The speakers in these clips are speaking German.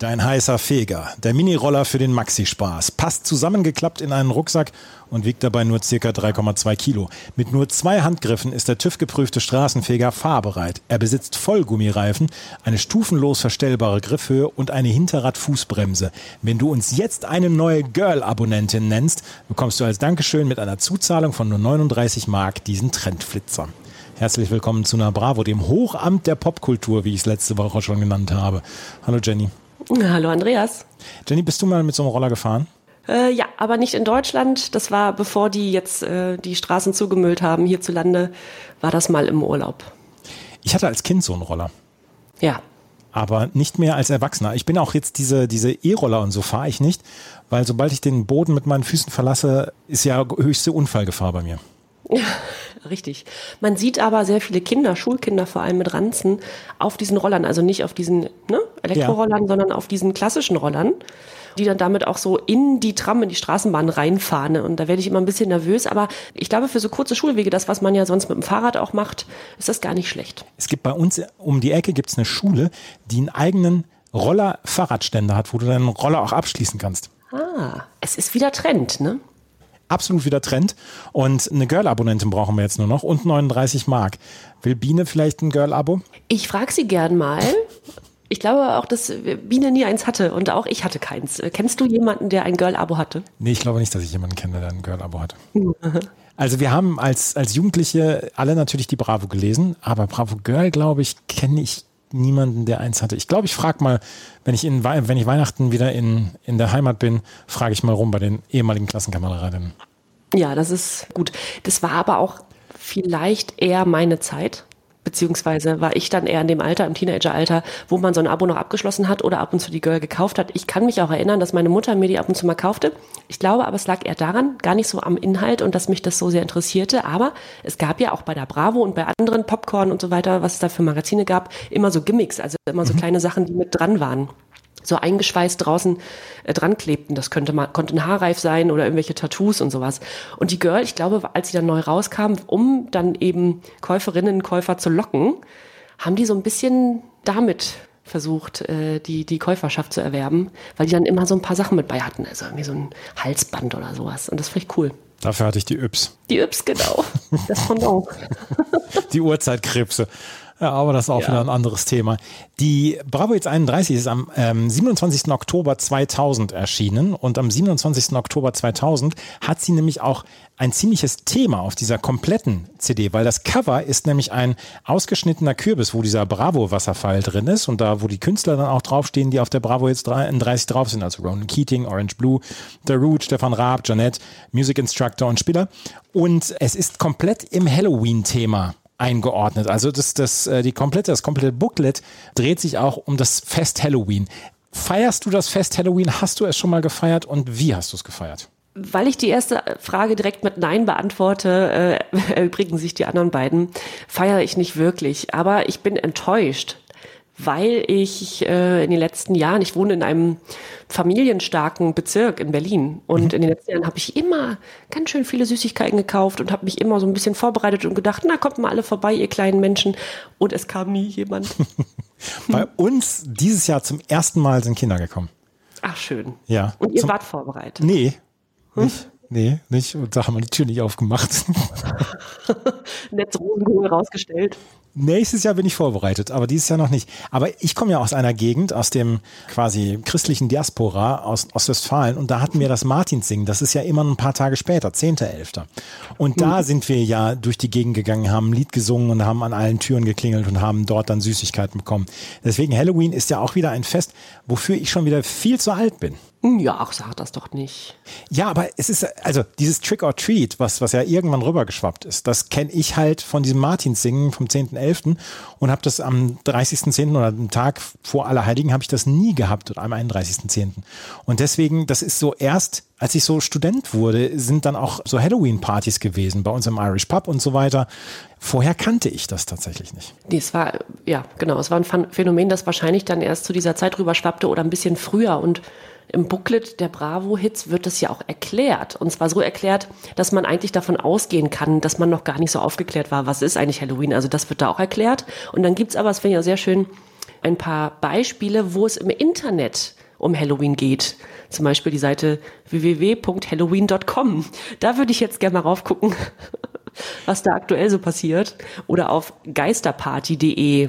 Dein heißer Feger, der Mini-Roller für den Maxi-Spaß, passt zusammengeklappt in einen Rucksack und wiegt dabei nur ca. 3,2 Kilo. Mit nur zwei Handgriffen ist der TÜV-geprüfte Straßenfeger fahrbereit. Er besitzt Vollgummireifen, eine stufenlos verstellbare Griffhöhe und eine Hinterrad-Fußbremse. Wenn du uns jetzt eine neue Girl-Abonnentin nennst, bekommst du als Dankeschön mit einer Zuzahlung von nur 39 Mark diesen Trendflitzer. Herzlich willkommen zu Na Bravo, dem Hochamt der Popkultur, wie ich es letzte Woche schon genannt habe. Hallo Jenny. Hallo Andreas. Jenny, bist du mal mit so einem Roller gefahren? Äh, ja, aber nicht in Deutschland. Das war bevor die jetzt äh, die Straßen zugemüllt haben hierzulande, war das mal im Urlaub. Ich hatte als Kind so einen Roller. Ja. Aber nicht mehr als Erwachsener. Ich bin auch jetzt diese diese E-Roller und so fahre ich nicht, weil sobald ich den Boden mit meinen Füßen verlasse, ist ja höchste Unfallgefahr bei mir. Ja, richtig. Man sieht aber sehr viele Kinder, Schulkinder vor allem mit Ranzen, auf diesen Rollern, also nicht auf diesen ne, Elektrorollern, ja. sondern auf diesen klassischen Rollern, die dann damit auch so in die Tram, in die Straßenbahn reinfahren. Und da werde ich immer ein bisschen nervös. Aber ich glaube, für so kurze Schulwege, das, was man ja sonst mit dem Fahrrad auch macht, ist das gar nicht schlecht. Es gibt bei uns um die Ecke gibt's eine Schule, die einen eigenen Roller-Fahrradständer hat, wo du deinen Roller auch abschließen kannst. Ah, es ist wieder Trend, ne? Absolut wieder Trend. Und eine Girl-Abonnentin brauchen wir jetzt nur noch und 39 Mark. Will Biene vielleicht ein Girl-Abo? Ich frage sie gern mal. Ich glaube auch, dass Biene nie eins hatte und auch ich hatte keins. Kennst du jemanden, der ein Girl-Abo hatte? Nee, ich glaube nicht, dass ich jemanden kenne, der ein Girl-Abo hatte. Also wir haben als, als Jugendliche alle natürlich die Bravo gelesen, aber Bravo Girl, glaube ich, kenne ich niemanden, der eins hatte. Ich glaube, ich frage mal, wenn ich, in, wenn ich Weihnachten wieder in, in der Heimat bin, frage ich mal rum bei den ehemaligen Klassenkameradinnen. Ja, das ist gut. Das war aber auch vielleicht eher meine Zeit beziehungsweise war ich dann eher in dem Alter, im Teenageralter, wo man so ein Abo noch abgeschlossen hat oder ab und zu die Girl gekauft hat. Ich kann mich auch erinnern, dass meine Mutter mir die ab und zu mal kaufte. Ich glaube aber, es lag eher daran, gar nicht so am Inhalt und dass mich das so sehr interessierte. Aber es gab ja auch bei der Bravo und bei anderen Popcorn und so weiter, was es da für Magazine gab, immer so Gimmicks, also immer so mhm. kleine Sachen, die mit dran waren so eingeschweißt draußen äh, dran klebten. Das könnte mal, konnte ein Haarreif sein oder irgendwelche Tattoos und sowas. Und die Girl, ich glaube, als sie dann neu rauskam, um dann eben Käuferinnen und Käufer zu locken, haben die so ein bisschen damit versucht, äh, die, die Käuferschaft zu erwerben, weil die dann immer so ein paar Sachen mit bei hatten. Also irgendwie so ein Halsband oder sowas. Und das fand ich cool. Dafür hatte ich die Yps. Die Yps, genau. Das Pendant. die Uhrzeitkrebse. Ja, aber das ist auch ja. wieder ein anderes Thema. Die Bravo jetzt 31 ist am ähm, 27. Oktober 2000 erschienen und am 27. Oktober 2000 hat sie nämlich auch ein ziemliches Thema auf dieser kompletten CD, weil das Cover ist nämlich ein ausgeschnittener Kürbis, wo dieser Bravo-Wasserfall drin ist und da, wo die Künstler dann auch draufstehen, die auf der Bravo jetzt 30 drauf sind, also Ronan Keating, Orange Blue, The Root, Stefan Raab, Janette, Music Instructor und Spieler. Und es ist komplett im Halloween-Thema eingeordnet. Also das, das, äh, die komplette, das komplette Booklet dreht sich auch um das Fest Halloween. Feierst du das Fest Halloween? Hast du es schon mal gefeiert und wie hast du es gefeiert? Weil ich die erste Frage direkt mit Nein beantworte, äh, erübrigen sich die anderen beiden, feiere ich nicht wirklich. Aber ich bin enttäuscht, weil ich äh, in den letzten Jahren, ich wohne in einem familienstarken Bezirk in Berlin und mhm. in den letzten Jahren habe ich immer ganz schön viele Süßigkeiten gekauft und habe mich immer so ein bisschen vorbereitet und gedacht, na kommt mal alle vorbei, ihr kleinen Menschen und es kam nie jemand. Bei uns dieses Jahr zum ersten Mal sind Kinder gekommen. Ach schön. Ja. Und ihr zum, wart vorbereitet? Nee. Hm? Nicht. Nee, nicht. Und da haben wir die Tür nicht aufgemacht. Netz Rosenkohl rausgestellt. Nächstes Jahr bin ich vorbereitet, aber dieses Jahr noch nicht. Aber ich komme ja aus einer Gegend, aus dem quasi christlichen Diaspora aus Ostwestfalen und da hatten wir das Martinssingen. Das ist ja immer ein paar Tage später, 10.11. Und da mhm. sind wir ja durch die Gegend gegangen, haben ein Lied gesungen und haben an allen Türen geklingelt und haben dort dann Süßigkeiten bekommen. Deswegen Halloween ist ja auch wieder ein Fest, wofür ich schon wieder viel zu alt bin. Ja, ach, sag das doch nicht. Ja, aber es ist, also dieses Trick or Treat, was, was ja irgendwann rübergeschwappt ist, das kenne ich halt von diesem Martinssingen vom 10.11. und habe das am 30.10. oder am Tag vor Allerheiligen habe ich das nie gehabt oder am 31.10. Und deswegen, das ist so erst, als ich so Student wurde, sind dann auch so Halloween-Partys gewesen bei uns im Irish Pub und so weiter. Vorher kannte ich das tatsächlich nicht. Nee, es war, ja, genau, es war ein Phänomen, das wahrscheinlich dann erst zu dieser Zeit rüberschwappte oder ein bisschen früher und im Booklet der Bravo-Hits wird das ja auch erklärt. Und zwar so erklärt, dass man eigentlich davon ausgehen kann, dass man noch gar nicht so aufgeklärt war, was ist eigentlich Halloween. Also das wird da auch erklärt. Und dann gibt's aber, das finde ich auch sehr schön, ein paar Beispiele, wo es im Internet um Halloween geht. Zum Beispiel die Seite www.halloween.com. Da würde ich jetzt gerne mal raufgucken, was da aktuell so passiert. Oder auf geisterparty.de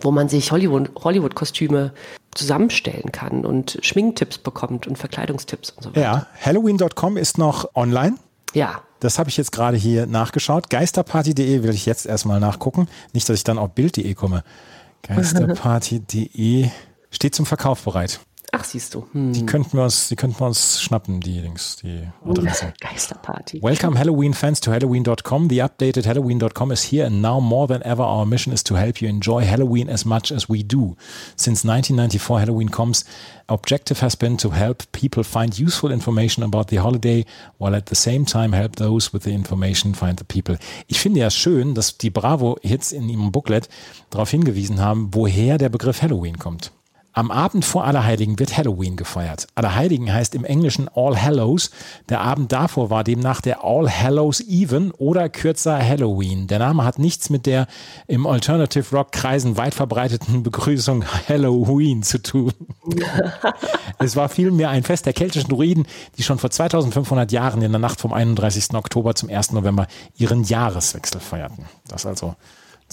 wo man sich Hollywood-Kostüme zusammenstellen kann und Schminktipps bekommt und Verkleidungstipps und so weiter. Ja, Halloween.com ist noch online. Ja. Das habe ich jetzt gerade hier nachgeschaut. Geisterparty.de will ich jetzt erstmal nachgucken. Nicht, dass ich dann auf Bild.de komme. Geisterparty.de steht zum Verkauf bereit. Ach, siehst du. Hm. Die könnten wir uns, die könnten wir uns schnappen, die Links, die Adresse. Geisterparty. Welcome Halloween fans to Halloween.com. The updated Halloween.com is here and now more than ever our mission is to help you enjoy Halloween as much as we do. Since 1994 Halloween.com's objective has been to help people find useful information about the holiday while at the same time help those with the information find the people. Ich finde ja schön, dass die Bravo Hits in ihrem Booklet darauf hingewiesen haben, woher der Begriff Halloween kommt. Am Abend vor Allerheiligen wird Halloween gefeiert. Allerheiligen heißt im Englischen All Hallows. Der Abend davor war demnach der All Hallows Even oder kürzer Halloween. Der Name hat nichts mit der im Alternative Rock Kreisen weit verbreiteten Begrüßung Halloween zu tun. es war vielmehr ein Fest der keltischen Druiden, die schon vor 2500 Jahren in der Nacht vom 31. Oktober zum 1. November ihren Jahreswechsel feierten. Das also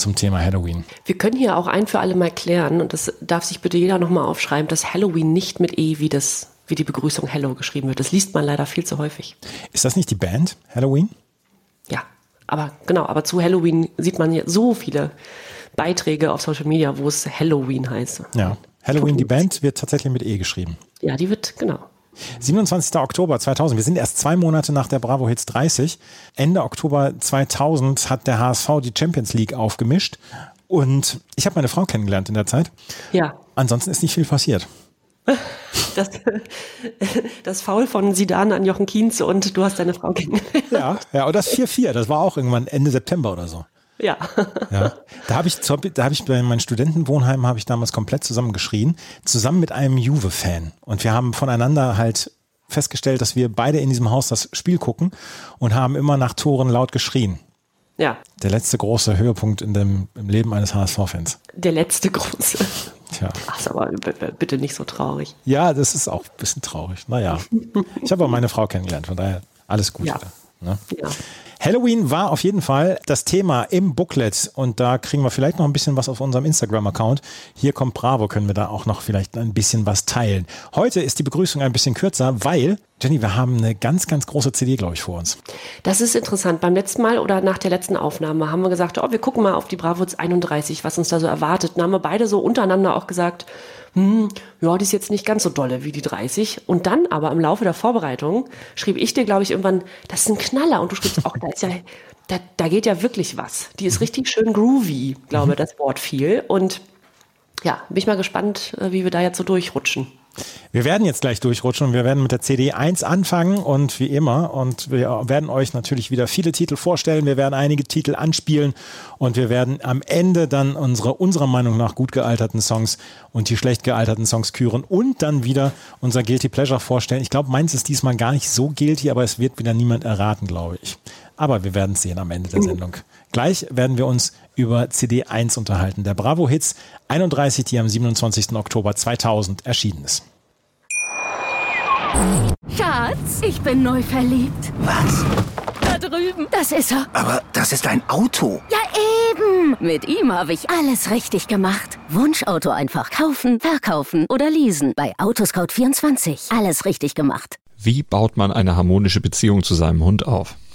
zum Thema Halloween. Wir können hier auch ein für alle mal klären, und das darf sich bitte jeder nochmal aufschreiben, dass Halloween nicht mit E wie das wie die Begrüßung Hello geschrieben wird. Das liest man leider viel zu häufig. Ist das nicht die Band Halloween? Ja, aber genau, aber zu Halloween sieht man ja so viele Beiträge auf Social Media, wo es Halloween heißt. Ja, Halloween, die Band wird tatsächlich mit E geschrieben. Ja, die wird, genau. 27. Oktober 2000. Wir sind erst zwei Monate nach der Bravo Hits 30. Ende Oktober 2000 hat der HSV die Champions League aufgemischt. Und ich habe meine Frau kennengelernt in der Zeit. Ja. Ansonsten ist nicht viel passiert. Das, das Foul von Sidan an Jochen Kienz und du hast deine Frau kennengelernt. Ja, ja, und das 4-4, das war auch irgendwann Ende September oder so. Ja. ja. Da habe ich, da habe ich bei meinem Studentenwohnheim habe ich damals komplett zusammengeschrien, zusammen mit einem Juve-Fan. Und wir haben voneinander halt festgestellt, dass wir beide in diesem Haus das Spiel gucken und haben immer nach Toren laut geschrien. Ja. Der letzte große Höhepunkt in dem, im Leben eines HSV-Fans. Der letzte große. Tja. Ach, ist aber bitte nicht so traurig. Ja, das ist auch ein bisschen traurig. Naja. Ich habe auch meine Frau kennengelernt, von daher alles gut. Ja. Ne? Ja. Halloween war auf jeden Fall das Thema im Booklet und da kriegen wir vielleicht noch ein bisschen was auf unserem Instagram-Account. Hier kommt Bravo, können wir da auch noch vielleicht ein bisschen was teilen. Heute ist die Begrüßung ein bisschen kürzer, weil, Jenny, wir haben eine ganz, ganz große CD, glaube ich, vor uns. Das ist interessant. Beim letzten Mal oder nach der letzten Aufnahme haben wir gesagt, oh, wir gucken mal auf die Bravo 31, was uns da so erwartet. Und haben wir beide so untereinander auch gesagt, hm, ja, die ist jetzt nicht ganz so dolle wie die 30. Und dann aber im Laufe der Vorbereitung schrieb ich dir, glaube ich, irgendwann, das ist ein Knaller. Und du schriebst auch, da ist ja, da, da geht ja wirklich was. Die ist richtig schön groovy, glaube mhm. das Wort viel. Und ja, bin ich mal gespannt, äh, wie wir da jetzt so durchrutschen. Wir werden jetzt gleich durchrutschen und wir werden mit der CD 1 anfangen und wie immer und wir werden euch natürlich wieder viele Titel vorstellen. Wir werden einige Titel anspielen und wir werden am Ende dann unsere unserer Meinung nach gut gealterten Songs und die schlecht gealterten Songs küren und dann wieder unser Guilty Pleasure vorstellen. Ich glaube, meins ist diesmal gar nicht so guilty, aber es wird wieder niemand erraten, glaube ich. Aber wir werden es sehen am Ende der Sendung. Gleich werden wir uns über CD 1 unterhalten. Der Bravo Hits 31, die am 27. Oktober 2000 erschienen ist. Schatz, ich bin neu verliebt. Was? Da drüben. Das ist er. Aber das ist ein Auto. Ja, eben. Mit ihm habe ich alles richtig gemacht. Wunschauto einfach kaufen, verkaufen oder leasen. Bei Autoscout24. Alles richtig gemacht. Wie baut man eine harmonische Beziehung zu seinem Hund auf?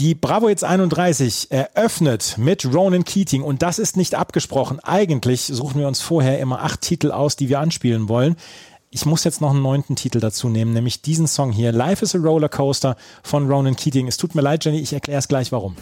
Die Bravo Hits 31 eröffnet mit Ronan Keating und das ist nicht abgesprochen. Eigentlich suchen wir uns vorher immer acht Titel aus, die wir anspielen wollen. Ich muss jetzt noch einen neunten Titel dazu nehmen, nämlich diesen Song hier, Life is a Roller Coaster von Ronan Keating. Es tut mir leid, Jenny, ich erkläre es gleich warum.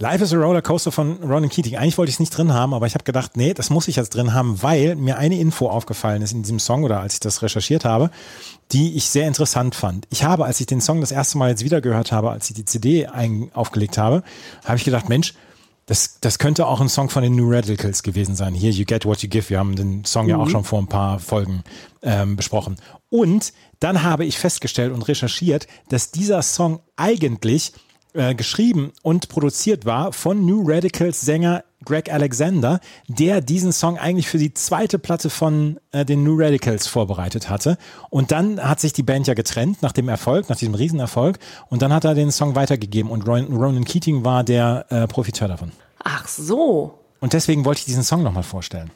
Life is a Roller Coaster von Ronan Keating. Eigentlich wollte ich es nicht drin haben, aber ich habe gedacht, nee, das muss ich jetzt drin haben, weil mir eine Info aufgefallen ist in diesem Song oder als ich das recherchiert habe, die ich sehr interessant fand. Ich habe, als ich den Song das erste Mal jetzt wieder gehört habe, als ich die CD ein, aufgelegt habe, habe ich gedacht, Mensch, das, das könnte auch ein Song von den New Radicals gewesen sein. Here You Get What You Give. Wir haben den Song mhm. ja auch mhm. schon vor ein paar Folgen ähm, besprochen. Und dann habe ich festgestellt und recherchiert, dass dieser Song eigentlich äh, geschrieben und produziert war von New Radicals Sänger Greg Alexander, der diesen Song eigentlich für die zweite Platte von äh, den New Radicals vorbereitet hatte. Und dann hat sich die Band ja getrennt nach dem Erfolg, nach diesem Riesenerfolg. Und dann hat er den Song weitergegeben und Ronan Keating war der äh, Profiteur davon. Ach so. Und deswegen wollte ich diesen Song nochmal vorstellen.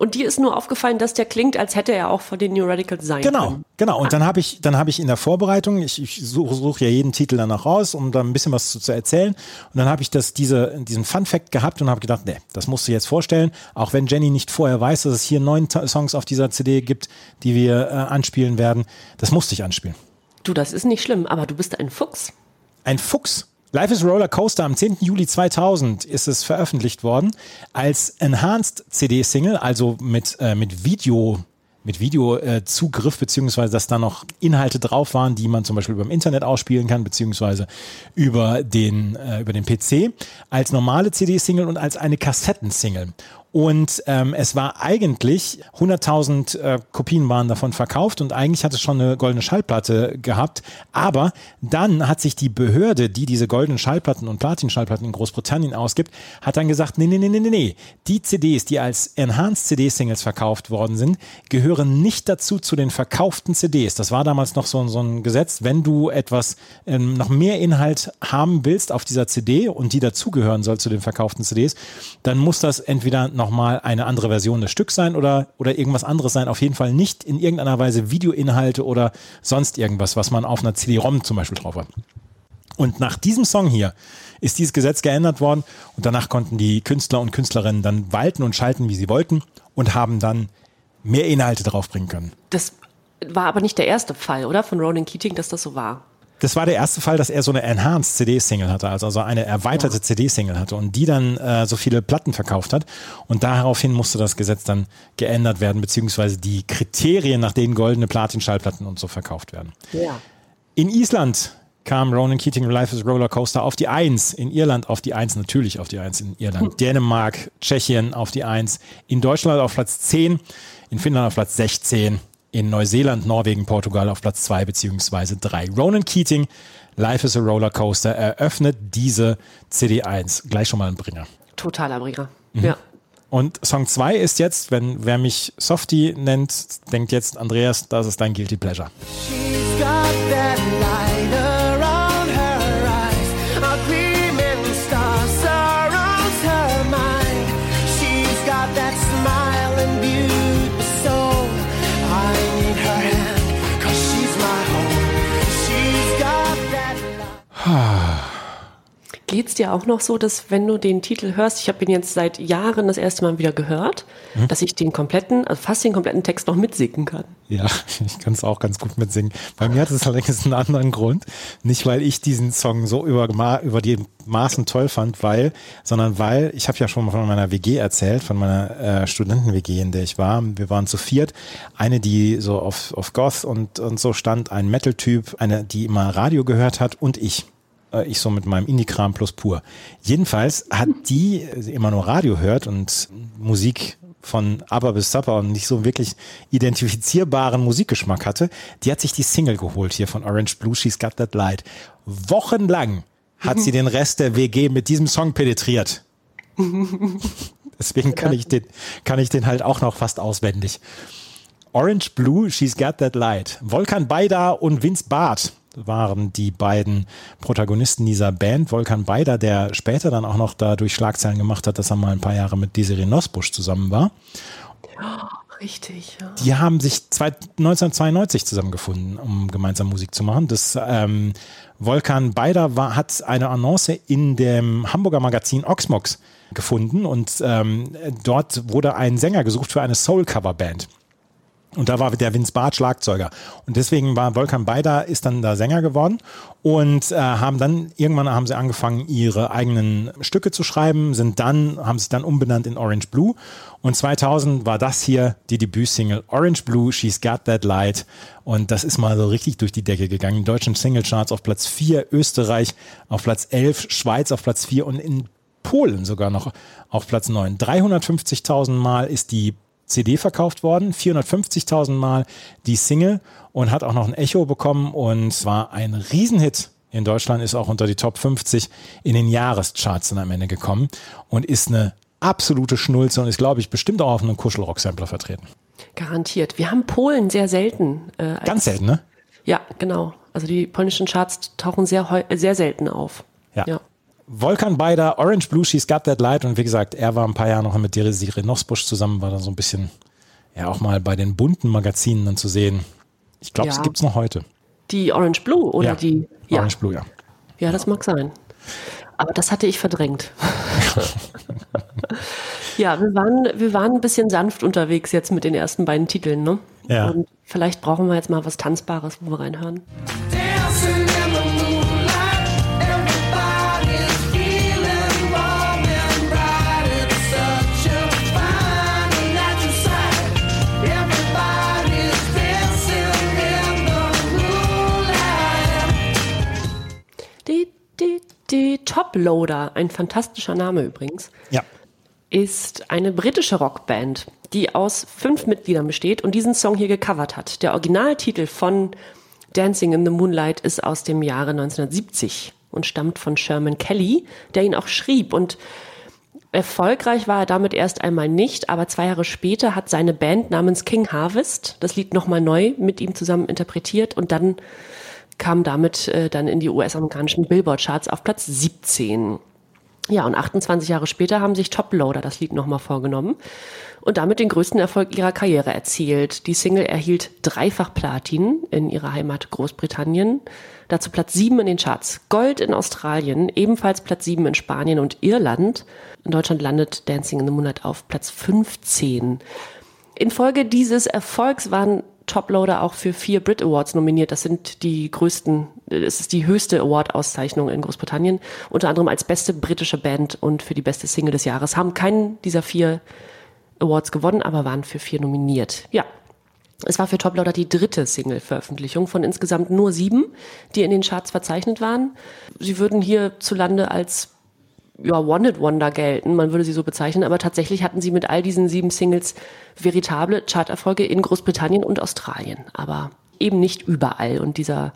Und dir ist nur aufgefallen, dass der klingt, als hätte er auch von den New Radicals sein genau, können. Genau, genau. Und dann habe ich, dann habe ich in der Vorbereitung, ich, ich suche such ja jeden Titel danach raus, um da ein bisschen was zu, zu erzählen. Und dann habe ich das, diese, diesen Fun Fact gehabt und habe gedacht, nee, das musst du jetzt vorstellen. Auch wenn Jenny nicht vorher weiß, dass es hier neun Songs auf dieser CD gibt, die wir äh, anspielen werden, das musste ich anspielen. Du, das ist nicht schlimm, aber du bist ein Fuchs. Ein Fuchs? Life is Roller Coaster am 10. Juli 2000 ist es veröffentlicht worden als Enhanced CD-Single, also mit, äh, mit Video mit Videozugriff, äh, beziehungsweise dass da noch Inhalte drauf waren, die man zum Beispiel über dem Internet ausspielen kann, beziehungsweise über den, äh, über den PC, als normale CD-Single und als eine Kassettensingle. Und ähm, es war eigentlich 100.000 äh, Kopien waren davon verkauft und eigentlich hat es schon eine goldene Schallplatte gehabt. Aber dann hat sich die Behörde, die diese goldenen Schallplatten und Platin-Schallplatten in Großbritannien ausgibt, hat dann gesagt, nee, nee, nee, nee, nee, die CDs, die als Enhanced CD-Singles verkauft worden sind, gehören nicht dazu zu den verkauften CDs. Das war damals noch so, so ein Gesetz, wenn du etwas ähm, noch mehr Inhalt haben willst auf dieser CD und die dazugehören soll zu den verkauften CDs, dann muss das entweder nochmal eine andere Version des Stücks sein oder, oder irgendwas anderes sein. Auf jeden Fall nicht in irgendeiner Weise Videoinhalte oder sonst irgendwas, was man auf einer CD-ROM zum Beispiel drauf hat. Und nach diesem Song hier ist dieses Gesetz geändert worden und danach konnten die Künstler und Künstlerinnen dann walten und schalten, wie sie wollten und haben dann mehr Inhalte draufbringen können. Das war aber nicht der erste Fall, oder? Von Ronan Keating, dass das so war das war der erste Fall, dass er so eine Enhanced CD-Single hatte, also, also eine erweiterte ja. CD-Single hatte und die dann äh, so viele Platten verkauft hat. Und daraufhin musste das Gesetz dann geändert werden, beziehungsweise die Kriterien, nach denen goldene Platin-Schallplatten und so verkauft werden. Ja. In Island kam Ronan Keating Life is Roller Coaster auf die Eins, in Irland auf die Eins, natürlich auf die Eins in Irland, hm. Dänemark, Tschechien auf die Eins, in Deutschland auf Platz 10, in Finnland auf Platz 16 in Neuseeland, Norwegen, Portugal auf Platz 2 beziehungsweise 3. Ronan Keating, Life is a Roller Coaster, eröffnet diese CD1. Gleich schon mal ein Bringer. Totaler Bringer, mhm. ja. Und Song 2 ist jetzt, wenn wer mich Softie nennt, denkt jetzt, Andreas, das ist dein Guilty Pleasure. She's got that light Geht es dir auch noch so, dass wenn du den Titel hörst, ich habe ihn jetzt seit Jahren das erste Mal wieder gehört, hm? dass ich den kompletten, also fast den kompletten Text noch mitsingen kann? Ja, ich kann es auch ganz gut mitsingen. Bei mir hat es allerdings einen anderen Grund. Nicht, weil ich diesen Song so über, über die Maßen toll fand, weil, sondern weil, ich habe ja schon mal von meiner WG erzählt, von meiner äh, Studenten-WG, in der ich war. Wir waren zu viert. Eine, die so auf, auf Goth und, und so stand, ein Metal-Typ, eine, die immer Radio gehört hat und ich ich so mit meinem Indie-Kram plus pur. Jedenfalls hat die immer nur Radio hört und Musik von ABBA bis Supper und nicht so wirklich identifizierbaren Musikgeschmack hatte, die hat sich die Single geholt hier von Orange Blue, She's Got That Light. Wochenlang hat sie den Rest der WG mit diesem Song penetriert. Deswegen kann ich den, kann ich den halt auch noch fast auswendig. Orange Blue, She's Got That Light. Volkan Baida und Vince Barth waren die beiden Protagonisten dieser Band. Volkan Baida, der später dann auch noch dadurch Schlagzeilen gemacht hat, dass er mal ein paar Jahre mit Desiree Nosbusch zusammen war. Richtig, ja. Die haben sich 1992 zusammengefunden, um gemeinsam Musik zu machen. Das ähm, Volkan Beider war, hat eine Annonce in dem Hamburger Magazin Oxmox gefunden und ähm, dort wurde ein Sänger gesucht für eine Soul-Cover-Band. Und da war der Vince Barth Schlagzeuger. Und deswegen war Volkan Beider, ist dann da Sänger geworden und äh, haben dann, irgendwann haben sie angefangen, ihre eigenen Stücke zu schreiben, sind dann, haben sich dann umbenannt in Orange Blue. Und 2000 war das hier die Debütsingle Orange Blue, She's Got That Light. Und das ist mal so richtig durch die Decke gegangen. In deutschen Singlecharts auf Platz 4, Österreich auf Platz 11, Schweiz auf Platz 4 und in Polen sogar noch auf Platz 9. 350.000 Mal ist die CD verkauft worden, 450.000 Mal die Single und hat auch noch ein Echo bekommen und war ein Riesenhit. In Deutschland ist auch unter die Top 50 in den Jahrescharts dann am Ende gekommen und ist eine absolute Schnulze und ist, glaube ich, bestimmt auch auf einem Kuschelrock-Sampler vertreten. Garantiert. Wir haben Polen sehr selten. Äh, Ganz selten, ne? Ja, genau. Also die polnischen Charts tauchen sehr, sehr selten auf. Ja. ja. Volkan Beider, Orange Blue, She's Got That Light und wie gesagt, er war ein paar Jahre noch mit Desiree Nosbusch zusammen, war da so ein bisschen, ja auch mal bei den bunten Magazinen dann zu sehen. Ich glaube, ja. es gibt es noch heute. Die Orange Blue oder ja. die? Ja. Orange Blue, ja. Ja, das mag sein. Aber das hatte ich verdrängt. ja, wir waren, wir waren ein bisschen sanft unterwegs jetzt mit den ersten beiden Titeln, ne? Ja. Und vielleicht brauchen wir jetzt mal was Tanzbares, wo wir reinhören. Die Toploader, ein fantastischer Name übrigens, Ja. ist eine britische Rockband, die aus fünf Mitgliedern besteht und diesen Song hier gecovert hat. Der Originaltitel von Dancing in the Moonlight ist aus dem Jahre 1970 und stammt von Sherman Kelly, der ihn auch schrieb. Und erfolgreich war er damit erst einmal nicht, aber zwei Jahre später hat seine Band namens King Harvest das Lied nochmal neu mit ihm zusammen interpretiert und dann kam damit äh, dann in die US-amerikanischen Billboard-Charts auf Platz 17. Ja, und 28 Jahre später haben sich Toploader das Lied nochmal vorgenommen und damit den größten Erfolg ihrer Karriere erzielt. Die Single erhielt dreifach Platin in ihrer Heimat Großbritannien, dazu Platz 7 in den Charts, Gold in Australien, ebenfalls Platz 7 in Spanien und Irland. In Deutschland landet Dancing in the Moonlight auf Platz 15. Infolge dieses Erfolgs waren Toploader auch für vier Brit Awards nominiert. Das sind die größten, es ist die höchste Award-Auszeichnung in Großbritannien. Unter anderem als beste britische Band und für die beste Single des Jahres. Haben keinen dieser vier Awards gewonnen, aber waren für vier nominiert. Ja. Es war für Toploader die dritte Single-Veröffentlichung von insgesamt nur sieben, die in den Charts verzeichnet waren. Sie würden hierzulande als ja, One-Hit-Wonder gelten, man würde sie so bezeichnen, aber tatsächlich hatten sie mit all diesen sieben Singles veritable Charterfolge in Großbritannien und Australien, aber eben nicht überall. Und dieser,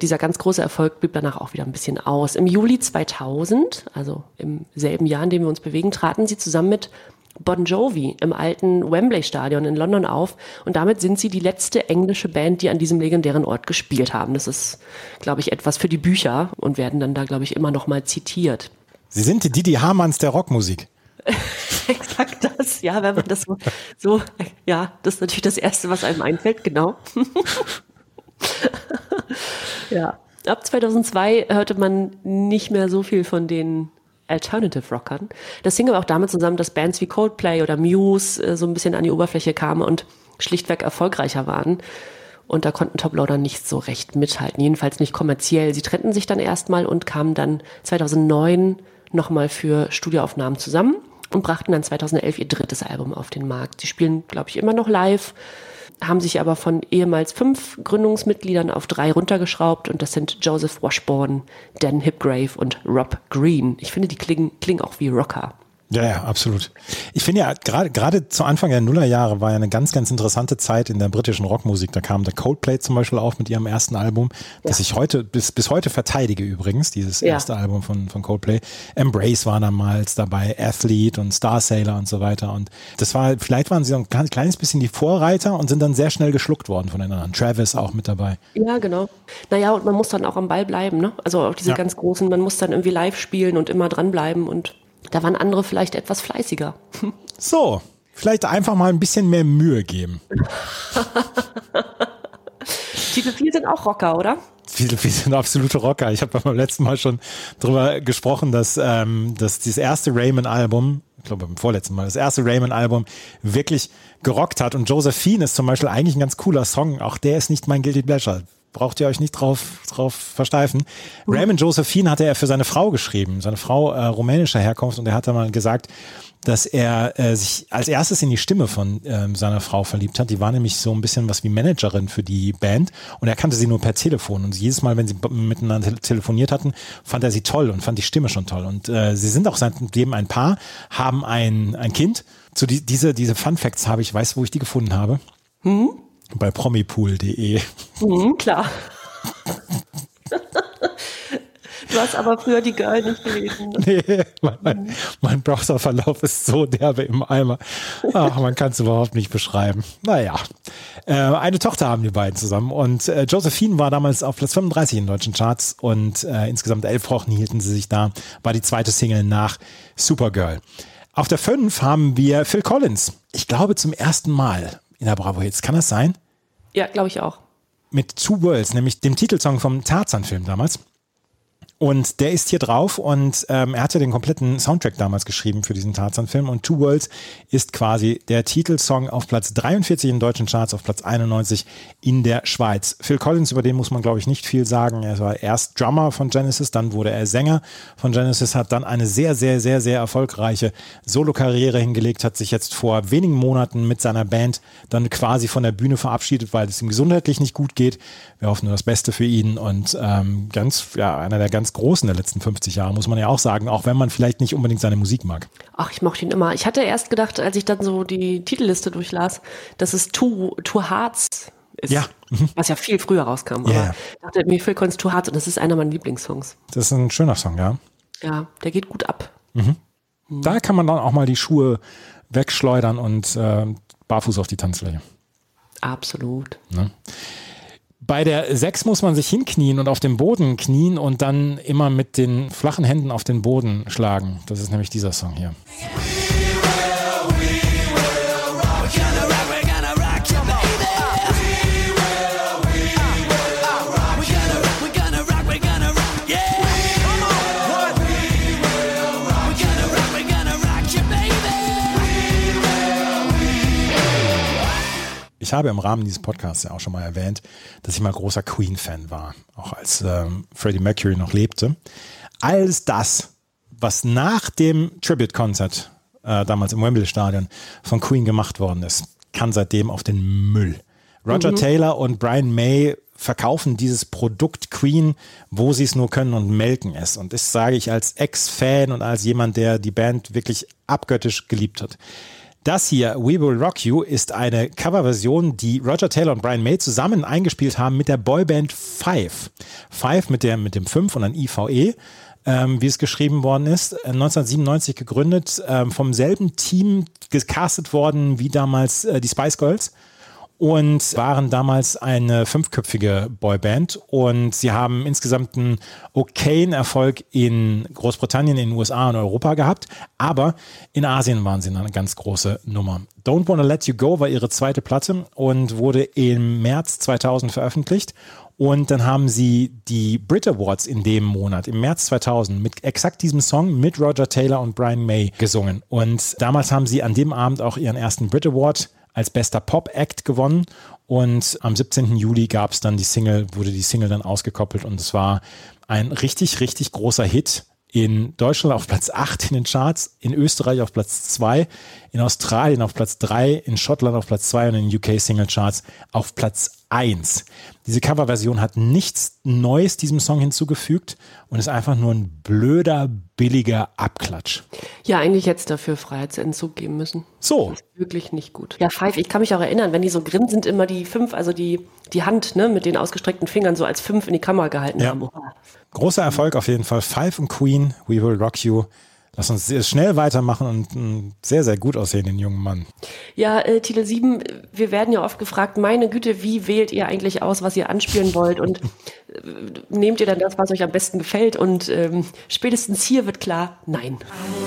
dieser ganz große Erfolg blieb danach auch wieder ein bisschen aus. Im Juli 2000, also im selben Jahr, in dem wir uns bewegen, traten sie zusammen mit Bon Jovi im alten Wembley Stadion in London auf und damit sind sie die letzte englische Band, die an diesem legendären Ort gespielt haben. Das ist, glaube ich, etwas für die Bücher und werden dann da, glaube ich, immer noch mal zitiert. Sie sind die Didi Hamanns der Rockmusik. Exakt das, ja, wenn man das so, so, ja, das ist natürlich das Erste, was einem einfällt, genau. ja, ab 2002 hörte man nicht mehr so viel von den Alternative Rockern. Das hing aber auch damit zusammen, dass Bands wie Coldplay oder Muse äh, so ein bisschen an die Oberfläche kamen und schlichtweg erfolgreicher waren. Und da konnten Toploader nicht so recht mithalten, jedenfalls nicht kommerziell. Sie trennten sich dann erstmal und kamen dann 2009 nochmal für Studioaufnahmen zusammen und brachten dann 2011 ihr drittes Album auf den Markt. Sie spielen, glaube ich, immer noch live, haben sich aber von ehemals fünf Gründungsmitgliedern auf drei runtergeschraubt und das sind Joseph Washburn, Dan Hipgrave und Rob Green. Ich finde, die klingen, klingen auch wie Rocker. Ja, ja, absolut. Ich finde ja, gerade gerade zu Anfang der Nullerjahre war ja eine ganz, ganz interessante Zeit in der britischen Rockmusik. Da kam der Coldplay zum Beispiel auf mit ihrem ersten Album, das ich heute, bis, bis heute verteidige übrigens, dieses Ja. erste Album von, von Coldplay. Embrace war damals dabei, Athlete und Star Sailor und so weiter. Und das war, vielleicht waren sie so ein ganz kleines bisschen die Vorreiter und sind dann sehr schnell geschluckt worden von den anderen. Travis auch mit dabei. Ja, genau. Naja, und man muss dann auch am Ball bleiben, ne? Also auch diese Ja. ganz großen, man muss dann irgendwie live spielen und immer dranbleiben und da waren andere vielleicht etwas fleißiger. So, vielleicht einfach mal ein bisschen mehr Mühe geben. Titel 4 sind auch Rocker, oder? Viele, wir sind absolute Rocker. Ich habe beim letzten Mal schon drüber gesprochen, dass, ähm, dass dieses erste Raymond-Album, ich glaube beim vorletzten Mal, das erste Raymond-Album wirklich gerockt hat. Und Josephine ist zum Beispiel eigentlich ein ganz cooler Song. Auch der ist nicht mein Guilty Pleasure. Braucht ihr euch nicht drauf, drauf versteifen. Raymond Josephine hatte er für seine Frau geschrieben, seine Frau äh, rumänischer Herkunft. Und er hat dann mal gesagt, dass er äh, sich als erstes in die Stimme von ähm, seiner Frau verliebt hat. Die war nämlich so ein bisschen was wie Managerin für die Band und er kannte sie nur per Telefon. Und jedes Mal, wenn sie miteinander te- telefoniert hatten, fand er sie toll und fand die Stimme schon toll. Und äh, sie sind auch seitdem ein Paar, haben ein, ein Kind. Zu die, diese, diese Fun Facts habe ich, weißt du, wo ich die gefunden habe? Bei promipool.de. Mhm, klar. Du hast aber früher die Girl nicht gelesen. ne? Nee, mein, mein, mein Browserverlauf ist so derbe im Eimer. Ach, man kann es überhaupt nicht beschreiben. Naja, äh, eine Tochter haben die beiden zusammen und äh, Josephine war damals auf Platz 35 in deutschen Charts und äh, insgesamt elf Wochen hielten sie sich da. War die zweite Single nach Supergirl. Auf der 5 haben wir Phil Collins. Ich glaube zum ersten Mal in der Bravo Hits. Kann das sein? Ja, glaube ich auch. mit Two Worlds, nämlich dem Titelsong vom Tarzan-Film damals. Und der ist hier drauf und ähm, er hatte den kompletten Soundtrack damals geschrieben für diesen Tarzan-Film und Two Worlds ist quasi der Titelsong auf Platz 43 in deutschen Charts, auf Platz 91 in der Schweiz. Phil Collins, über den muss man glaube ich nicht viel sagen. Er war erst Drummer von Genesis, dann wurde er Sänger von Genesis, hat dann eine sehr, sehr, sehr, sehr erfolgreiche Solo-Karriere hingelegt, hat sich jetzt vor wenigen Monaten mit seiner Band dann quasi von der Bühne verabschiedet, weil es ihm gesundheitlich nicht gut geht. Wir hoffen nur das Beste für ihn und ähm, ganz, ja, einer der ganz großen der letzten 50 Jahre, muss man ja auch sagen, auch wenn man vielleicht nicht unbedingt seine Musik mag. Ach, ich mochte ihn immer. Ich hatte erst gedacht, als ich dann so die Titelliste durchlas, dass es Two, Two Hearts ist. Ja. Was ja viel früher rauskam. Aber Ja, ja. ich dachte mir, Phil Collins Two Hearts und das ist einer meiner Lieblingssongs. Das ist ein schöner Song, ja. Ja, der geht gut ab. Da kann man dann auch mal die Schuhe wegschleudern und äh, barfuß auf die Tanzfläche. Absolut. Bei der 6 muss man sich hinknien und auf dem Boden knien und dann immer mit den flachen Händen auf den Boden schlagen. Das ist nämlich dieser Song hier. Ich habe im Rahmen dieses Podcasts ja auch schon mal erwähnt, dass ich mal großer Queen-Fan war, auch als ähm, Freddie Mercury noch lebte. Alles das, was nach dem Tribute-Konzert äh, damals im Wembley-Stadion von Queen gemacht worden ist, kann seitdem auf den Müll. Roger Taylor und Brian May verkaufen dieses Produkt Queen, wo sie es nur können und melken es. Und das sage ich als Ex-Fan und als jemand, der die Band wirklich abgöttisch geliebt hat. Das hier, We Will Rock You, ist eine Coverversion, die Roger Taylor und Brian May zusammen eingespielt haben mit der Boyband Five. Five mit, der, mit dem 5 und dann IVE, ähm, wie es geschrieben worden ist. Äh, 1997 gegründet, ähm, vom selben Team gecastet worden wie damals äh, die Spice Girls und waren damals eine fünfköpfige Boyband und sie haben insgesamt einen okayen Erfolg in Großbritannien, in den USA und Europa gehabt, aber in Asien waren sie eine ganz große Nummer. Don't Wanna Let You Go war ihre zweite Platte und wurde im März 2000 veröffentlicht und dann haben sie die Brit Awards in dem Monat, im März 2000, mit exakt diesem Song mit Roger Taylor und Brian May gesungen. Und damals haben sie an dem Abend auch ihren ersten Brit Award als bester Pop-Act gewonnen. Und am 17. Juli gab es dann die Single, wurde die Single dann ausgekoppelt und es war ein richtig, richtig großer Hit. In Deutschland auf Platz 8 in den Charts, in Österreich auf Platz 2, in Australien auf Platz 3, in Schottland auf Platz 2 und in den UK Single Charts auf Platz 2001. Diese Coverversion hat nichts Neues diesem Song hinzugefügt und ist einfach nur ein blöder, billiger Abklatsch. Ja, eigentlich jetzt dafür Freiheitsentzug geben müssen. So, Wirklich nicht gut. Ja, Five, ich kann mich auch erinnern, wenn die so grinsend immer die fünf, also die, die Hand ne, mit den ausgestreckten Fingern so als fünf in die Kamera gehalten Ja. haben. Großer Erfolg auf jeden Fall. Five und Queen, We Will Rock You. Lass uns sehr schnell weitermachen und einen sehr, sehr gut aussehenden jungen Mann. Ja, äh, Tele 7, wir werden ja oft gefragt, meine Güte, wie wählt ihr eigentlich aus, was ihr anspielen wollt und äh, nehmt ihr dann das, was euch am besten gefällt und ähm, spätestens hier wird klar, nein.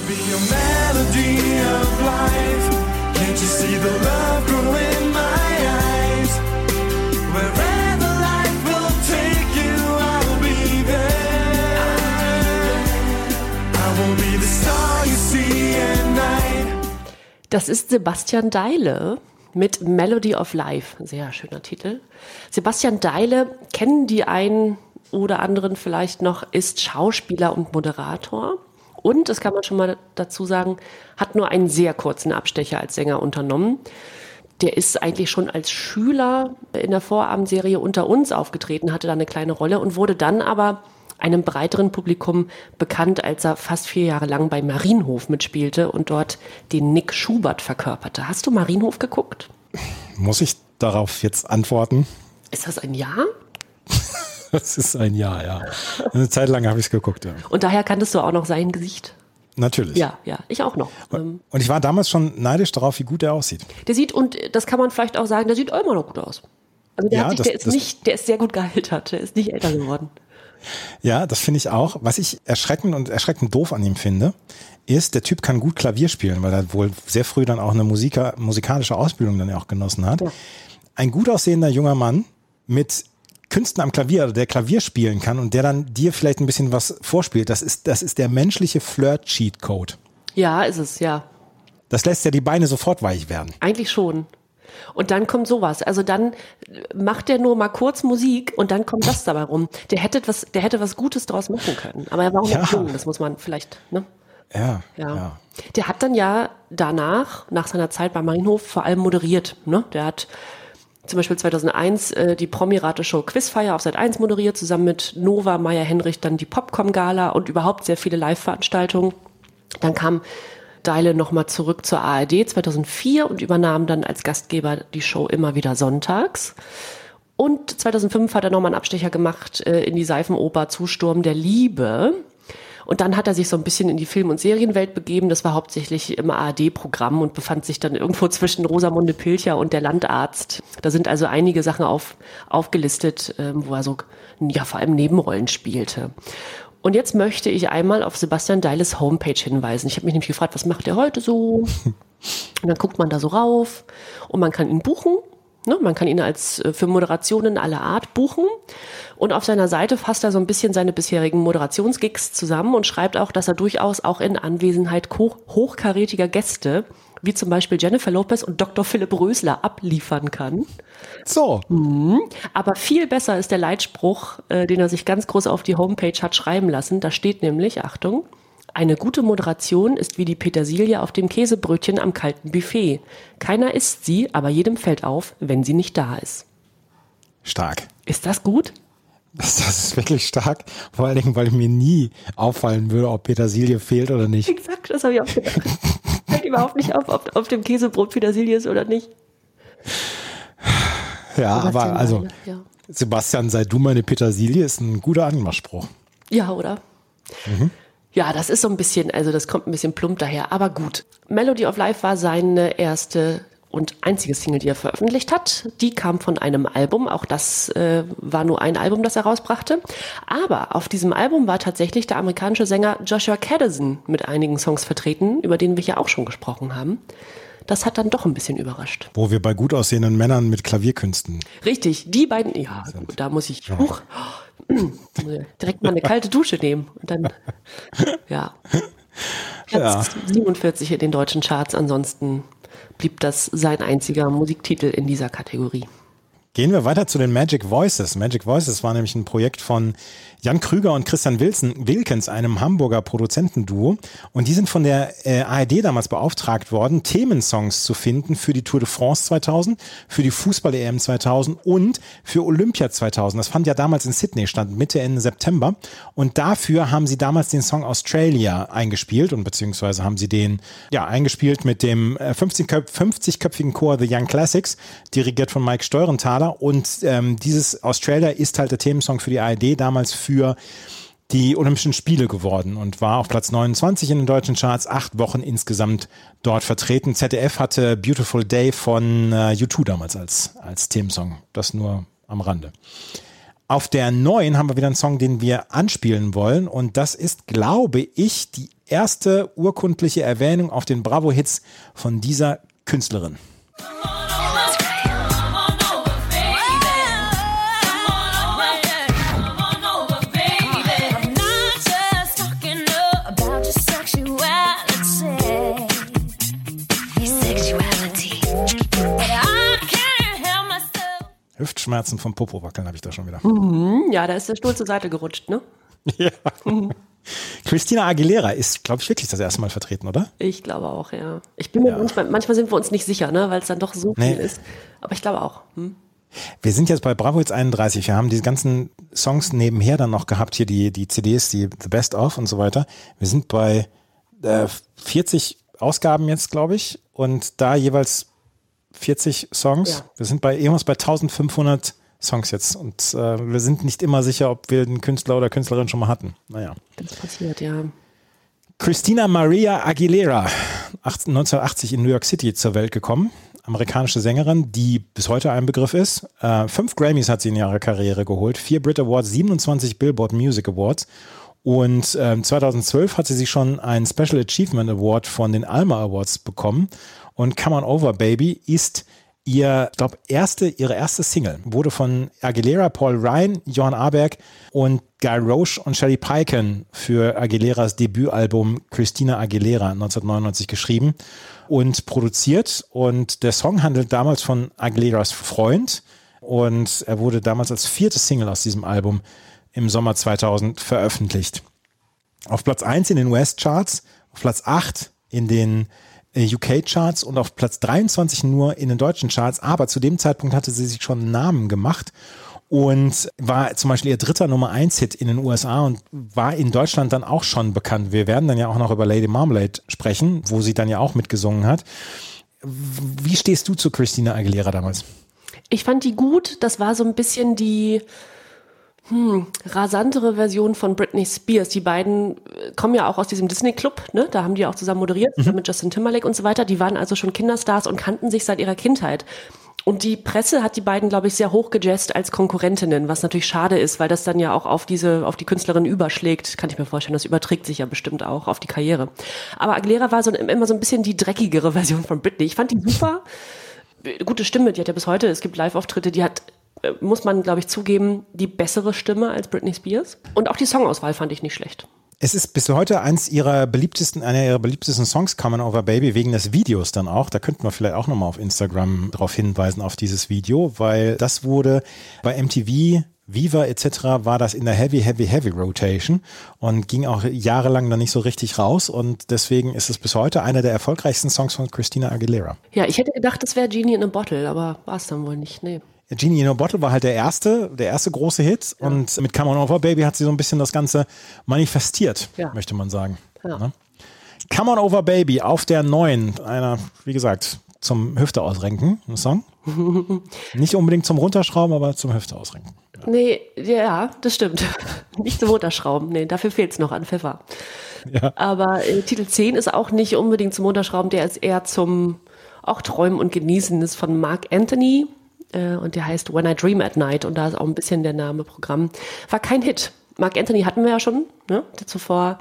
be a melody of life. Can't you see the love Das ist Sebastian Deile mit Melody of Life. Sehr schöner Titel. Sebastian Deile kennen die einen oder anderen vielleicht noch, ist Schauspieler und Moderator. Und, das kann man schon mal dazu sagen, hat nur einen sehr kurzen Abstecher als Sänger unternommen. Der ist eigentlich schon als Schüler in der Vorabendserie unter uns aufgetreten, hatte da eine kleine Rolle und wurde dann aber einem breiteren Publikum bekannt, als er fast vier Jahre lang bei Marienhof mitspielte und dort den Nick Schubert verkörperte. Hast du Marienhof geguckt? Muss ich darauf jetzt antworten? Ist das ein Ja? Das ist ein Ja, ja. Eine Zeit lang habe ich es geguckt, ja. Und daher kanntest du auch noch sein Gesicht. Natürlich. Ja, ja, ich auch noch. Ähm, Und ich war damals schon neidisch darauf, wie gut er aussieht. Der sieht, und das kann man vielleicht auch sagen, der sieht immer noch gut aus. Also der, Ja, hat sich, das- der ist nicht, der ist sehr gut gealtert, der ist nicht älter geworden. Ja, das finde ich auch. Was ich erschreckend und erschreckend doof an ihm finde, ist, der Typ kann gut Klavier spielen, weil er wohl sehr früh dann auch eine Musiker, musikalische Ausbildung dann auch genossen hat. Ein gut aussehender junger Mann mit Künsten am Klavier, also der Klavier spielen kann und der dann dir vielleicht ein bisschen was vorspielt, das ist, das ist der menschliche Flirt-Cheat-Code. Ja, ist es, ja. Das lässt ja die Beine sofort weich werden. Eigentlich schon. Und dann kommt sowas. Also dann macht er nur mal kurz Musik und dann kommt das dabei rum. Der hätte was, der hätte was Gutes draus machen können. Aber er war auch noch Ja. jung, das muss man vielleicht, ne? Ja, Ja. ja. Der hat dann ja danach, nach seiner Zeit bei Marienhof, vor allem moderiert. Ne? Der hat zum Beispiel 2001 äh, die Promi-Rate-Show Quizfeier auf Sat 1 moderiert, zusammen mit Nova, Maya Henrich, dann die Popcom-Gala und überhaupt sehr viele Live-Veranstaltungen. Dann kam Deile nochmal zurück zur ARD 2004 und übernahm dann als Gastgeber die Show immer wieder sonntags. Und 2005 hat er nochmal einen Abstecher gemacht äh, in die Seifenoper Zusturm der Liebe. Und dann hat er sich so ein bisschen in die Film- und Serienwelt begeben. Das war hauptsächlich im ARD-Programm und befand sich dann irgendwo zwischen Rosamunde Pilcher und der Landarzt. Da sind also einige Sachen auf, aufgelistet, ähm, wo er so ja vor allem Nebenrollen spielte. Und jetzt möchte ich einmal auf Sebastian Deiles Homepage hinweisen. Ich habe mich nämlich gefragt, was macht er heute so? Und dann guckt man da so rauf und man kann ihn buchen. Ne? Man kann ihn als äh, für Moderationen aller Art buchen. Und auf seiner Seite fasst er so ein bisschen seine bisherigen Moderationsgigs zusammen und schreibt auch, dass er durchaus auch in Anwesenheit hoch, hochkarätiger Gäste, wie zum Beispiel Jennifer Lopez und Dr. Philipp Rösler, abliefern kann. So, Aber viel besser ist der Leitspruch, äh, den er sich ganz groß auf die Homepage hat schreiben lassen. Da steht nämlich, Achtung, eine gute Moderation ist wie die Petersilie auf dem Käsebrötchen am kalten Buffet. Keiner isst sie, aber jedem fällt auf, wenn sie nicht da ist. stark. Ist das gut? Das, das ist wirklich stark. Vor allen Dingen, weil mir nie auffallen würde, ob Petersilie fehlt oder nicht. Exakt, das habe ich auch gedacht. fällt überhaupt nicht auf, ob auf dem Käsebrot Petersilie ist oder nicht. Ja, Sebastian aber also, ja. Sebastian, sei du meine Petersilie, ist ein guter Anmachspruch. Ja, oder? Ja, das ist so ein bisschen, also das kommt ein bisschen plump daher, aber gut. Melody of Life war seine erste und einzige Single, die er veröffentlicht hat. Die kam von einem Album, auch das äh, war nur ein Album, das er rausbrachte. Aber auf diesem Album war tatsächlich der amerikanische Sänger Joshua Caddison mit einigen Songs vertreten, über den wir hier auch schon gesprochen haben. Das hat dann doch ein bisschen überrascht. Wo wir bei gut aussehenden Männern mit Klavierkünsten. Richtig, die beiden, ja, gut, da muss ich, huch, direkt mal eine kalte Dusche nehmen und dann, ja. Platz 47 in den deutschen Charts, ansonsten blieb das sein einziger Musiktitel in dieser Kategorie. Gehen wir weiter zu den Magic Voices. Magic Voices war nämlich ein Projekt von Jan Krüger und Christian Wilson, Wilkens, einem Hamburger Produzentenduo. Und die sind von der äh, ARD damals beauftragt worden, Themensongs zu finden für die Tour de France 2000, für die Fußball-EM 2000 und für Olympia 2000. Das fand ja damals in Sydney statt, Mitte, Ende September. Und dafür haben sie damals den Song Australia eingespielt und beziehungsweise haben sie den ja eingespielt mit dem äh, 50-köpfigen Chor The Young Classics, dirigiert von Mike Steurenthaler. Und ähm, dieses Australia ist halt der Themensong für die ARD damals für die Olympischen Spiele geworden und war auf Platz 29 in den deutschen Charts, acht Wochen insgesamt dort vertreten. ZDF hatte Beautiful Day von äh, U2 damals als, als Themensong. Das nur am Rande. Auf der neuen haben wir wieder einen Song, den wir anspielen wollen und das ist, glaube ich, die erste urkundliche Erwähnung auf den Bravo-Hits von dieser Künstlerin. Hüftschmerzen vom Popo wackeln habe ich da schon wieder. Hm, ja, da ist der Stuhl zur Seite gerutscht, ne? Ja. Christina Aguilera ist, glaube ich, wirklich das erste Mal vertreten, oder? Ich glaube auch, ja. Ich bin mir Ja. manchmal, manchmal sind wir uns nicht sicher, ne, weil es dann doch so Nee. viel ist. Aber ich glaube auch. Hm? Wir sind jetzt bei Bravo Hits 31. Wir haben diese ganzen Songs nebenher dann noch gehabt, hier die, die CDs, die The Best of und so weiter. Wir sind bei äh, 40 Ausgaben jetzt, glaube ich, und da jeweils 40 Songs. Ja. Wir sind bei irgendwas bei 1500 Songs jetzt und äh, wir sind nicht immer sicher, ob wir den Künstler oder Künstlerin schon mal hatten. Naja. Das passiert, ja. Christina Maria Aguilera, 18 1980 in New York City zur Welt gekommen. Amerikanische Sängerin, die bis heute ein Begriff ist. Äh, fünf Grammys hat sie in ihrer Karriere geholt, vier Brit Awards, 27 Billboard Music Awards. Und ähm, 2012 hat sie sich schon einen Special Achievement Award von den Alma Awards bekommen. Und Come On Over Baby ist ihr, glaube erste, ihre erste Single. Wurde von Aguilera, Paul Ryan, Johann Aberg und Guy Roche und Shelly Peiken für Aguileras Debütalbum Christina Aguilera 1999 geschrieben und produziert. Und der Song handelt damals von Aguileras Freund. Und er wurde damals als vierte Single aus diesem Album im Sommer 2000 veröffentlicht. Auf Platz 1 in den US-Charts, auf Platz 8 in den UK-Charts und auf Platz 23 nur in den deutschen Charts. Aber zu dem Zeitpunkt hatte sie sich schon einen Namen gemacht und war zum Beispiel ihr dritter Nummer 1 Hit in den USA und war in Deutschland dann auch schon bekannt. Wir werden dann ja auch noch über Lady Marmalade sprechen, wo sie dann ja auch mitgesungen hat. Wie stehst du zu Christina Aguilera damals? Ich fand die gut. Das war so ein bisschen die hm, rasantere Version von Britney Spears. Die beiden äh, kommen ja auch aus diesem Disney-Club, ne? Da haben die auch zusammen moderiert, zusammen mit Justin Timberlake und so weiter. Die waren also schon Kinderstars und kannten sich seit ihrer Kindheit. Und die Presse hat die beiden, glaube ich, sehr hoch gejazzt als Konkurrentinnen, was natürlich schade ist, weil das dann ja auch auf diese, auf die Künstlerin überschlägt. Kann ich mir vorstellen, das überträgt sich ja bestimmt auch auf die Karriere. Aber Aguilera war so immer so ein bisschen die dreckigere Version von Britney. Ich fand die super gute Stimme, die hat ja bis heute, es gibt Live-Auftritte, die hat, äh, muss man glaube ich zugeben, die bessere Stimme als Britney Spears. Und auch die Songauswahl fand ich nicht schlecht. Es ist bis heute eins ihrer beliebtesten, einer ihrer beliebtesten Songs, Come On Over Baby, wegen des Videos dann auch. Da könnten wir vielleicht auch nochmal auf Instagram darauf hinweisen, auf dieses Video, weil das wurde bei MTV, Viva etc. war das in der Heavy, Heavy, Heavy Rotation und ging auch jahrelang dann nicht so richtig raus und deswegen ist es bis heute einer der erfolgreichsten Songs von Christina Aguilera. Ja, ich hätte gedacht, das wäre Genie in a Bottle, aber war es dann wohl nicht. Nee. Genie in a Bottle war halt der erste, der erste große Hit und mit Come On Over Baby hat sie so ein bisschen das Ganze manifestiert, Ja. möchte man sagen. Ja. Ne? Come On Over Baby auf der neuen, einer, wie gesagt, zum Hüfte ausrenken, ein Song. Nicht unbedingt zum Runterschrauben, aber zum Hüfte ausrenken. Nee, ja, das stimmt. nicht zum Runterschrauben. Nee, dafür fehlt es noch an Pfeffer. Ja. Aber äh, Titel 10 ist auch nicht unbedingt zum Runterschrauben, der ist eher zum auch Träumen und Genießen. Das ist von Mark Anthony äh, und der heißt When I Dream at Night und da ist auch ein bisschen der Name Programm. War kein Hit. Mark Anthony hatten wir ja schon, ne? Zuvor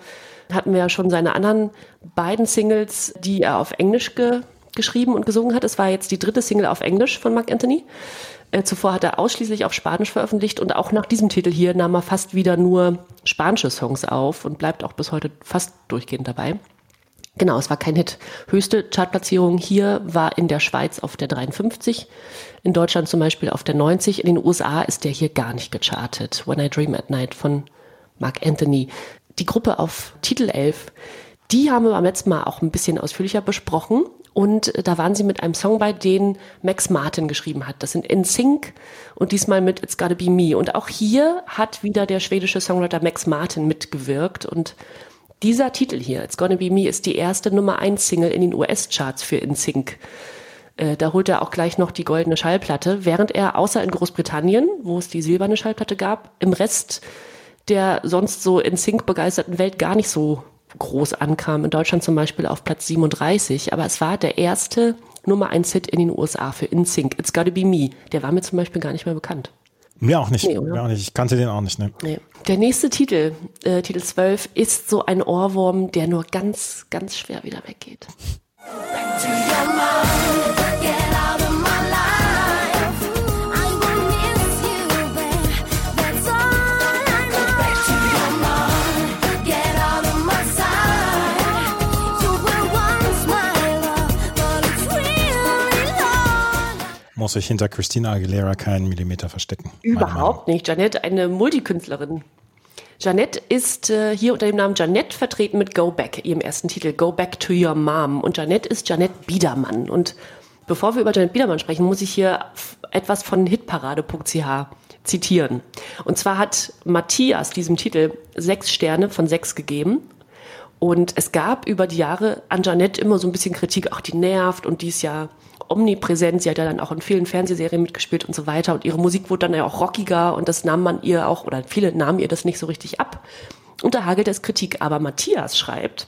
hatten wir ja schon seine anderen beiden Singles, die er auf Englisch ge geschrieben und gesungen hat. Es war jetzt die dritte Single auf Englisch von Mark Anthony. Äh, zuvor hat er ausschließlich auf Spanisch veröffentlicht und auch nach diesem Titel hier nahm er fast wieder nur spanische Songs auf und bleibt auch bis heute fast durchgehend dabei. Genau, es war kein Hit. Höchste Chartplatzierung hier war in der Schweiz auf der 53, in Deutschland zum Beispiel auf der 90, in den USA ist der hier gar nicht gechartet. When I Dream at Night von Mark Anthony. Die Gruppe auf Titel 11, die haben wir beim letzten Mal auch ein bisschen ausführlicher besprochen. Und da waren sie mit einem Song bei, den Max Martin geschrieben hat. Das sind In Sync und diesmal mit It's Gotta Be Me. Und auch hier hat wieder der schwedische Songwriter Max Martin mitgewirkt. Und dieser Titel hier, It's Gonna Be Me, ist die erste Nummer 1 Single in den US-Charts für In Sync. Äh, da holt er auch gleich noch die goldene Schallplatte, während er außer in Großbritannien, wo es die silberne Schallplatte gab, im Rest der sonst so in Sync begeisterten Welt gar nicht so groß ankam. In Deutschland zum Beispiel auf Platz 37, aber es war der erste Nummer 1 Hit in den USA für In Sync. It's Gotta Be Me. Der war mir zum Beispiel gar nicht mehr bekannt. Mir auch nicht. Nee? Mir auch nicht. Ich kannte den auch nicht. Ne? Nee. Der nächste Titel, äh, Titel 12, ist so ein Ohrwurm, der nur ganz, ganz schwer wieder weggeht. Muss sich hinter Christina Aguilera keinen Millimeter verstecken. Überhaupt nicht. Janette, eine Multikünstlerin. Janette ist äh, hier unter dem Namen Janette vertreten mit Go Back, ihrem ersten Titel, Go Back to Your Mom. Und Janette ist Janette Biedermann. Und bevor wir über Janette Biedermann sprechen, muss ich hier etwas von hitparade.ch zitieren. Und zwar hat Matthias diesem Titel sechs Sterne von sechs gegeben. Und es gab über die Jahre an Janette immer so ein bisschen Kritik, ach, die nervt und die ist omnipräsent. Sie hat ja dann auch in vielen Fernsehserien mitgespielt und so weiter. Und ihre Musik wurde dann ja auch rockiger und das nahm man ihr auch, oder viele nahmen ihr das nicht so richtig ab. Und da hagelt es Kritik. Aber Matthias schreibt,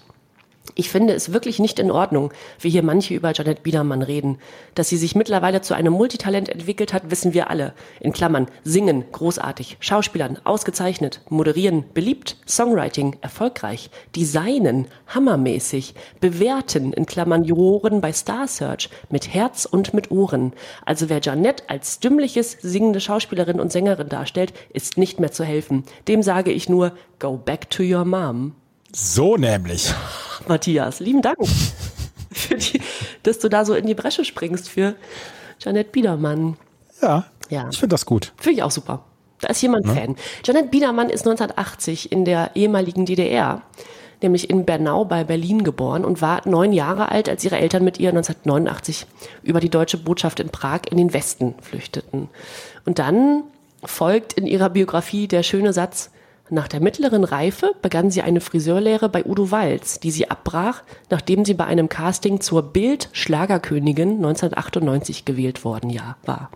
ich finde es wirklich nicht in Ordnung, wie hier manche über Janet Biedermann reden. Dass sie sich mittlerweile zu einem Multitalent entwickelt hat, wissen wir alle. In Klammern, singen, großartig, Schauspielern, ausgezeichnet, moderieren, beliebt, Songwriting, erfolgreich, designen, hammermäßig, bewerten, in Klammern Juroren bei Star Search, mit Herz und mit Ohren. Also wer Janet als dümmliches, singende Schauspielerin und Sängerin darstellt, ist nicht mehr zu helfen. Dem sage ich nur, go back to your mom. So nämlich. Matthias. Lieben Dank, für die, dass du da so in die Bresche springst für Janet Biedermann. Ja, Ja. ich finde das gut. Finde ich auch super. Da ist jemand Fan. Janet Biedermann ist 1980 in der ehemaligen DDR, nämlich in Bernau bei Berlin geboren und war neun Jahre alt, als ihre Eltern mit ihr 1989 über die deutsche Botschaft in Prag in den Westen flüchteten. Und dann folgt in ihrer Biografie der schöne Satz, nach der mittleren Reife begann sie eine Friseurlehre bei Udo Walz, die sie abbrach, nachdem sie bei einem Casting zur Bild-Schlagerkönigin 1998 gewählt worden war.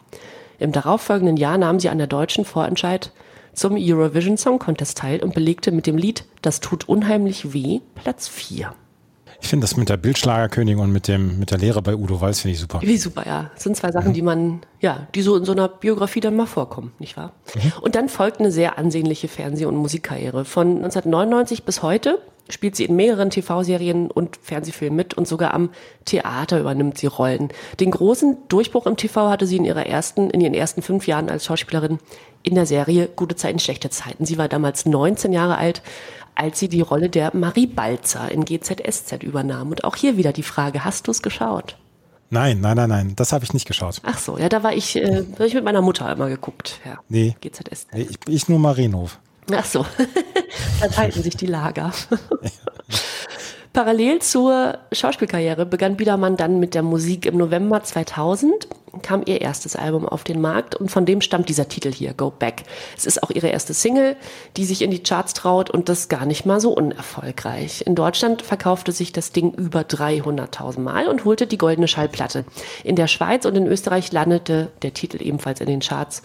Im darauffolgenden Jahr nahm sie an der deutschen Vorentscheid zum Eurovision Song Contest teil und belegte mit dem Lied Das tut unheimlich weh Platz 4. Ich finde das mit der Bildschlagerkönigin und mit dem mit der Lehre bei Udo Walz finde ich super. Wie super, ja. Das sind zwei Sachen, die man, ja, die so in so einer Biografie dann mal vorkommen, nicht wahr? Und dann folgt eine sehr ansehnliche Fernseh- und Musikkarriere. Von 1999 bis heute spielt sie in mehreren TV-Serien und Fernsehfilmen mit und sogar am Theater übernimmt sie Rollen. Den großen Durchbruch im TV hatte sie in ihrer ersten, in ihren ersten fünf Jahren als Schauspielerin in der Serie Gute Zeiten, schlechte Zeiten. Sie war damals 19 Jahre alt, als sie die Rolle der Marie Balzer in GZSZ übernahm. Und auch hier wieder die Frage, hast du es geschaut? Nein, nein, nein, nein, das habe ich nicht geschaut. Ach so, ja, da war ich, äh, da hab ich mit meiner Mutter immer geguckt. Ja. Nee. GZS. Nee, ich, ich nur Marienhof. Ach so, da teilten sich die Lager. Parallel zur Schauspielkarriere begann Biedermann dann mit der Musik. Im November 2000 kam ihr erstes Album auf den Markt und von dem stammt dieser Titel hier, Go Back. Es ist auch ihre erste Single, die sich in die Charts traut und das gar nicht mal so unerfolgreich. In Deutschland verkaufte sich das Ding über 300.000 Mal und holte die goldene Schallplatte. In der Schweiz und in Österreich landete der Titel ebenfalls in den Charts.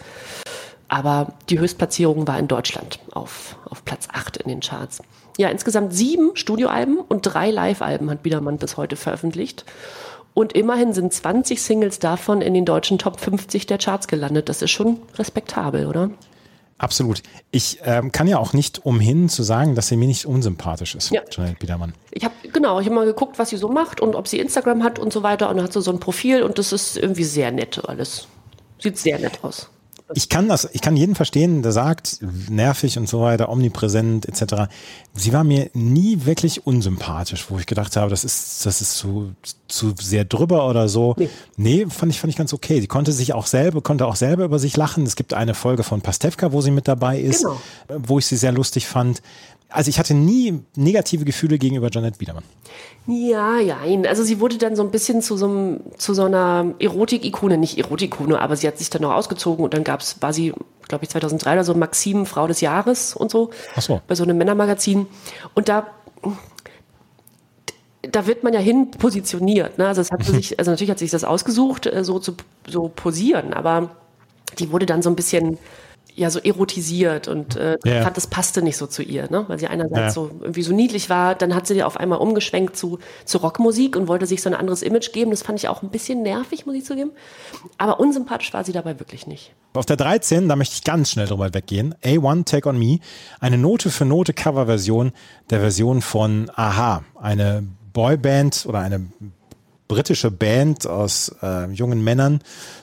Aber die Höchstplatzierung war in Deutschland auf, auf Platz 8 in den Charts. Ja, insgesamt sieben Studioalben und drei Live-Alben hat Biedermann bis heute veröffentlicht. Und immerhin sind 20 Singles davon in den deutschen Top 50 der Charts gelandet. Das ist schon respektabel, oder? Absolut. Ich ähm, kann ja auch nicht umhin zu sagen, dass sie mir nicht unsympathisch ist, Ja. Janet Biedermann. Ich habe genau, ich habe mal geguckt, was sie so macht und ob sie Instagram hat und so weiter. Und hat sie so ein Profil und das ist irgendwie sehr nett alles. Sieht sehr nett aus. Ich kann das, ich kann jeden verstehen, der sagt, nervig und so weiter, omnipräsent etc. Sie war mir nie wirklich unsympathisch, wo ich gedacht habe, das ist, das ist zu, zu sehr drüber oder so. Nee. nee, fand ich, fand ich ganz okay. Sie konnte sich auch selber, konnte auch selber über sich lachen. Es gibt eine Folge von Pastewka, wo sie mit dabei ist, Genau. wo ich sie sehr lustig fand. Also ich hatte nie negative Gefühle gegenüber Janet Biedermann. Ja, ja. Also sie wurde dann so ein bisschen zu so, einem, zu so einer Erotik-Ikone, nicht Erotik-Ikone, aber sie hat sich dann noch ausgezogen und dann gab's, war sie, glaube ich, 2003 oder so Maxim Frau des Jahres und so. Ach so. Bei so einem Männermagazin. Und da, da wird man ja hin positioniert. Ne? Also, es hat sich, also natürlich hat sie sich das ausgesucht, äh, so zu so posieren, aber die wurde dann so ein bisschen ja so erotisiert und äh, Ja. ich fand, das passte nicht so zu ihr, ne? weil sie einerseits Ja. so irgendwie so niedlich war, dann hat sie auf einmal umgeschwenkt zu, zu Rockmusik und wollte sich so ein anderes Image geben. Das fand ich auch ein bisschen nervig, muss ich zugeben. Aber unsympathisch war sie dabei wirklich nicht. Auf der 13, da möchte ich ganz schnell drüber weggehen. A1 Take on Me, eine Note für Note Coverversion der Version von Aha, eine Boyband oder eine britische Band aus äh, jungen Männern,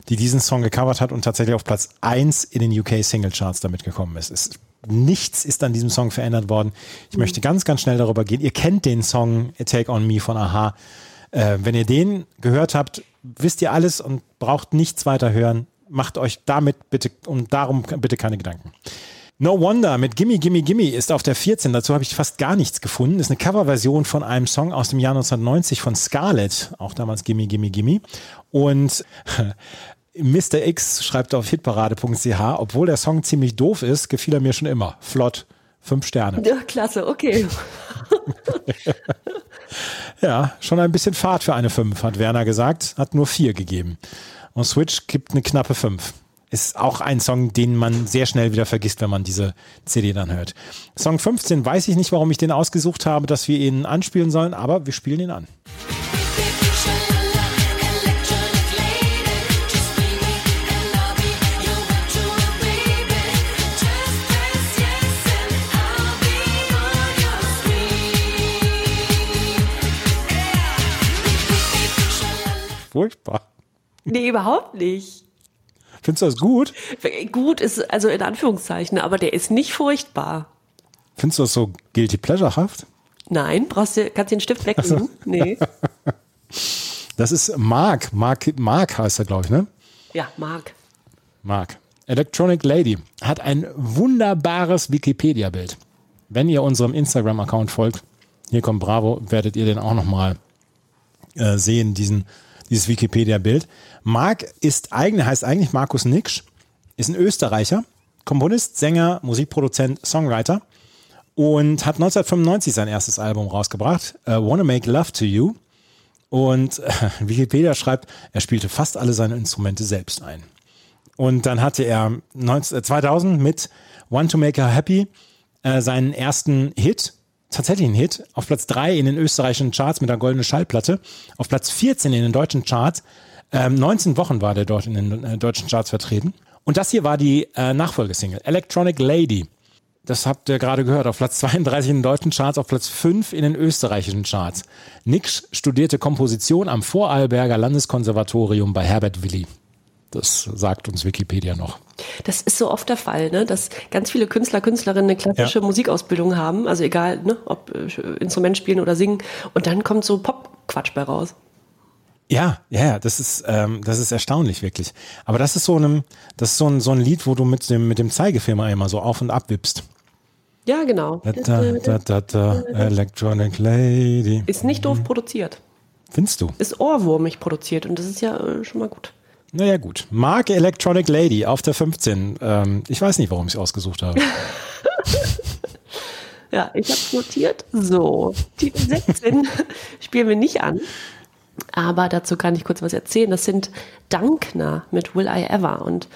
die diesen Song gecovert hat und tatsächlich auf Platz 1 in den UK Single Charts damit gekommen ist. Es, nichts ist an diesem Song verändert worden. Ich möchte ganz, ganz schnell darüber gehen. Ihr kennt den Song Take on Me von Aha. Äh, wenn ihr den gehört habt, wisst ihr alles und braucht nichts weiter hören. Macht euch damit bitte und darum bitte keine Gedanken. No Wonder mit Gimme Gimme Gimme ist auf der 14. Dazu habe ich fast gar nichts gefunden. Ist eine Coverversion von einem Song aus dem Jahr 1990 von Scarlett, auch damals Gimme Gimme Gimme. Und Mr. X schreibt auf hitparade.ch, obwohl der Song ziemlich doof ist, gefiel er mir schon immer. Flott. Fünf Sterne. Ja, klasse, okay. Ja, schon ein bisschen Fahrt für eine 5, hat Werner gesagt, hat nur 4 gegeben. Und Switch gibt eine knappe 5. Ist auch ein Song, den man sehr schnell wieder vergisst, wenn man diese CD dann hört. Song 15 weiß ich nicht, warum ich den ausgesucht habe, dass wir ihn anspielen sollen, aber wir spielen ihn an. Furchtbar. Nee, überhaupt nicht. Findest du das gut? Gut ist also in Anführungszeichen, aber der ist nicht furchtbar. Findest du das so guilty pleasurehaft? Nein, brauchst du, kannst du den Stift wegnehmen? Nee. Das ist Mark. Mark, Mark heißt er, glaube ich, ne? Ja, Marc. Mark. Electronic Lady hat ein wunderbares Wikipedia-Bild. Wenn ihr unserem Instagram-Account folgt, hier kommt Bravo, werdet ihr den auch nochmal äh, sehen, diesen, dieses Wikipedia-Bild. Mark ist eigen, heißt eigentlich Markus Niksch, ist ein Österreicher, Komponist, Sänger, Musikproduzent, Songwriter und hat 1995 sein erstes Album rausgebracht, äh, Wanna Make Love to You. Und äh, Wikipedia schreibt, er spielte fast alle seine Instrumente selbst ein. Und dann hatte er 19, äh, 2000 mit Want to Make Her Happy äh, seinen ersten Hit, tatsächlich einen Hit, auf Platz 3 in den österreichischen Charts mit der goldenen Schallplatte, auf Platz 14 in den deutschen Charts. Ähm, 19 Wochen war der dort in den äh, deutschen Charts vertreten. Und das hier war die äh, Nachfolgesingle, Electronic Lady. Das habt ihr gerade gehört, auf Platz 32 in den deutschen Charts, auf Platz 5 in den österreichischen Charts. Nix studierte Komposition am Vorarlberger Landeskonservatorium bei Herbert Willi. Das sagt uns Wikipedia noch. Das ist so oft der Fall, ne? dass ganz viele Künstler, Künstlerinnen eine klassische Ja. Musikausbildung haben, also egal, ne? ob äh, Instrument spielen oder singen, und dann kommt so Pop-Quatsch bei raus. Ja, ja, das ist, ähm, das ist erstaunlich wirklich. Aber das ist so ein, das ist so ein, so ein Lied, wo du mit dem, mit dem Zeigefinger immer so auf und ab wippst. Ja, genau. Da, da, da, da, da, Electronic Lady. Ist nicht doof produziert. Findest du? Ist ohrwurmig produziert und das ist ja äh, schon mal gut. Naja, gut. Mark Electronic Lady auf der 15. Ähm, ich weiß nicht, warum ich es ausgesucht habe. Ja, ich habe notiert. So, Titel 16 spielen wir nicht an. Aber dazu kann ich kurz was erzählen. Das sind Dankner mit Will I Ever. Und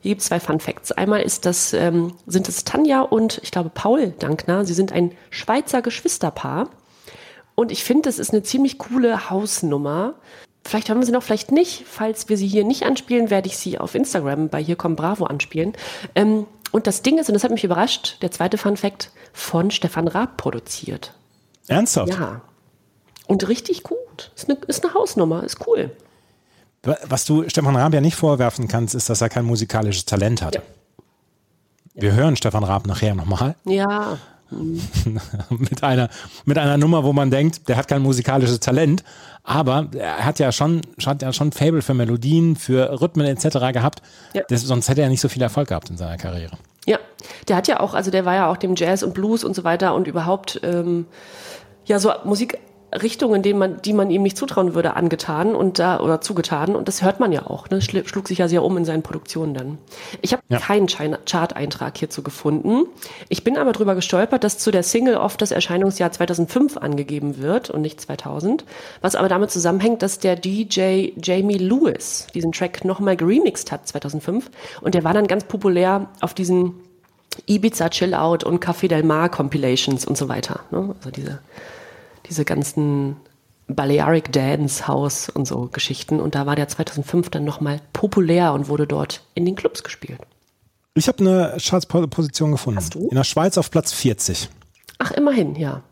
hier gibt es zwei Fun Facts. Einmal ist das, ähm, sind es Tanja und ich glaube Paul Dankner. Sie sind ein Schweizer Geschwisterpaar. Und ich finde, das ist eine ziemlich coole Hausnummer. Vielleicht haben wir sie noch, vielleicht nicht. Falls wir sie hier nicht anspielen, werde ich sie auf Instagram bei Hier kommt Bravo anspielen. Ähm, und das Ding ist, und das hat mich überrascht, der zweite Fun Fact, von Stefan Raab produziert. Ernsthaft? Ja. Und richtig gut. Ist eine, ist eine Hausnummer, ist cool. Was du Stefan Raab ja nicht vorwerfen kannst, ist, dass er kein musikalisches Talent hat. Ja. Wir hören Stefan Raab nachher nochmal Ja, mit einer, mit einer Nummer, wo man denkt, der hat kein musikalisches Talent, aber er hat ja schon, hat ja schon Fable für Melodien, für Rhythmen etc. gehabt. Ja. Das, sonst hätte er nicht so viel Erfolg gehabt in seiner Karriere. Ja, der hat ja auch, also der war ja auch dem Jazz und Blues und so weiter und überhaupt ähm, ja so Musikrichtungen, denen man, die man ihm nicht zutrauen würde, angetan und da oder zugetan und das hört man ja auch. Ne? Schlug sich ja sehr um in seinen Produktionen dann. Ich habe Ja. keinen Chart-Eintrag hierzu gefunden. Ich bin aber drüber gestolpert, dass zu der Single oft das Erscheinungsjahr 2005 angegeben wird und nicht 2000, was aber damit zusammenhängt, dass der DJ Jamie Lewis diesen Track nochmal geremixed hat 2005 und der war dann ganz populär auf diesen Ibiza Chill Out und Café Del Mar Compilations und so weiter. Ne? Also diese, diese ganzen Balearic Dance House und so Geschichten. Und da war der 2005 dann nochmal populär und wurde dort in den Clubs gespielt. Ich habe eine Chartsposition gefunden. Hast du? In der Schweiz auf Platz 40. Ach, immerhin, ja.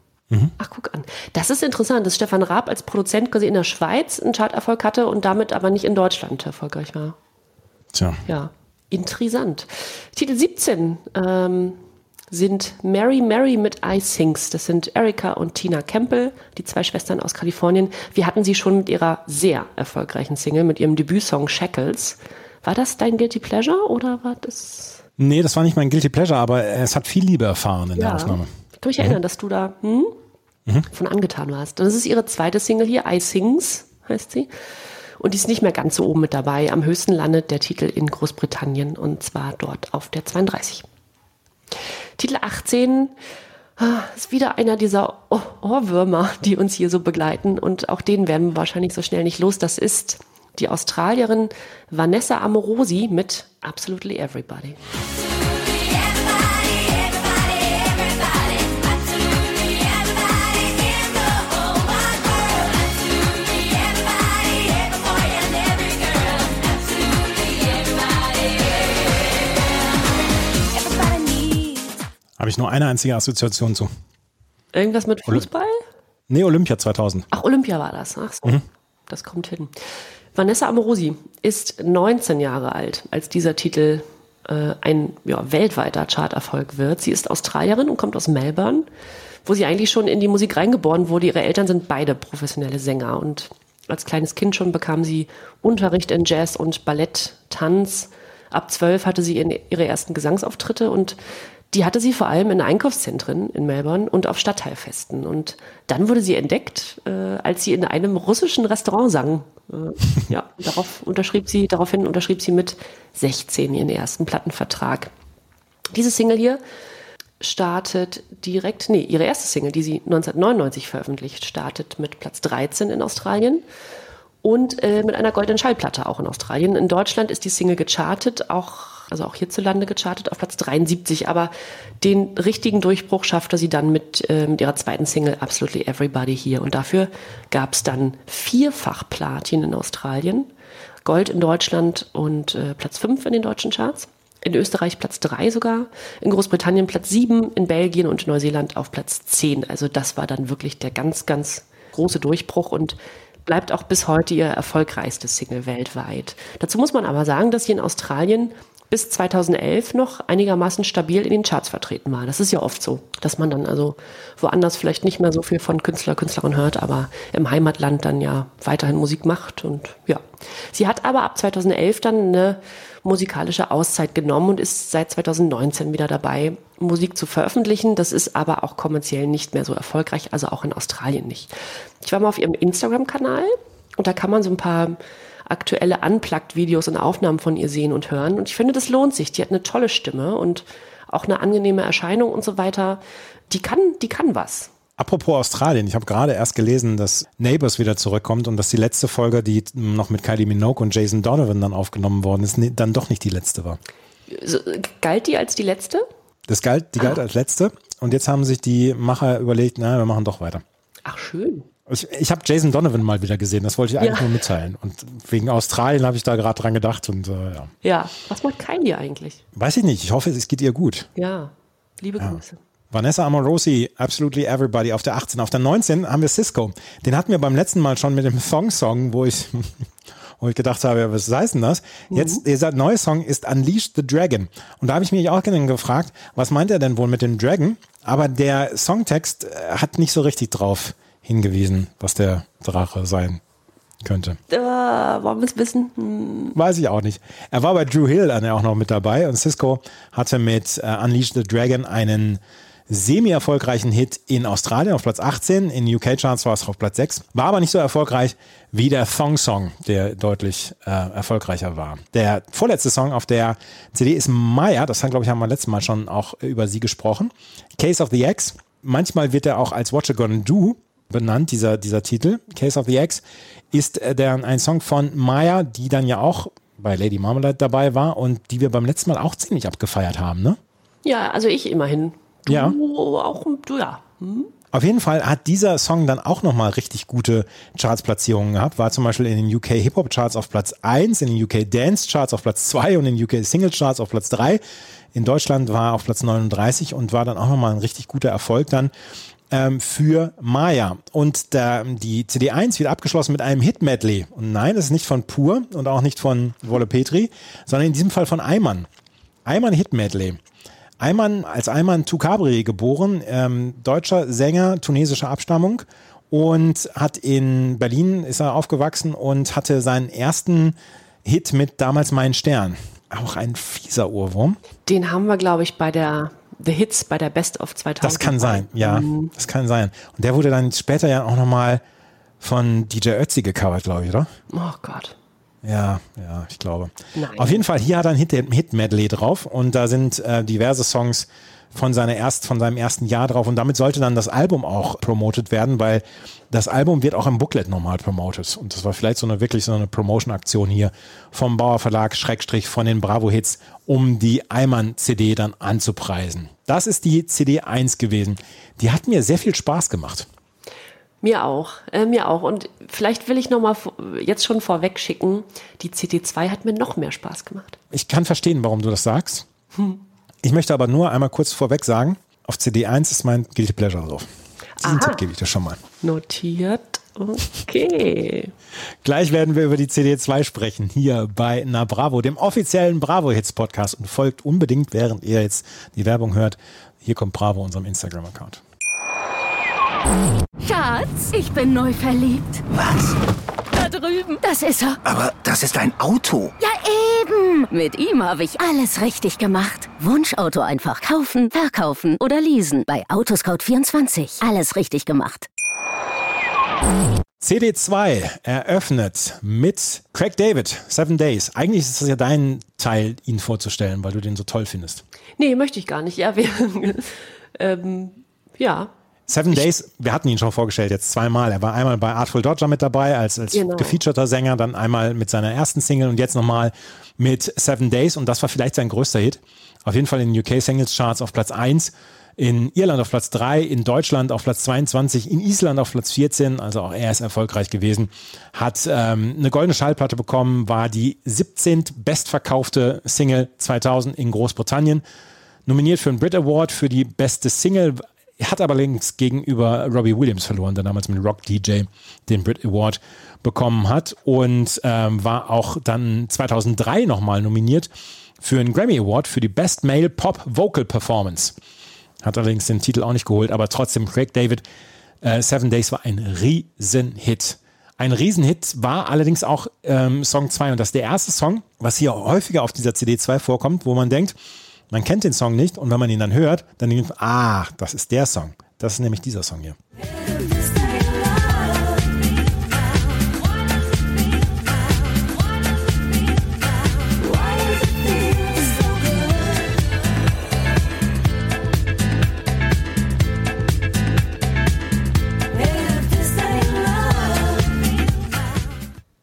Ach, guck an. Das ist interessant, dass Stefan Raab als Produzent quasi in der Schweiz einen Charterfolg hatte und damit aber nicht in Deutschland erfolgreich war. Tja. Ja, interessant. Titel 17 ähm, sind Mary Mary mit I Sings. Das sind Erika und Tina Campbell, die zwei Schwestern aus Kalifornien. Wir hatten sie schon mit ihrer sehr erfolgreichen Single, mit ihrem Debütsong Shackles. War das dein Guilty Pleasure oder war das... Nee, das war nicht mein Guilty Pleasure, aber es hat viel Liebe erfahren in der Ja. Aufnahme. Ich kann mich erinnern, dass du da hm, von angetan warst. Und das ist ihre zweite Single hier, I Sings heißt sie. Und die ist nicht mehr ganz so oben mit dabei. Am höchsten landet der Titel in Großbritannien und zwar dort auf der 32. Titel 18 ah, ist wieder einer dieser Ohr- Ohrwürmer, die uns hier so begleiten und auch den werden wir wahrscheinlich so schnell nicht los. Das ist die Australierin Vanessa Amorosi mit Absolutely Everybody. Habe ich nur eine einzige Assoziation zu. Irgendwas mit Fußball? Nee, Olympia 2000. Ach, Olympia war das. Ach so, das kommt hin. Vanessa Amorosi ist 19 Jahre alt, als dieser Titel äh, ein ja, weltweiter Charterfolg wird. Sie ist Australierin und kommt aus Melbourne, wo sie eigentlich schon in die Musik reingeboren wurde. Ihre Eltern sind beide professionelle Sänger und als kleines Kind schon bekam sie Unterricht in Jazz und Ballett, Tanz. Ab zwölf hatte sie ihre ersten Gesangsauftritte und die hatte sie vor allem in Einkaufszentren in Melbourne und auf Stadtteilfesten. Und dann wurde sie entdeckt, äh, als sie in einem russischen Restaurant sang. Äh, ja, darauf unterschrieb sie, daraufhin unterschrieb sie mit 16 ihren ersten Plattenvertrag. Diese Single hier startet direkt, nee, ihre erste Single, die sie 1999 veröffentlicht, startet mit Platz 13 in Australien und äh, mit einer goldenen Schallplatte auch in Australien. In Deutschland ist die Single gechartet, auch, also auch hierzulande gechartet auf Platz 73, aber den richtigen Durchbruch schaffte sie dann mit, äh, mit ihrer zweiten Single Absolutely Everybody hier. Und dafür gab es dann vierfach Platin in Australien, Gold in Deutschland und äh, Platz 5 in den deutschen Charts. In Österreich Platz 3 sogar, in Großbritannien Platz 7, in Belgien und Neuseeland auf Platz 10. Also das war dann wirklich der ganz, ganz große Durchbruch und bleibt auch bis heute ihr erfolgreichstes Single weltweit. Dazu muss man aber sagen, dass sie in Australien bis 2011 noch einigermaßen stabil in den Charts vertreten war. Das ist ja oft so, dass man dann also woanders vielleicht nicht mehr so viel von Künstler, Künstlerin hört, aber im Heimatland dann ja weiterhin Musik macht und ja. Sie hat aber ab 2011 dann eine musikalische Auszeit genommen und ist seit 2019 wieder dabei, Musik zu veröffentlichen. Das ist aber auch kommerziell nicht mehr so erfolgreich, also auch in Australien nicht. Ich war mal auf ihrem Instagram-Kanal und da kann man so ein paar aktuelle Unplugged-Videos und Aufnahmen von ihr sehen und hören. Und ich finde, das lohnt sich. Die hat eine tolle Stimme und auch eine angenehme Erscheinung und so weiter. Die kann, die kann was. Apropos Australien, ich habe gerade erst gelesen, dass Neighbors wieder zurückkommt und dass die letzte Folge, die noch mit Kylie Minogue und Jason Donovan dann aufgenommen worden ist, dann doch nicht die letzte war. So, galt die als die letzte? Das galt, die galt als letzte und jetzt haben sich die Macher überlegt, na, wir machen doch weiter. Ach, schön. Ich, ich habe Jason Donovan mal wieder gesehen, das wollte ich eigentlich Ja. nur mitteilen. Und wegen Australien habe ich da gerade dran gedacht und äh, ja. Ja. Was macht Kylie eigentlich? Weiß ich nicht, ich hoffe, es geht ihr gut. Ja. Liebe Grüße. Vanessa Amorosi, Absolutely Everybody auf der 18. Auf der 19 haben wir Cisco. Den hatten wir beim letzten Mal schon mit dem Thong Song, wo ich, wo ich gedacht habe, was heißt denn das? Jetzt, dieser neue Song ist Unleash the Dragon. Und da habe ich mich auch gefragt, was meint er denn wohl mit dem Dragon? Aber der Songtext äh, hat nicht so richtig drauf hingewiesen, was der Drache sein könnte. Äh, wollen wir es wissen? Hm. Weiß ich auch nicht. Er war bei Drew Hill dann ja auch noch mit dabei und Cisco hatte mit äh, Unleash the Dragon einen semi-erfolgreichen Hit in Australien auf Platz 18, in UK-Charts war es auf Platz 6, war aber nicht so erfolgreich wie der Thong Song, der deutlich äh, erfolgreicher war. Der vorletzte Song auf der CD ist Maya, das haben, glaube ich, haben wir letztes Mal schon auch über sie gesprochen. Case of the X, manchmal wird er auch als What You Gonna Do benannt, dieser, dieser Titel. Case of the X ist äh, der, ein Song von Maya, die dann ja auch bei Lady Marmalade dabei war und die wir beim letzten Mal auch ziemlich abgefeiert haben, ne? Ja, also ich immerhin. Du Ja. auch, du ja. Auf jeden Fall hat dieser Song dann auch nochmal richtig gute Chartsplatzierungen gehabt. War zum Beispiel in den UK Hip-Hop Charts auf Platz 1, in den UK Dance Charts auf Platz 2 und in den UK Single Charts auf Platz 3. In Deutschland war er auf Platz 39 und war dann auch nochmal ein richtig guter Erfolg dann ähm, für Maya. Und der, die CD1 wird abgeschlossen mit einem Hit-Medley. Und nein, das ist nicht von Pur und auch nicht von Wolle Petri, sondern in diesem Fall von Ayman. Ayman Hit-Medley. Ayman, als Ayman Tukabri geboren, ähm, deutscher Sänger tunesischer Abstammung und hat in Berlin ist er aufgewachsen und hatte seinen ersten Hit mit damals Mein Stern. Auch ein fieser Ohrwurm. Den haben wir, glaube ich, bei der The Hits, bei der Best of 2000. Das kann sein, ja, das kann sein. Und der wurde dann später ja auch nochmal von DJ Ötzi gecovert, glaube ich, oder? Oh Gott. Ja, ja, ich glaube. Nein. Auf jeden Fall, hier hat er ein Hit- Hit-Medley drauf und da sind äh, diverse Songs von, seiner erst, von seinem ersten Jahr drauf und damit sollte dann das Album auch promotet werden, weil das Album wird auch im Booklet nochmal promotet und das war vielleicht so eine wirklich so eine Promotion-Aktion hier vom Bauer Verlag, Schrägstrich von den Bravo-Hits, um die Eimann-CD dann anzupreisen. Das ist die CD 1 gewesen. Die hat mir sehr viel Spaß gemacht. Mir auch, äh, mir auch. Und vielleicht will ich noch mal vor- jetzt schon vorweg schicken, die CD2 hat mir noch mehr Spaß gemacht. Ich kann verstehen, warum du das sagst. Ich möchte aber nur einmal kurz vorweg sagen, auf CD 1 ist mein Guilty Pleasure drauf. Diesen Aha. Tipp gebe ich dir schon mal. Notiert. Okay. Gleich werden wir über die CD 2 sprechen, hier bei Na Bravo, dem offiziellen Bravo Hits Podcast. Und folgt unbedingt, während ihr jetzt die Werbung hört. Hier kommt Bravo, unserem Instagram-Account. Schatz, ich bin neu verliebt. Was? Da drüben. Das ist er. Aber das ist ein Auto. Ja, eben. Mit ihm habe ich alles richtig gemacht. Wunschauto einfach kaufen, verkaufen oder leasen. Bei Autoscout24. Alles richtig gemacht. CD 2 eröffnet mit Craig David, Seven Days. Eigentlich ist es ja dein Teil, ihn vorzustellen, weil du den so toll findest. Nee, möchte ich gar nicht. Ja, wir, ähm, ja. Seven Days, wir hatten ihn schon vorgestellt jetzt zweimal. Er war einmal bei Artful Dodger mit dabei als, als Genau. gefeaturter Sänger, dann einmal mit seiner ersten Single und jetzt nochmal mit Seven Days und das war vielleicht sein größter Hit. Auf jeden Fall in den UK Singles Charts auf Platz 1, in Irland auf Platz 3, in Deutschland auf Platz 22, in Island auf Platz 14, also auch er ist erfolgreich gewesen, hat ähm, eine goldene Schallplatte bekommen, war die 17. bestverkaufte Single 2000 in Großbritannien nominiert für einen Brit Award für die beste Single, hat aber links gegenüber Robbie Williams verloren, der damals mit Rock DJ den Brit Award bekommen hat und ähm, war auch dann 2003 nochmal nominiert für einen Grammy Award für die Best Male Pop Vocal Performance. Hat allerdings den Titel auch nicht geholt, aber trotzdem Craig David, äh, Seven Days war ein Riesenhit. Ein Riesenhit war allerdings auch ähm, Song 2 und das ist der erste Song, was hier häufiger auf dieser CD 2 vorkommt, wo man denkt, man kennt den Song nicht und wenn man ihn dann hört, dann denkt man, ah, das ist der Song. Das ist nämlich dieser Song hier.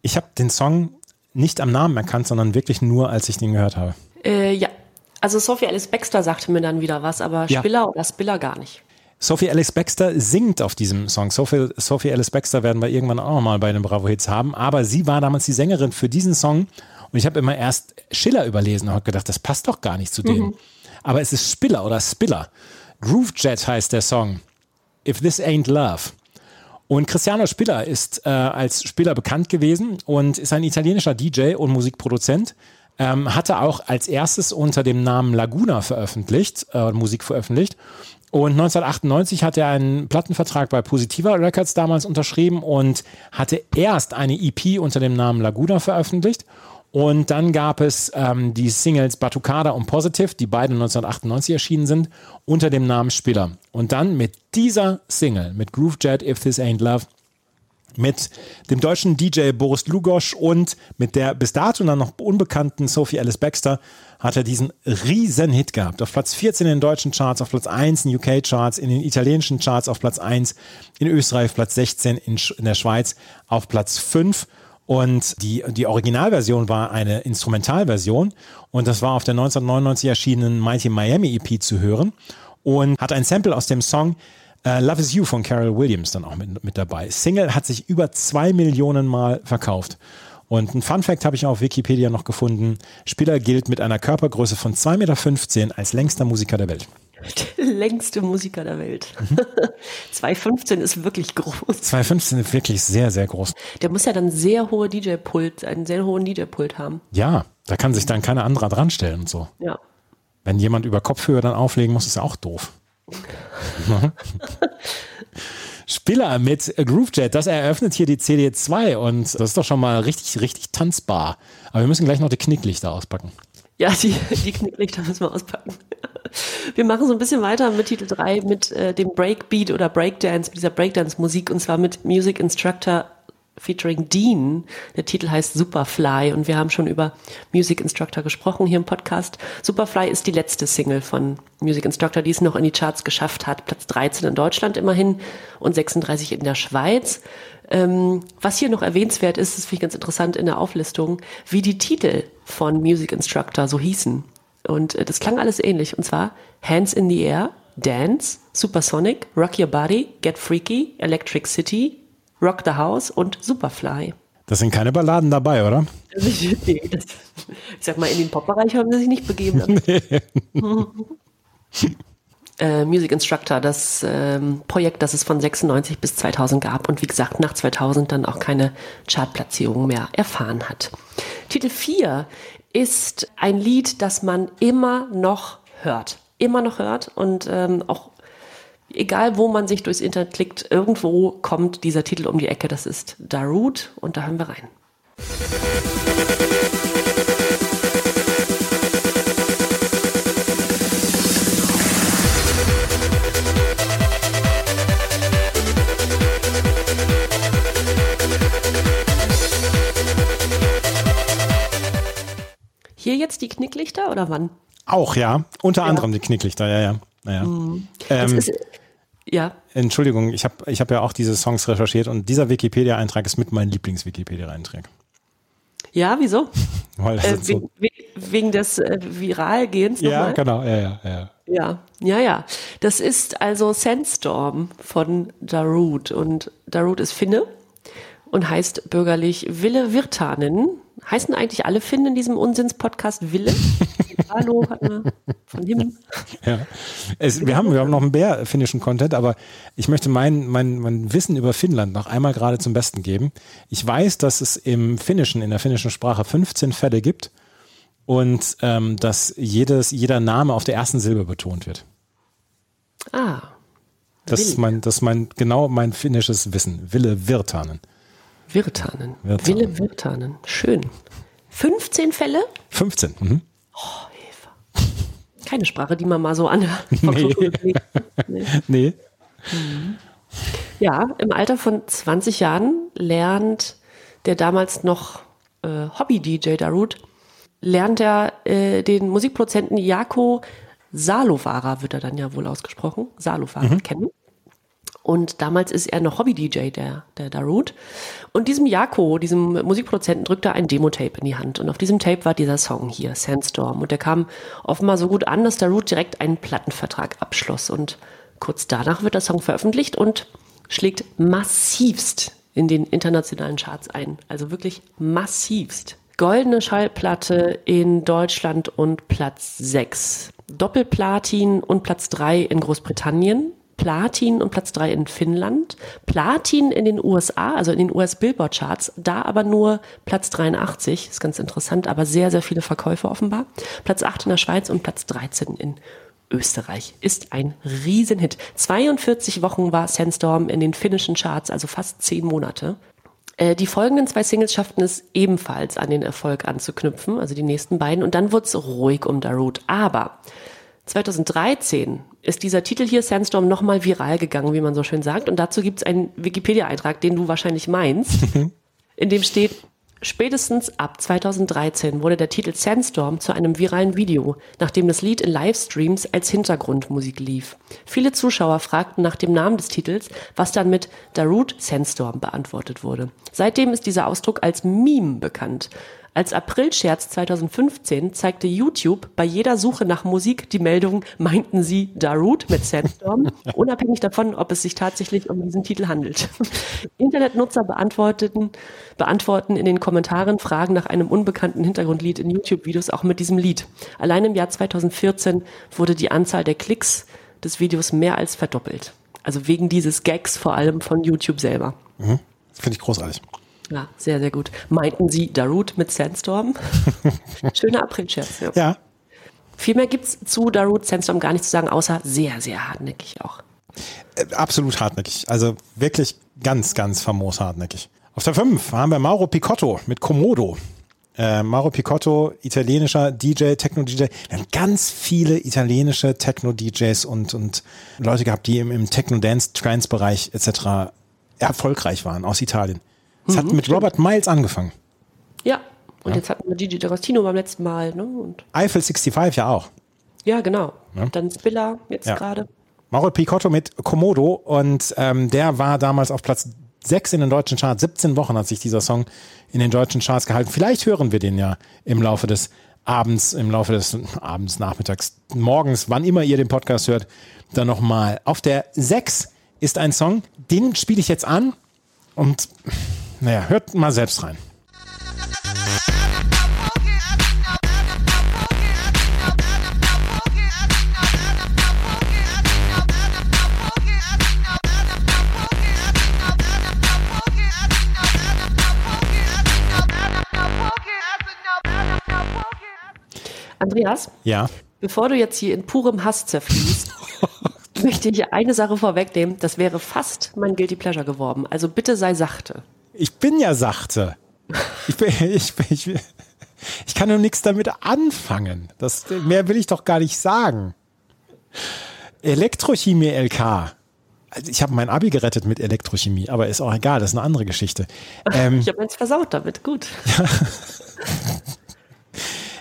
Ich habe den Song nicht am Namen erkannt, sondern wirklich nur, als ich den gehört habe. Äh, ja. Also Sophie Alice Baxter sagte mir dann wieder was, aber Ja. Spiller oder Spiller gar nicht. Sophie Alice Baxter singt auf diesem Song. Sophie, Sophie Alice Baxter werden wir irgendwann auch noch mal bei den Bravo Hits haben. Aber sie war damals die Sängerin für diesen Song. Und ich habe immer erst Schiller überlesen und habe gedacht, das passt doch gar nicht zu dem. Aber es ist Spiller oder Spiller. Groove Jet heißt der Song. If This Ain't Love. Und Cristiano Spiller ist äh, als Spieler bekannt gewesen und ist ein italienischer DJ und Musikproduzent. Ähm, hatte auch als erstes unter dem Namen Laguna veröffentlicht, äh, Musik veröffentlicht. Und 1998 hat er einen Plattenvertrag bei Positiva Records damals unterschrieben und hatte erst eine EP unter dem Namen Laguna veröffentlicht. Und dann gab es ähm, die Singles Batucada und Positive, die beide 1998 erschienen sind, unter dem Namen Spiller. Und dann mit dieser Single, mit Groove Jet, If This Ain't Love, mit dem deutschen DJ Boris Lugosch und mit der bis dato dann noch unbekannten Sophie Alice Baxter hat er diesen riesen Hit gehabt. Auf Platz 14 in den deutschen Charts, auf Platz 1 in UK-Charts, in den italienischen Charts auf Platz 1, in Österreich Platz 16, in, Sch- in der Schweiz auf Platz 5. Und die, die Originalversion war eine Instrumentalversion und das war auf der 1999 erschienenen Mighty Miami EP zu hören und hat ein Sample aus dem Song äh, Love is You von Carol Williams dann auch mit, mit dabei. Single hat sich über zwei Millionen Mal verkauft. Und ein Fun Fact habe ich auf Wikipedia noch gefunden. Spieler gilt mit einer Körpergröße von 2,15 Meter als längster Musiker der Welt. Der längste Musiker der Welt. 2,15 ist wirklich groß. 2,15 ist wirklich sehr, sehr groß. Der muss ja dann sehr hohe DJ-Pult, einen sehr hohen DJ-Pult haben. Ja, da kann sich dann keiner anderer dran stellen und so. Ja. Wenn jemand über Kopfhörer dann auflegen muss, ist ja auch doof. Spieler mit Groovejet, das eröffnet hier die CD2 und das ist doch schon mal richtig, richtig tanzbar. Aber wir müssen gleich noch die Knicklichter auspacken. Ja, die, die Knicklichter müssen wir auspacken. Wir machen so ein bisschen weiter mit Titel 3 mit äh, dem Breakbeat oder Breakdance, mit dieser Breakdance-Musik und zwar mit Music Instructor featuring Dean. Der Titel heißt Superfly und wir haben schon über Music Instructor gesprochen hier im Podcast. Superfly ist die letzte Single von Music Instructor, die es noch in die Charts geschafft hat. Platz 13 in Deutschland immerhin und 36 in der Schweiz. Ähm, was hier noch erwähnenswert ist, das finde ich ganz interessant in der Auflistung, wie die Titel von Music Instructor so hießen. Und äh, das klang alles ähnlich. Und zwar Hands in the Air, Dance, Supersonic, Rock Your Body, Get Freaky, Electric City, Rock the House und Superfly. Das sind keine Balladen dabei, oder? Nee, das, ich sag mal, in den Pop-Bereich haben sie sich nicht begeben. äh, Music Instructor, das ähm, Projekt, das es von 96 bis 2000 gab und wie gesagt nach 2000 dann auch keine Chartplatzierung mehr erfahren hat. Titel 4 ist ein Lied, das man immer noch hört. Immer noch hört und ähm, auch egal wo man sich durchs Internet klickt, irgendwo kommt dieser Titel um die Ecke. Das ist Darude und da hören wir rein. Hier jetzt die Knicklichter oder wann? Auch, ja. Unter anderem die Knicklichter, ja, ja. Naja. Das Ähm, ist, ja, Entschuldigung, ich habe ich hab ja auch diese Songs recherchiert und dieser Wikipedia-Eintrag ist mit meinem Lieblings-Wikipedia-Eintrag. ja, wieso? Äh, so, wegen, wegen des äh, Viralgehens ja, nochmal? genau, ja, ja, ja. Ja, ja, ja. Das ist also Sandstorm von Darude. Und Darude ist Finne und heißt bürgerlich Wille Virtanen. Heißen eigentlich alle Finnen in diesem Unsinns-Podcast Wille? Hallo, hat man von ihm. Ja. Es, wir, haben, wir haben noch mehr finnischen Content, aber ich möchte mein, mein, mein Wissen über Finnland noch einmal gerade zum Besten geben. Ich weiß, dass es im Finnischen, in der finnischen Sprache 15 Fälle gibt und ähm, dass jedes, jeder Name auf der ersten Silbe betont wird. Ah, Das ist mein, das ist mein, genau mein finnisches Wissen. Wille Virtanen. Virtanen. Virtanen. Wille Virtanen. Schön. 15 Fälle? 15. Mhm. Keine Sprache, die man mal so an. Nee. Nee. Ja, im Alter von 20 Jahren lernt der damals noch äh, Hobby-DJ Darude, lernt er äh, den Musikproduzenten Jako Salovara, wird er dann ja wohl ausgesprochen, Salovara kennen. Und damals ist er noch Hobby-DJ, der, der Darude. Und diesem Jako, diesem Musikproduzenten, drückt er ein Demo-Tape in die Hand. Und auf diesem Tape war dieser Song hier, Sandstorm. Und der kam offenbar so gut an, dass Darude direkt einen Plattenvertrag abschloss. Und kurz danach wird der Song veröffentlicht und schlägt massivst in den internationalen Charts ein. Also wirklich massivst. Goldene Schallplatte in Deutschland und Platz 6. Doppelplatin und Platz 3 in Großbritannien. Platin und Platz 3 in Finnland. Platin in den USA, also in den US-Billboard-Charts, da aber nur Platz 83, ist ganz interessant, aber sehr, sehr viele Verkäufe offenbar. Platz 8 in der Schweiz und Platz 13 in Österreich. Ist ein Riesenhit. 42 Wochen war Sandstorm in den finnischen Charts, also fast 10 Monate. Äh, Die folgenden zwei Singles schafften es ebenfalls an den Erfolg anzuknüpfen, also die nächsten beiden. Und dann wurde es ruhig um Darude. Aber 2013 ist dieser Titel hier, Sandstorm, nochmal viral gegangen, wie man so schön sagt. Und dazu gibt es einen Wikipedia-Eintrag, den du wahrscheinlich meinst, in dem steht, spätestens ab 2013 wurde der Titel Sandstorm zu einem viralen Video, nachdem das Lied in Livestreams als Hintergrundmusik lief. Viele Zuschauer fragten nach dem Namen des Titels, was dann mit Darude Sandstorm beantwortet wurde. Seitdem ist dieser Ausdruck als Meme bekannt. Als Aprilscherz 2015 zeigte YouTube bei jeder Suche nach Musik die Meldung, meinten sie Darude mit Sandstorm, unabhängig davon, ob es sich tatsächlich um diesen Titel handelt. Internetnutzer beantworteten, beantworten in den Kommentaren Fragen nach einem unbekannten Hintergrundlied in YouTube-Videos auch mit diesem Lied. Allein im Jahr 2014 wurde die Anzahl der Klicks des Videos mehr als verdoppelt. Also wegen dieses Gags vor allem von YouTube selber. Das finde ich großartig. Ja, sehr, sehr gut. Meinten Sie Darude mit Sandstorm? Schöner Aprilscherz, ja. Ja, Viel mehr gibt's zu Darude Sandstorm gar nicht zu sagen, außer sehr, sehr hartnäckig auch. äh, absolut hartnäckig. Also wirklich ganz, ganz famos hartnäckig. Auf der 5 haben wir Mauro Picotto mit Komodo. Äh, Mauro Picotto, italienischer DJ, Techno-DJ. Wir haben ganz viele italienische Techno-DJs und, und Leute gehabt, die im, im Techno-Dance-Trance-Bereich etc. erfolgreich waren aus Italien. Es hat mit Robert Miles angefangen. Ja. Und jetzt hatten wir Gigi D'Agostino beim letzten Mal, ne? Und Eiffel 65 ja auch. ja, genau. Ja. Dann Spiller jetzt Ja. gerade. Mauro Picotto mit Komodo und ähm, der war damals auf Platz 6 in den deutschen Charts. 17 Wochen hat sich dieser Song in den deutschen Charts gehalten. Vielleicht hören wir den ja im Laufe des Abends, im Laufe des Abends, Nachmittags, morgens, wann immer ihr den Podcast hört, dann nochmal. Auf der 6 ist ein Song, den spiele ich jetzt an und naja, hört mal selbst rein. Andreas, Ja. bevor du jetzt hier in purem Hass zerfließt, möchte ich eine Sache vorwegnehmen. Das wäre fast mein Guilty Pleasure geworden. Also bitte sei sachte. Ich bin ja sachte. Ich, bin, ich, bin, ich, ich kann nur nichts damit anfangen. Das, mehr will ich doch gar nicht sagen. Elektrochemie LK. Also ich habe mein Abi gerettet mit Elektrochemie, aber ist auch egal, das ist eine andere Geschichte. Ähm, Ich habe eins versaut damit. Gut.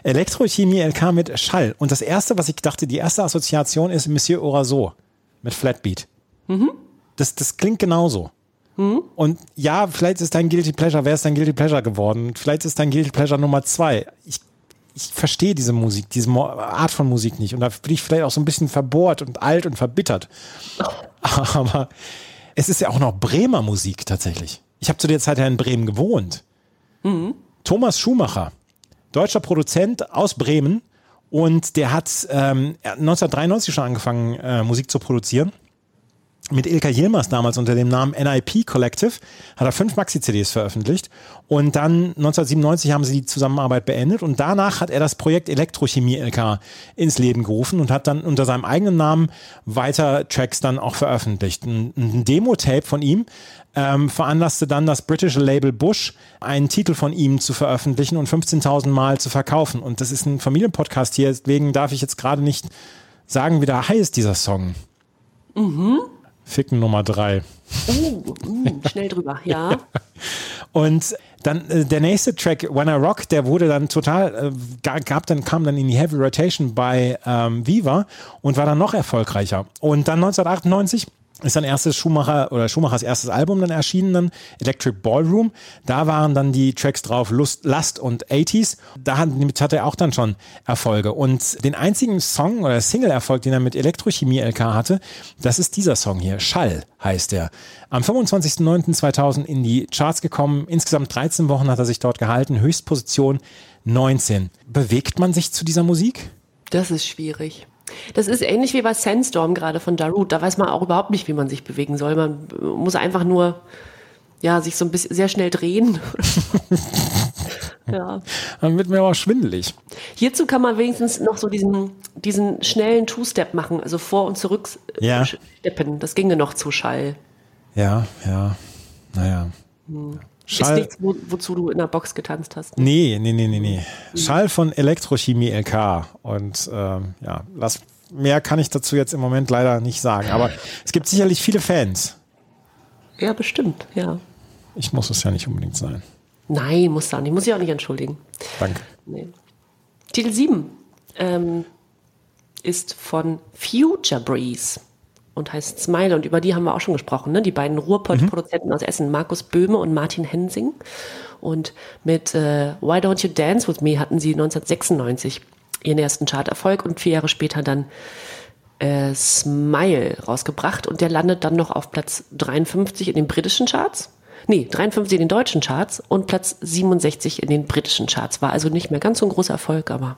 Elektrochemie LK mit Schall. Und das erste, was ich dachte, die erste Assoziation ist Monsieur Oraso mit Flatbeat. Das, das klingt genauso. Und ja, vielleicht ist dein Guilty Pleasure, wer ist dein Guilty Pleasure geworden? Vielleicht ist dein Guilty Pleasure Nummer zwei. Ich, ich verstehe diese Musik, diese Art von Musik nicht. Und da bin ich vielleicht auch so ein bisschen verbohrt und alt und verbittert. Aber es ist ja auch noch Bremer Musik tatsächlich. Ich habe zu der Zeit ja in Bremen gewohnt. Thomas Schumacher, deutscher Produzent aus Bremen und der hat ähm, 1993 schon angefangen, äh, Musik zu produzieren. Mit Ilka Yilmaz damals unter dem Namen NIP Collective hat er fünf Maxi-CDs veröffentlicht und dann 1997 haben sie die Zusammenarbeit beendet und danach hat er das Projekt Elektrochemie LK ins Leben gerufen und hat dann unter seinem eigenen Namen weiter Tracks dann auch veröffentlicht. Ein, ein Demo-Tape von ihm ähm, veranlasste dann das britische Label Bush, einen Titel von ihm zu veröffentlichen und 15.000 Mal zu verkaufen. Und das ist ein Familienpodcast hier, deswegen darf ich jetzt gerade nicht sagen, wie der heißt, dieser Song. Ficken Nummer drei. Uh, uh, schnell drüber. Ja. Und dann äh, der nächste Track, When I Rock, der wurde dann total, äh, ga- gab dann, kam dann in die Heavy Rotation bei ähm, Viva und war dann noch erfolgreicher. Und dann 1998 ist dann erstes Schumacher oder Schumachers erstes Album dann erschienen, dann Electric Ballroom. Da waren dann die Tracks drauf Lust, Lust und 80s. Da hat, damit hat er auch dann schon Erfolge. Und den einzigen Song oder Single-Erfolg, den er mit Elektrochemie LK hatte, das ist dieser Song hier. Schall heißt er. Am 25.09.2000 in die Charts gekommen. Insgesamt 13 Wochen hat er sich dort gehalten. Höchstposition 19. Bewegt man sich zu dieser Musik? Das ist schwierig. Das ist ähnlich wie bei Sandstorm gerade von Darut. Da weiß man auch überhaupt nicht, wie man sich bewegen soll. Man muss einfach nur ja, sich so ein bisschen sehr schnell drehen. ja. Dann wird mir aber schwindelig. Hierzu kann man wenigstens noch so diesen, diesen schnellen Two-Step machen, also vor und zurück äh, Ja. steppen. Das ginge noch zu Schall. Ja, ja. Naja. Ist Schall. nichts, wo, wozu du in der Box getanzt hast. Nee, nee, nee, nee, nee. Schall von Elektrochemie LK. Und ähm, ja, lass, mehr kann ich dazu jetzt im Moment leider nicht sagen. Aber es gibt sicherlich viele Fans. Ja, bestimmt, ja. Ich muss es ja nicht unbedingt sein. Nein, muss da nicht. Muss ich auch nicht entschuldigen. Danke. Nee. Titel 7 ähm, ist von Future Breeze und heißt Smile. Und über die haben wir auch schon gesprochen. Ne? Die beiden Ruhrpott-Produzenten aus Essen, Markus Böhme und Martin Hensing. Und mit äh, Why Don't You Dance With Me hatten sie 1996 ihren ersten Charterfolg und vier Jahre später dann äh, Smile rausgebracht. Und der landet dann noch auf Platz 53 in den britischen Charts. Nee, 53 in den deutschen Charts und Platz 67 in den britischen Charts. War also nicht mehr ganz so ein großer Erfolg, aber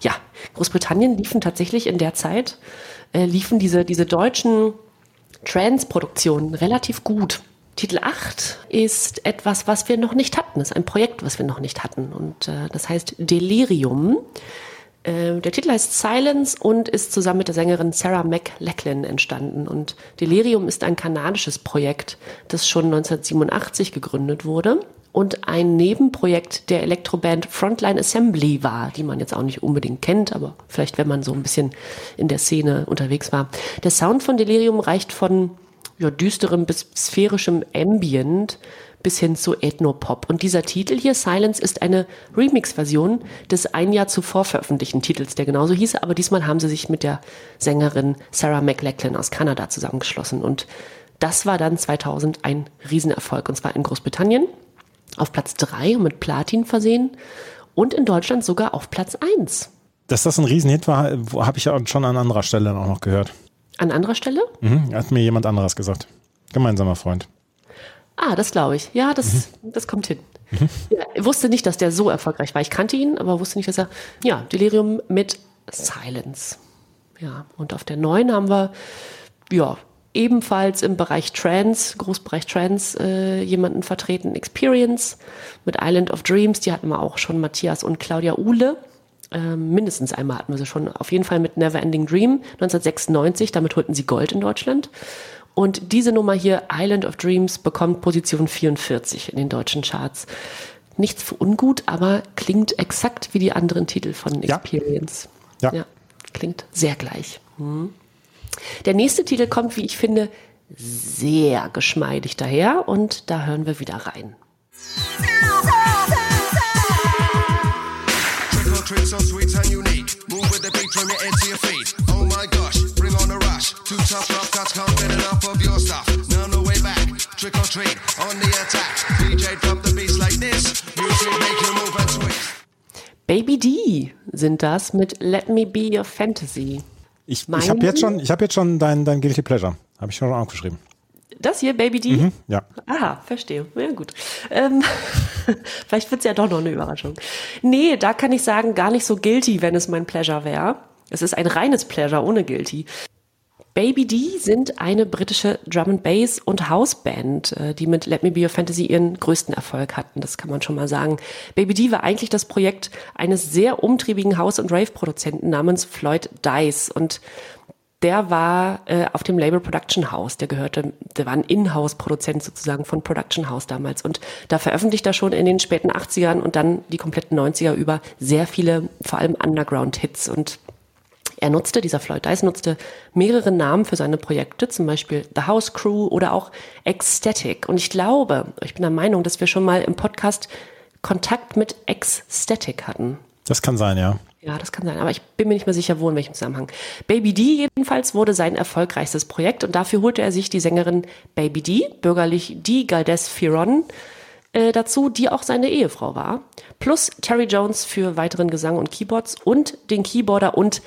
ja, Großbritannien liefen tatsächlich in der Zeit, äh, liefen diese, diese deutschen Trance-Produktionen relativ gut. Titel 8 ist etwas, was wir noch nicht hatten. Ist ein Projekt, was wir noch nicht hatten. Und äh, das heißt Delirium. Äh, der Titel heißt Silence und ist zusammen mit der Sängerin Sarah McLachlan entstanden. Und Delirium ist ein kanadisches Projekt, das schon 1987 gegründet wurde und ein Nebenprojekt der Elektroband Frontline Assembly war, die man jetzt auch nicht unbedingt kennt, aber vielleicht, wenn man so ein bisschen in der Szene unterwegs war. Der Sound von Delirium reicht von ja, düsterem bis sphärischem Ambient bis hin zu Ethnopop. Und dieser Titel hier, Silence, ist eine Remix-Version des ein Jahr zuvor veröffentlichten Titels, der genauso hieß, aber diesmal haben sie sich mit der Sängerin Sarah McLachlan aus Kanada zusammengeschlossen. Und das war dann 2000 ein Riesenerfolg, und zwar in Großbritannien auf Platz 3 und mit Platin versehen und in Deutschland sogar auf Platz 1. Dass das ein Riesenhit war, habe ich ja schon an anderer Stelle auch noch gehört. An anderer Stelle? Mhm, hat mir jemand anderes gesagt. Gemeinsamer Freund. Ah, das glaube ich. Ja, das, das kommt hin. Ja, ich wusste nicht, dass der so erfolgreich war. Ich kannte ihn, aber wusste nicht, dass er. Ja, Delirium mit Silence. Ja, und auf der neuen haben wir, ja, ebenfalls im Bereich Trance, Großbereich Trance, äh, jemanden vertreten, Experience mit Island of Dreams. Die hatten wir auch schon, Matthias und Claudia Uhle. Ähm, mindestens einmal hatten wir sie schon. Auf jeden Fall mit Neverending Dream 1996. Damit holten sie Gold in Deutschland. Und diese Nummer hier, Island of Dreams, bekommt Position 44 in den deutschen Charts. Nichts für ungut, aber klingt exakt wie die anderen Titel von Ja. Experience. Ja. klingt sehr gleich. Mhm. Der nächste Titel kommt, wie ich finde, sehr geschmeidig daher und da hören wir wieder rein. So sweet and unique. Move with the beat from your head to your feet. Oh my gosh, bring on the rush. Two tough rough cuts can't get enough of your stuff. Now no way back. Trick or treat, on the attack. DJ drop the beats like this. Music make you move and twist. Baby D sind das mit Let Me Be Your Fantasy. Ich, Meinen ich habe jetzt schon, ich habe jetzt schon dein, dein Guilty Pleasure. Habe ich schon aufgeschrieben. Das hier, Baby D? Mhm, ja. Aha, verstehe. Ja, gut. Ähm, vielleicht wird's ja doch noch eine Überraschung. Nee, da kann ich sagen, gar nicht so guilty, wenn es mein Pleasure wäre. Es ist ein reines Pleasure ohne guilty. Baby D sind eine britische Drum and Bass und Houseband, äh, die mit Let Me Be Your Fantasy ihren größten Erfolg hatten. Das kann man schon mal sagen. Baby D war eigentlich das Projekt eines sehr umtriebigen House- und Rave-Produzenten namens Floyd Dice und der war äh, auf dem Label Production House. Der gehörte, der war ein Inhouse-Produzent sozusagen von Production House damals. Und da veröffentlicht er schon in den späten 80ern und dann die kompletten 90er über sehr viele, vor allem Underground-Hits. Und er nutzte, dieser Floyd Dice nutzte mehrere Namen für seine Projekte, zum Beispiel The House Crew oder auch Ecstatic. Und ich glaube, ich bin der Meinung, dass wir schon mal im Podcast Kontakt mit Ecstatic hatten. Das kann sein, ja. Ja, das kann sein, aber ich bin mir nicht mehr sicher, wo in welchem Zusammenhang. Baby D jedenfalls wurde sein erfolgreichstes Projekt und dafür holte er sich die Sängerin Baby D, bürgerlich Di Galdes Firon, äh, dazu, die auch seine Ehefrau war, plus Terry Jones für weiteren Gesang und Keyboards und den Keyboarder und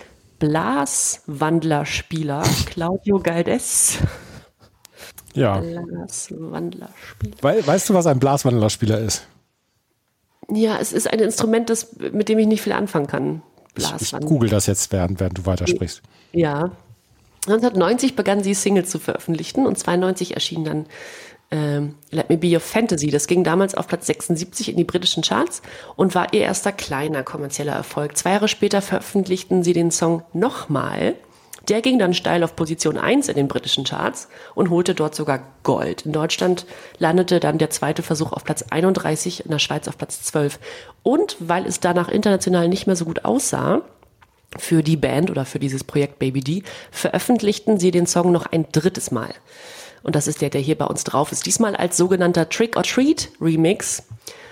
Blaswandlerspieler Claudio Galdes. Ja. Blaswandlerspieler. We weißt du, was ein Blaswandlerspieler ist? Ja, es ist ein Instrument, das, mit dem ich nicht viel anfangen kann. Ich, ich google das jetzt, während, während du weitersprichst. Ja. 1990 begann sie Singles zu veröffentlichen und 92 erschien dann ähm, Let Me Be Your Fantasy. Das ging damals auf Platz 76 in die britischen Charts und war ihr erster kleiner kommerzieller Erfolg. Zwei Jahre später veröffentlichten sie den Song nochmal. Der ging dann steil auf Position 1 in den britischen Charts und holte dort sogar Gold. In Deutschland landete dann der zweite Versuch auf Platz 31, in der Schweiz auf Platz 12. Und weil es danach international nicht mehr so gut aussah, für die Band oder für dieses Projekt Baby D, veröffentlichten sie den Song noch ein drittes Mal. Und das ist der, der hier bei uns drauf ist. Diesmal als sogenannter Trick or Treat Remix,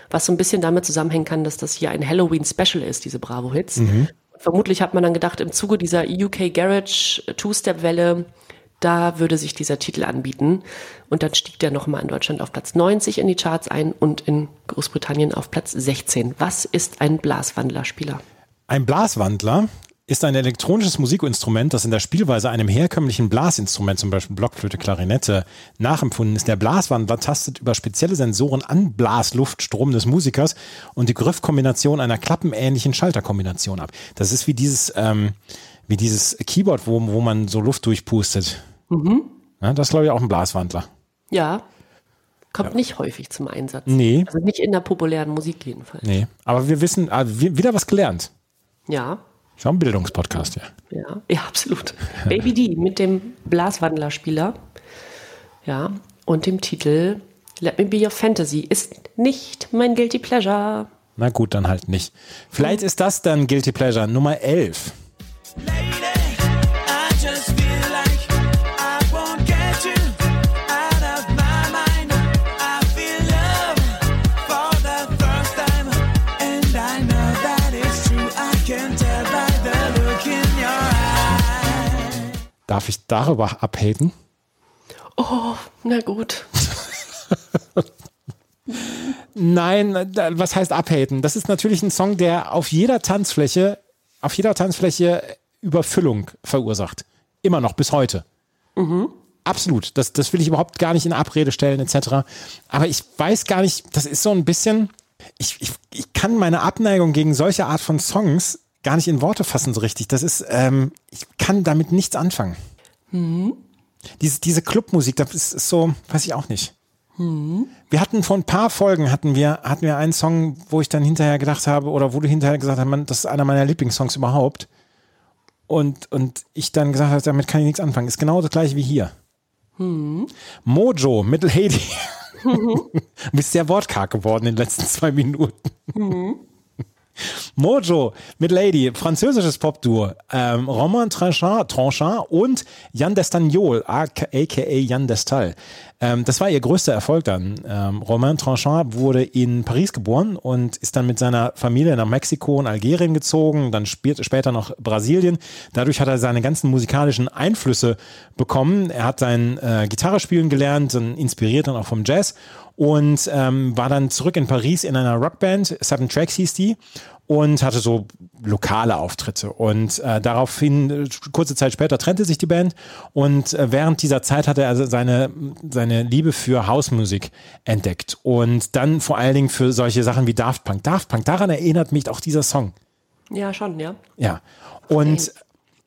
was so ein bisschen damit zusammenhängen kann, dass das hier ein Halloween Special ist, diese Bravo Hits. Vermutlich hat man dann gedacht, im Zuge dieser UK Garage Two-Step-Welle, da würde sich dieser Titel anbieten. Und dann stieg der nochmal in Deutschland auf Platz 90 in die Charts ein und in Großbritannien auf Platz 16. Was ist ein Blaswandlerspieler? Ein Blaswandler ist ein elektronisches Musikinstrument, das in der Spielweise einem herkömmlichen Blasinstrument, zum Beispiel Blockflöte, Klarinette, nachempfunden ist. Der Blaswandler tastet über spezielle Sensoren an Blasluftstrom des Musikers und die Griffkombination einer klappenähnlichen Schalterkombination ab. Das ist wie dieses, ähm, wie dieses Keyboard, wo, wo man so Luft durchpustet. Ja, das ist, glaube ich, auch ein Blaswandler. Ja, kommt nicht häufig zum Einsatz. Nee. Also nicht in der populären Musik jedenfalls. Nee, aber wir wissen, ah, wieder was gelernt. Ja, Ist auch ein Bildungspodcast, ja. ja, ja, absolut. Baby D mit dem Blaswandlerspieler. Ja, und dem Titel Let Me Be Your Fantasy ist nicht mein Guilty Pleasure. Na gut, dann halt nicht. Vielleicht ist das dann Guilty Pleasure Nummer 11. I Darf ich darüber abhaten? Oh, na gut. Nein, was heißt abhaten? Das ist natürlich ein Song, der auf jeder Tanzfläche, auf jeder Tanzfläche Überfüllung verursacht. Immer noch, bis heute. Absolut. Das, das will ich überhaupt gar nicht in Abrede stellen, etc. Aber ich weiß gar nicht, das ist so ein bisschen, ich, ich, ich kann meine Abneigung gegen solche Art von Songs gar nicht in Worte fassen so richtig. Das ist, ähm, ich kann damit nichts anfangen. Diese, diese Clubmusik, das ist, so, weiß ich auch nicht. Wir hatten vor ein paar Folgen hatten wir, hatten wir einen Song, wo ich dann hinterher gedacht habe, oder wo du hinterher gesagt hast, man, das ist einer meiner Lieblingssongs überhaupt. Und, und ich dann gesagt habe, damit kann ich nichts anfangen. Ist genau das gleiche wie hier. Mojo mit Lady. du bist sehr wortkarg geworden in den letzten zwei Minuten. Mojo mit Lady, französisches Popduo, ähm, Romain Tranchant, Tranchant und Jan Destagnol, aka Jan Destal. Ähm, das war ihr größter Erfolg dann. Ähm, Romain Tranchant wurde in Paris geboren und ist dann mit seiner Familie nach Mexiko und Algerien gezogen, dann spielt, später noch Brasilien. Dadurch hat er seine ganzen musikalischen Einflüsse bekommen. Er hat sein äh, Gitarre spielen gelernt, dann inspiriert dann auch vom Jazz und ähm, war dann zurück in Paris in einer Rockband, Seven Tracks hieß die, und hatte so lokale Auftritte. Und äh, daraufhin, äh, kurze Zeit später, trennte sich die Band und äh, während dieser Zeit hat er also seine, seine Liebe für Hausmusik entdeckt und dann vor allen Dingen für solche Sachen wie Daft Punk. Daft Punk, daran erinnert mich auch dieser Song. Ja, schon, ja. Ja. Und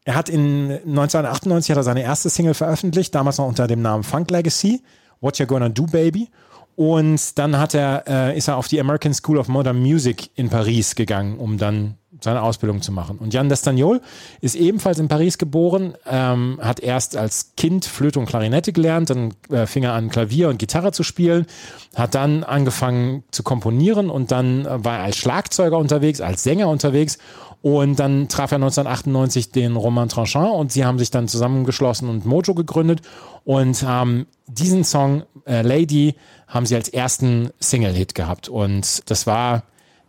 er hat in 1998 hat er seine erste Single veröffentlicht, damals noch unter dem Namen Funk Legacy, What You Gonna Do Baby. Und dann hat er, äh, ist er auf die American School of Modern Music in Paris gegangen, um dann seine Ausbildung zu machen. Und Jan Destagnol ist ebenfalls in Paris geboren, ähm, hat erst als Kind Flöte und Klarinette gelernt, dann äh, fing er an, Klavier und Gitarre zu spielen, hat dann angefangen zu komponieren und dann äh, war er als Schlagzeuger unterwegs, als Sänger unterwegs und dann traf er 1998 den Romain Tranchant und sie haben sich dann zusammengeschlossen und Mojo gegründet und haben diesen Song äh, Lady haben sie als ersten Single-Hit gehabt. Und das war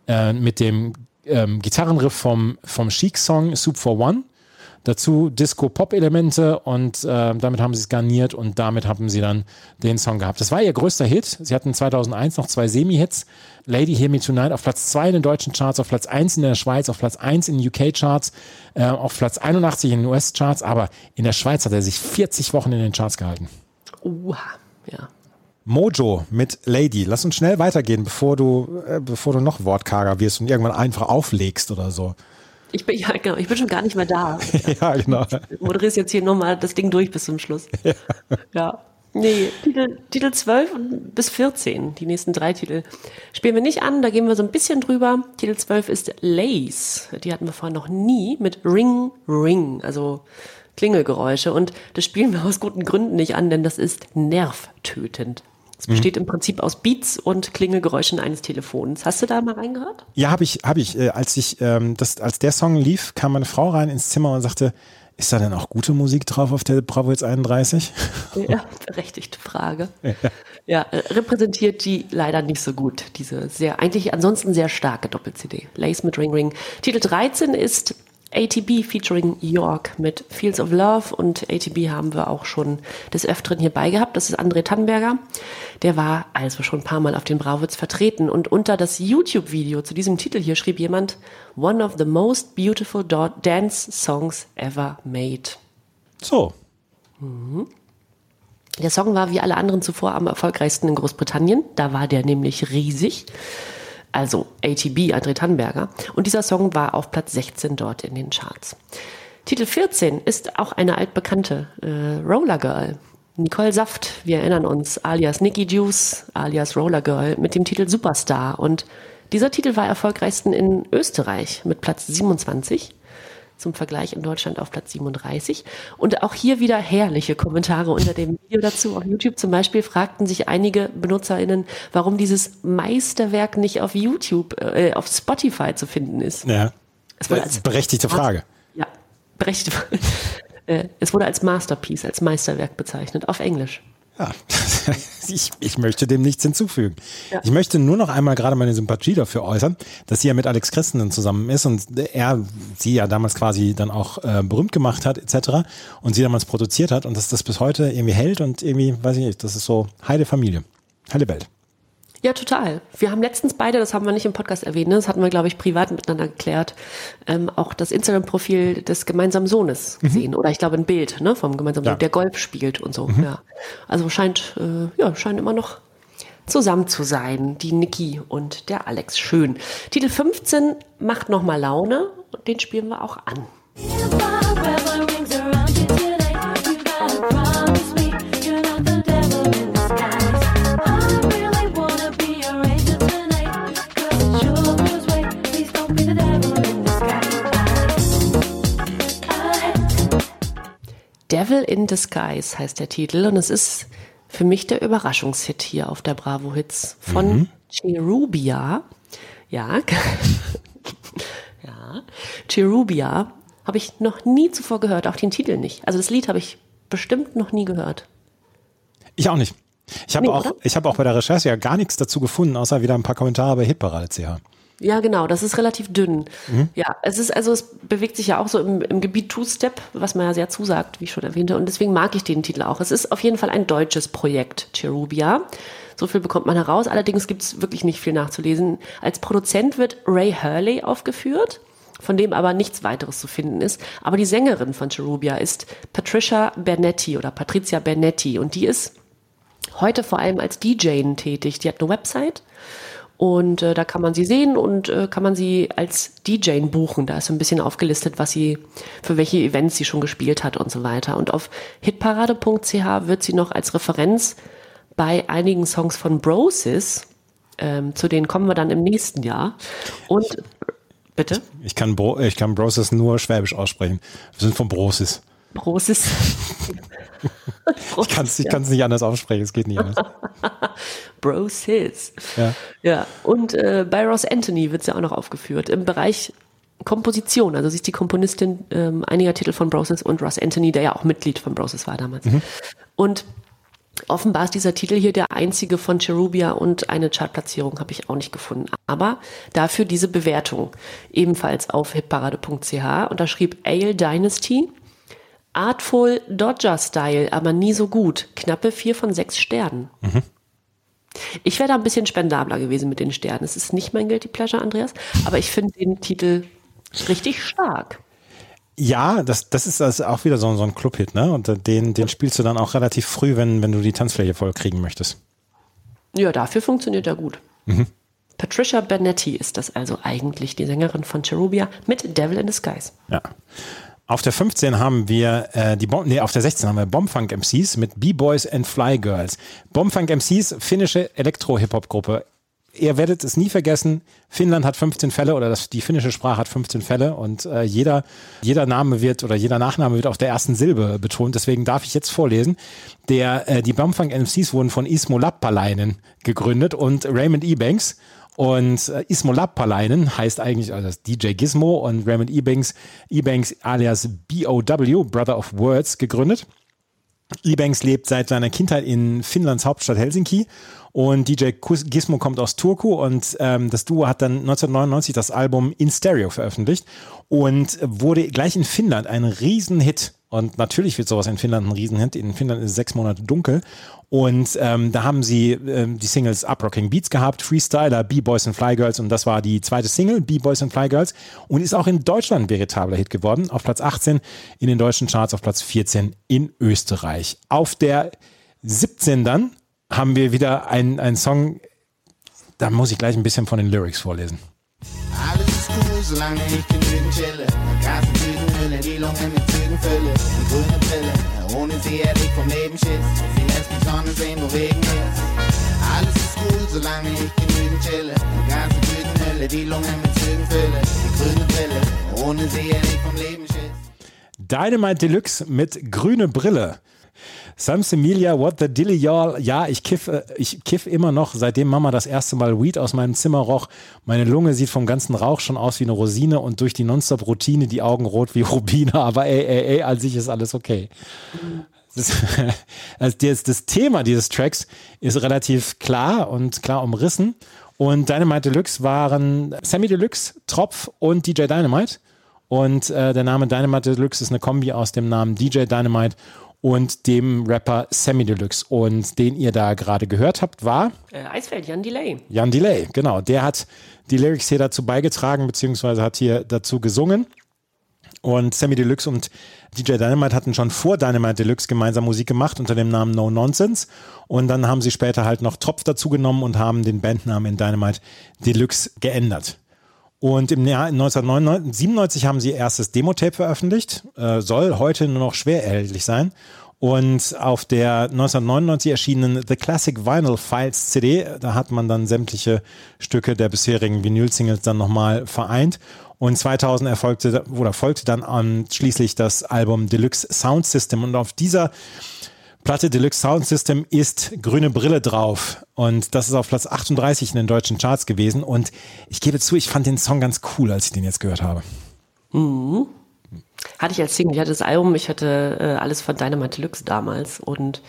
äh, mit dem ähm, Gitarrenriff vom, vom Chic-Song Soup for One. Dazu Disco-Pop-Elemente und äh, damit haben sie es garniert und damit haben sie dann den Song gehabt. Das war ihr größter Hit. Sie hatten 2001 noch zwei Semi-Hits. Lady Hear Me Tonight auf Platz 2 in den deutschen Charts, auf Platz 1 in der Schweiz, auf Platz 1 in den UK-Charts, äh, auf Platz 81 in den US-Charts, aber in der Schweiz hat er sich 40 Wochen in den Charts gehalten. Uha, ja. Mojo mit Lady. Lass uns schnell weitergehen, bevor du, äh, bevor du noch wortkarger wirst und irgendwann einfach auflegst oder so. Ich bin, ja, genau, ich bin schon gar nicht mehr da. ja, genau. Du moderierst jetzt hier nochmal das Ding durch bis zum Schluss. Ja. ja. Nee, Titel, Titel 12 und bis 14, die nächsten drei Titel, spielen wir nicht an, da gehen wir so ein bisschen drüber. Titel 12 ist Lace, die hatten wir vorher noch nie, mit Ring, Ring, also Klingelgeräusche. Und das spielen wir aus guten Gründen nicht an, denn das ist nervtötend. Es besteht im Prinzip aus Beats und Klingelgeräuschen eines Telefons. Hast du da mal reingehört? Ja, habe ich, habe ich. Äh, als ich, ähm, das, als der Song lief, kam meine Frau rein ins Zimmer und sagte, ist da denn auch gute Musik drauf auf der Bravo jetzt 31? Ja, berechtigte Frage. Ja. ja, äh, repräsentiert die leider nicht so gut, diese sehr, eigentlich ansonsten sehr starke Doppel-CD. Lace mit Ring Ring. Titel 13 ist ATB featuring York mit Fields of Love und ATB haben wir auch schon des Öfteren hier beigehabt. Das ist André Tannenberger. Der war also schon ein paar Mal auf den Brauwitz vertreten und unter das YouTube-Video zu diesem Titel hier schrieb jemand One of the most beautiful dance songs ever made. So. Der Song war wie alle anderen zuvor am erfolgreichsten in Großbritannien. Da war der nämlich riesig. Also ATB, André Tannenberger. Und dieser Song war auf Platz 16 dort in den Charts. Titel 14 ist auch eine altbekannte äh, Roller Girl. Nicole Saft, wir erinnern uns, alias Nicky Juice, alias Roller Girl, mit dem Titel Superstar. Und dieser Titel war erfolgreichsten in Österreich mit Platz 27 zum Vergleich in Deutschland auf Platz 37. Und auch hier wieder herrliche Kommentare unter dem Video dazu. Auf YouTube zum Beispiel fragten sich einige BenutzerInnen, warum dieses Meisterwerk nicht auf YouTube, äh, auf Spotify zu finden ist. Ja. Es wurde als, Berechtigte Frage. ja, berechtigte Frage. Äh, Es wurde als Masterpiece, als Meisterwerk bezeichnet, auf Englisch. Ja, ich, ich möchte dem nichts hinzufügen. Ja. Ich möchte nur noch einmal gerade meine Sympathie dafür äußern, dass sie ja mit Alex Christen zusammen ist und er sie ja damals quasi dann auch äh, berühmt gemacht hat etc. und sie damals produziert hat und dass das bis heute irgendwie hält und irgendwie, weiß ich nicht, das ist so heile Familie, heile Welt. Ja, total. Wir haben letztens beide, das haben wir nicht im Podcast erwähnt, ne, das hatten wir, glaube ich, privat miteinander geklärt, ähm, auch das Instagram-Profil des gemeinsamen Sohnes gesehen. Oder ich glaube ein Bild ne, vom gemeinsamen Ja. Sohn, der Golf spielt und so. Ja. Also scheint, äh, ja, scheint immer noch zusammen zu sein, die Niki und der Alex. Schön. Titel 15 macht nochmal Laune und den spielen wir auch an. In Disguise heißt der Titel und es ist für mich der Überraschungshit hier auf der Bravo Hits von Cherubia. Ja. ja. Cherubia habe ich noch nie zuvor gehört, auch den Titel nicht. Also das Lied habe ich bestimmt noch nie gehört. Ich auch nicht. Ich habe Nee, auch, oder? ich habe auch bei der Recherche ja gar nichts dazu gefunden, außer wieder ein paar Kommentare bei Hitparade.ch. Ja, genau, das ist relativ dünn. Ja, es ist also, es bewegt sich ja auch so im, im Gebiet Two-Step, was man ja sehr zusagt, wie ich schon erwähnte. Und deswegen mag ich den Titel auch. Es ist auf jeden Fall ein deutsches Projekt, Cherubia. So viel bekommt man heraus. Allerdings gibt es wirklich nicht viel nachzulesen. Als Produzent wird Ray Hurley aufgeführt, von dem aber nichts weiteres zu finden ist. Aber die Sängerin von Cherubia ist Patricia Bernetti oder Patricia Bernetti. Und die ist heute vor allem als DJ tätig. Die hat eine Website und äh, da kann man sie sehen und äh, kann man sie als DJ buchen. Da ist so ein bisschen aufgelistet, was sie, für welche Events sie schon gespielt hat und so weiter. Und auf hitparade.ch wird sie noch als Referenz bei einigen Songs von Brosis, ähm, zu denen kommen wir dann im nächsten Jahr. Und bitte? Ich kann, Bro, ich kann Broses nur schwäbisch aussprechen. Wir sind von Brosis. Brosis. Ich kann es kann's nicht anders aussprechen, es geht nicht anders. Bros His. Ja. Ja, und äh, bei Ross Anthony wird sie auch noch aufgeführt im Bereich Komposition. Also sie ist die Komponistin ähm, einiger Titel von Broses und Ross Anthony, der ja auch Mitglied von Broses war damals. Und offenbar ist dieser Titel hier der einzige von Cherubia und eine Chartplatzierung habe ich auch nicht gefunden. Aber dafür diese Bewertung ebenfalls auf hitparade.ch und da schrieb Ale Dynasty Artful Dodger Style, aber nie so gut. Knappe vier von sechs Sternen. Ich wäre da ein bisschen spendabler gewesen mit den Sternen. Es ist nicht mein Guilty Pleasure, Andreas, aber ich finde den Titel richtig stark. Ja, das, das ist also auch wieder so, so ein Club-Hit, ne? Und den, den spielst du dann auch relativ früh, wenn, wenn du die Tanzfläche voll kriegen möchtest. Ja, dafür funktioniert er gut. Mhm. Patricia Benetti ist das also eigentlich, die Sängerin von Cherubia mit Devil in Disguise. Ja. Auf der 15 haben wir äh, die Bom nee, auf der 16 haben wir Bombfunk MCs mit B-Boys and Fly Girls. Bombfunk MCs, finnische Elektro-Hip-Hop-Gruppe. Ihr werdet es nie vergessen, Finnland hat 15 Fälle oder das, die finnische Sprache hat 15 Fälle und äh, jeder, jeder Name wird oder jeder Nachname wird auf der ersten Silbe betont. Deswegen darf ich jetzt vorlesen. Der, äh, die Bombfunk MCs wurden von Ismo Lappalainen gegründet und Raymond Ebanks. Und äh, Ismo Lappalainen heißt eigentlich also DJ Gizmo und Raymond Ebanks, Ebanks alias BOW, Brother of Words, gegründet. Ebanks lebt seit seiner Kindheit in Finnlands Hauptstadt Helsinki und DJ Gizmo kommt aus Turku und ähm, das Duo hat dann 1999 das Album In Stereo veröffentlicht und wurde gleich in Finnland ein Riesenhit. Und natürlich wird sowas in Finnland ein Riesenhit. In Finnland ist es sechs Monate dunkel. Und ähm, da haben sie ähm, die Singles Uprocking Beats gehabt, Freestyler, B-Boys and Fly Girls und das war die zweite Single, B-Boys and Fly Girls und ist auch in Deutschland ein veritabler Hit geworden. Auf Platz 18 in den deutschen Charts, auf Platz 14 in Österreich. Auf der 17 dann haben wir wieder einen, Song, da muss ich gleich ein bisschen von den Lyrics vorlesen. Alles ist cool, solange ich genügend chille. Ganze Tütenhülle, die Lunge mit Zügenfülle. Die grüne Brille, ohne sie hätte ich vom Leben Schiss. So viel lässt die Sonne sehen, wo Regen ist. Alles ist cool, solange ich genügend chille. Ganze Tütenhülle, die Lunge mit Zügenfülle. Die grüne Brille, ohne sie hätte ich vom Leben Schiss. Dynamite Deluxe mit grüne Brille. Sam Semilia, what the dilly y'all? Ja, ich kiff, äh, ich kiff immer noch, seitdem Mama das erste Mal Weed aus meinem Zimmer roch. Meine Lunge sieht vom ganzen Rauch schon aus wie eine Rosine und durch die Nonstop-Routine die Augen rot wie Rubine. Aber ey, ey, ey, an sich ist alles okay. Das, das, das Thema dieses Tracks ist relativ klar und klar umrissen. Und Dynamite Deluxe waren Sammy Deluxe, Tropf und DJ Dynamite. Und äh, der Name Dynamite Deluxe ist eine Kombi aus dem Namen DJ Dynamite und dem Rapper Sammy Deluxe. Und den ihr da gerade gehört habt, war Äh, Eisfeld, Jan Delay. Jan Delay. Genau, der hat die Lyrics hier dazu beigetragen, beziehungsweise hat hier dazu gesungen. Und Sammy Deluxe und DJ Dynamite hatten schon vor Dynamite Deluxe gemeinsam Musik gemacht unter dem Namen No Nonsense. Und dann haben sie später halt noch Tropf dazu genommen und haben den Bandnamen in Dynamite Deluxe geändert. Und im Jahr 1997 haben sie ihr erstes Demo-Tape veröffentlicht, äh, soll heute nur noch schwer erhältlich sein. Und auf der 1999 erschienenen The Classic Vinyl Files CD, da hat man dann sämtliche Stücke der bisherigen Vinyl-Singles dann nochmal vereint. Und 2000 erfolgte oder folgte dann an schließlich das Album Deluxe Sound System. Und auf dieser Platte Deluxe Sound System ist Grüne Brille drauf. Und das ist auf Platz 38 in den deutschen Charts gewesen. Und ich gebe zu, ich fand den Song ganz cool, als ich den jetzt gehört habe. Mhm. Hatte ich als Single, ich hatte das Album, ich hatte äh, alles von Dynamite Deluxe damals und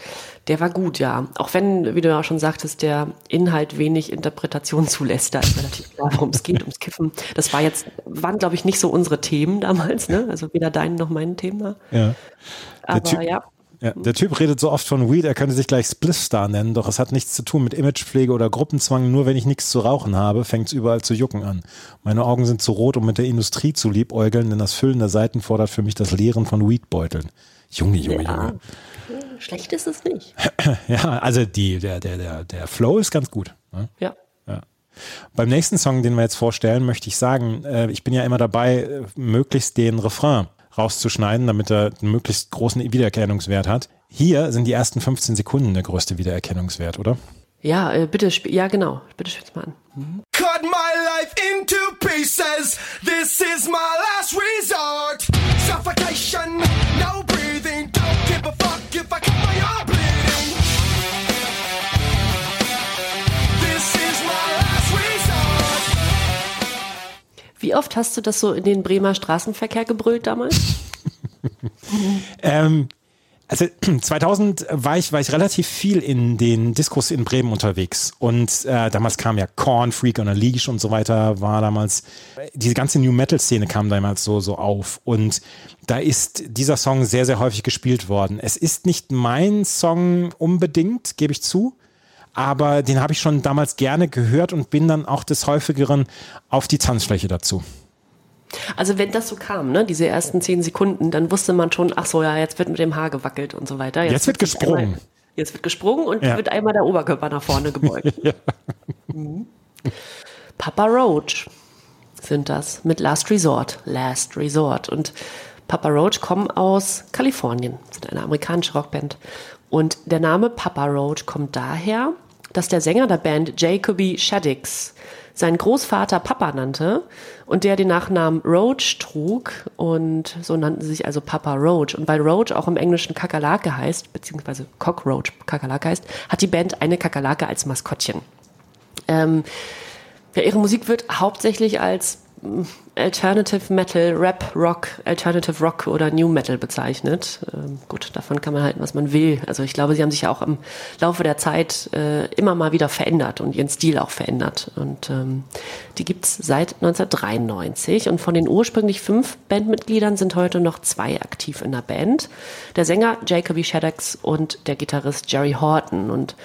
der war gut, ja. Auch wenn, wie du ja auch schon sagtest, der Inhalt wenig Interpretation zulässt, da ist relativ klar, worum es geht, ums Kiffen. Das war jetzt, waren glaube ich nicht so unsere Themen damals, ne? Also weder dein noch mein Thema. Ja. Aber Typ- ja. Ja, der Typ redet so oft von Weed, er könnte sich gleich Spliffstar nennen, doch es hat nichts zu tun mit Imagepflege oder Gruppenzwang. Nur wenn ich nichts zu rauchen habe, fängt es überall zu jucken an. Meine Augen sind zu rot, um mit der Industrie zu liebäugeln, denn das Füllen der Seiten fordert für mich das Leeren von Weedbeuteln. Junge, Junge, Ja. Junge. Schlecht ist es nicht. Ja, also die, der, der, der, der Flow ist ganz gut. Ne? Ja. Beim nächsten Song, den wir jetzt vorstellen, möchte ich sagen, äh, ich bin ja immer dabei, äh, möglichst den Refrain rauszuschneiden, damit er einen möglichst großen Wiedererkennungswert hat. Hier sind die ersten 15 Sekunden der größte Wiedererkennungswert, oder? Ja, äh, bitte, ja genau, bitte spiel's mal an. Cut my life into pieces. This is my last resort. Suffocation, no breathing. Don't give a fuck if I cut my arm Wie oft hast du das so in den Bremer Straßenverkehr gebrüllt damals? Ähm, also 2000 war ich, war ich relativ viel in den Diskos in Bremen unterwegs und äh, damals kam ja Korn, Freak on a Leash und so weiter, war damals, diese ganze New Metal Szene kam damals so, so auf und da ist dieser Song sehr, sehr häufig gespielt worden. Es ist nicht mein Song unbedingt, gebe ich zu, aber den habe ich schon damals gerne gehört und bin dann auch des häufigeren auf die Tanzfläche dazu. Also wenn das so kam, ne, diese ersten zehn Sekunden, dann wusste man schon, ach so, ja, jetzt wird mit dem Haar gewackelt und so weiter. Jetzt wird sich gesprungen. Einmal, jetzt wird gesprungen und Ja. wird einmal der Oberkörper nach vorne gebeugt. Mhm. Papa Roach sind das mit Last Resort. Last Resort. Und Papa Roach kommen aus Kalifornien, sind eine amerikanische Rockband. Und der Name Papa Roach kommt daher, dass der Sänger der Band Jacoby Shaddix seinen Großvater Papa nannte und der den Nachnamen Roach trug und so nannten sie sich also Papa Roach. Und weil Roach auch im Englischen Kakerlake heißt, beziehungsweise Cockroach Kakerlake heißt, hat die Band eine Kakerlake als Maskottchen. Ähm, ja, ihre Musik wird hauptsächlich als Alternative Metal, Rap, Rock, Alternative Rock oder New Metal bezeichnet. Ähm, gut, davon kann man halten, was man will. Also ich glaube, sie haben sich ja auch im Laufe der Zeit äh, immer mal wieder verändert und ihren Stil auch verändert. Und ähm, die gibt's seit 1993. Und von den ursprünglich fünf Bandmitgliedern sind heute noch zwei aktiv in der Band. Der Sänger Jacoby Shaddix und der Gitarrist Jerry Horton. Und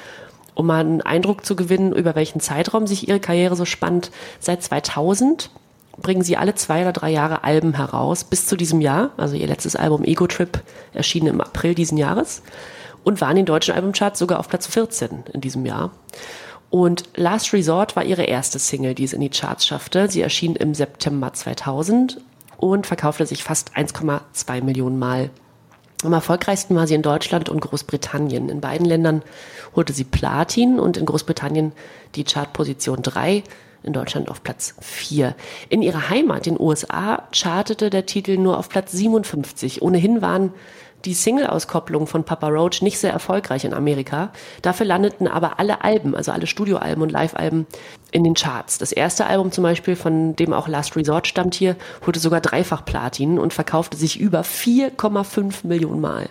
um mal einen Eindruck zu gewinnen, über welchen Zeitraum sich ihre Karriere so spannt, seit 2000 bringen sie alle zwei oder drei Jahre Alben heraus, bis zu diesem Jahr. Also ihr letztes Album Ego Trip erschien im April diesen Jahres und waren in den deutschen Albumcharts sogar auf Platz 14 in diesem Jahr. Und Last Resort war ihre erste Single, die es in die Charts schaffte. Sie erschien im September 2000 und verkaufte sich fast 1,2 Millionen Mal. Am erfolgreichsten war sie in Deutschland und Großbritannien. In beiden Ländern holte sie Platin und in Großbritannien die Chartposition 3, in Deutschland auf Platz 4. In ihrer Heimat, den USA, chartete der Titel nur auf Platz 57. Ohnehin waren die Single-Auskopplungen von Papa Roach nicht sehr erfolgreich in Amerika. Dafür landeten aber alle Alben, also alle Studioalben und Live-Alben in den Charts. Das erste Album zum Beispiel, von dem auch Last Resort stammt hier, holte sogar dreifach Platin und verkaufte sich über 4,5 Millionen Mal.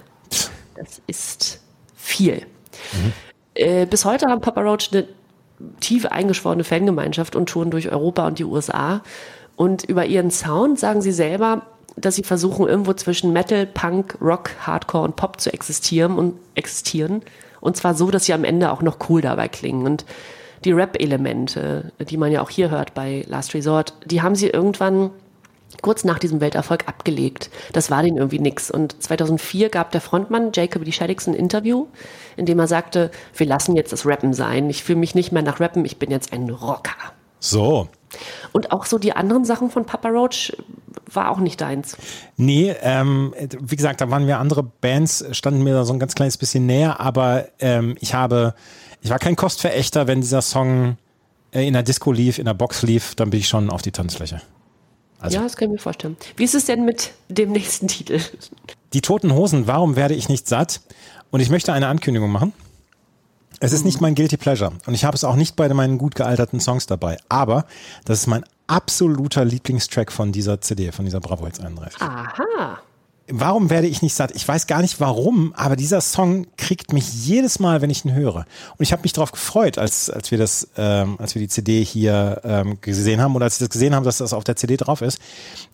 Das ist viel. Äh, bis heute haben Papa Roach eine tief eingeschworene Fangemeinschaft und touren durch Europa und die USA. Und über ihren Sound sagen sie selber, dass sie versuchen, irgendwo zwischen Metal, Punk, Rock, Hardcore und Pop zu existieren und existieren. Und zwar so, dass sie am Ende auch noch cool dabei klingen. Und die Rap-Elemente, die man ja auch hier hört bei Last Resort, die haben sie irgendwann kurz nach diesem Welterfolg abgelegt. Das war denen irgendwie nix. Und 2004 gab der Frontmann Jacob D. Shaddix ein Interview, in dem er sagte, wir lassen jetzt das Rappen sein. Ich fühle mich nicht mehr nach Rappen, ich bin jetzt ein Rocker. So. Und auch so die anderen Sachen von Papa Roach war auch nicht deins. Nee, ähm, wie gesagt, da waren mir andere Bands, standen mir da so ein ganz kleines bisschen näher, aber ähm, ich habe, ich war kein Kostverächter, wenn dieser Song äh, in der Disco lief, in der Box lief, dann bin ich schon auf die Tanzfläche. Also- ja, das kann ich mir vorstellen. Wie ist es denn mit dem nächsten Titel? Die Toten Hosen, warum werde ich nicht satt? Und ich möchte eine Ankündigung machen. Es ist nicht mein Guilty Pleasure und ich habe es auch nicht bei meinen gut gealterten Songs dabei, aber das ist mein absoluter Lieblingstrack von dieser CD, von dieser Bravo Hits 31. Aha. Warum werde ich nicht satt? Ich weiß gar nicht warum, aber dieser Song kriegt mich jedes Mal, wenn ich ihn höre. Und ich habe mich darauf gefreut, als, als wir das, ähm, als wir die CD hier ähm, gesehen haben oder als wir das gesehen haben, dass das auf der CD drauf ist.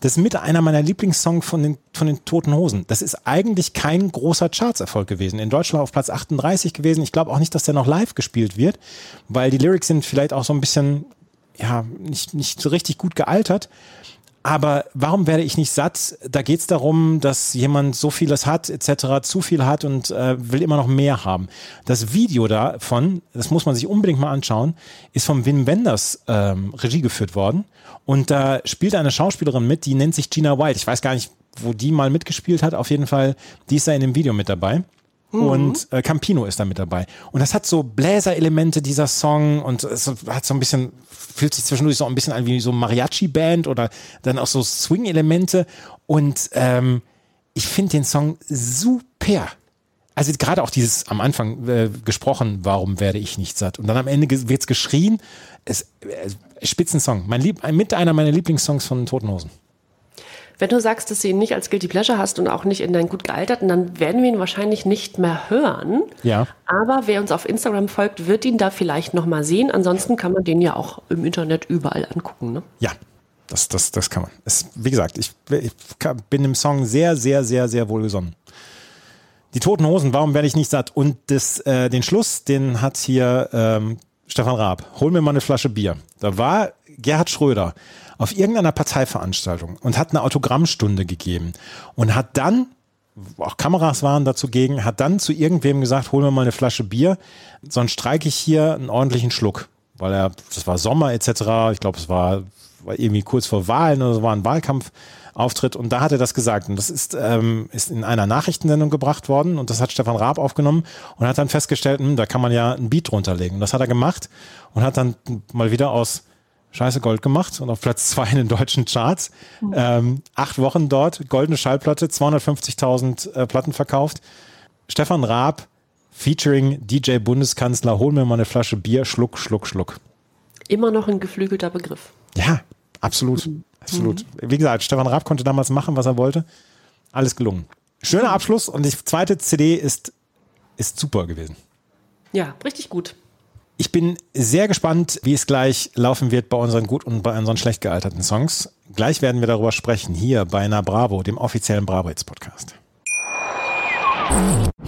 Das ist mit einer meiner Lieblingssongs von den, von den Toten Hosen. Das ist eigentlich kein großer Chartserfolg gewesen. In Deutschland auf Platz 38 gewesen. Ich glaube auch nicht, dass der noch live gespielt wird, weil die Lyrics sind vielleicht auch so ein bisschen, ja, nicht, nicht so richtig gut gealtert. Aber warum werde ich nicht satt? Da geht es darum, dass jemand so vieles hat, etc., zu viel hat und äh, will immer noch mehr haben. Das Video davon, das muss man sich unbedingt mal anschauen, ist von Wim Wenders ähm, Regie geführt worden. Und da spielt eine Schauspielerin mit, die nennt sich Gina White. Ich weiß gar nicht, wo die mal mitgespielt hat. Auf jeden Fall, die ist da in dem Video mit dabei. Und äh, Campino ist da mit dabei. Und das hat so Bläserelemente, dieser Song, und es hat so ein bisschen, fühlt sich zwischendurch so ein bisschen an wie so Mariachi-Band oder dann auch so Swing-Elemente. Und ähm, ich finde den Song super. Also gerade auch dieses am Anfang äh, gesprochen, warum werde ich nicht satt? Und dann am Ende wird's geschrien. Es, äh, Spitzensong. Mein Lieb, mit einer meiner Lieblingssongs von Toten Hosen. Wenn du sagst, dass du ihn nicht als Guilty Pleasure hast und auch nicht in deinen gut gealterten, dann werden wir ihn wahrscheinlich nicht mehr hören. Ja. Aber wer uns auf Instagram folgt, wird ihn da vielleicht noch mal sehen. Ansonsten kann man den ja auch im Internet überall angucken. Ne? Ja, das, das, das kann man. Es, wie gesagt, ich, ich bin dem Song sehr, sehr, sehr, sehr wohlgesonnen. Die Toten Hosen, warum werde ich nicht satt? Und das, äh, den Schluss, den hat hier ähm, Stefan Raab. Hol mir mal eine Flasche Bier. Da war Gerhard Schröder auf irgendeiner Parteiveranstaltung und hat eine Autogrammstunde gegeben und hat dann, auch Kameras waren dazu gegen, hat dann zu irgendwem gesagt, hol mir mal eine Flasche Bier, sonst streike ich hier einen ordentlichen Schluck. weil er, das war Sommer etc. Ich glaube, es war, war irgendwie kurz vor Wahlen oder so war ein Wahlkampfauftritt und da hat er das gesagt. Und das ist, ähm, ist in einer Nachrichtensendung gebracht worden und das hat Stefan Raab aufgenommen und hat dann festgestellt, hm, da kann man ja ein Beat drunterlegen. Und das hat er gemacht und hat dann mal wieder aus Scheiße Gold gemacht und auf Platz zwei in den deutschen Charts. Ähm, acht Wochen dort, goldene Schallplatte, 250.000 äh, Platten verkauft. Stefan Raab featuring DJ Bundeskanzler, hol mir mal eine Flasche Bier, Schluck, Schluck, Schluck. Immer noch ein geflügelter Begriff. Ja, absolut. Absolut. Wie gesagt, Stefan Raab konnte damals machen, was er wollte. Alles gelungen. Schöner Abschluss und die zweite CD ist, ist super gewesen. Ja, richtig gut. Ich bin sehr gespannt, wie es gleich laufen wird bei unseren gut und bei unseren schlecht gealterten Songs. Gleich werden wir darüber sprechen, hier bei Na Bravo, dem offiziellen Bravo Hits Podcast.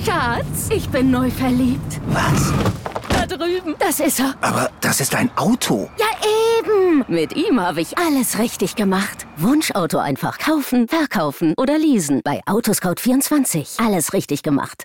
Schatz, ich bin neu verliebt. Was? Da drüben. Das ist er. Aber das ist ein Auto. Ja, eben. Mit ihm habe ich alles richtig gemacht. Wunschauto einfach kaufen, verkaufen oder leasen. Bei Autoscout24. Alles richtig gemacht.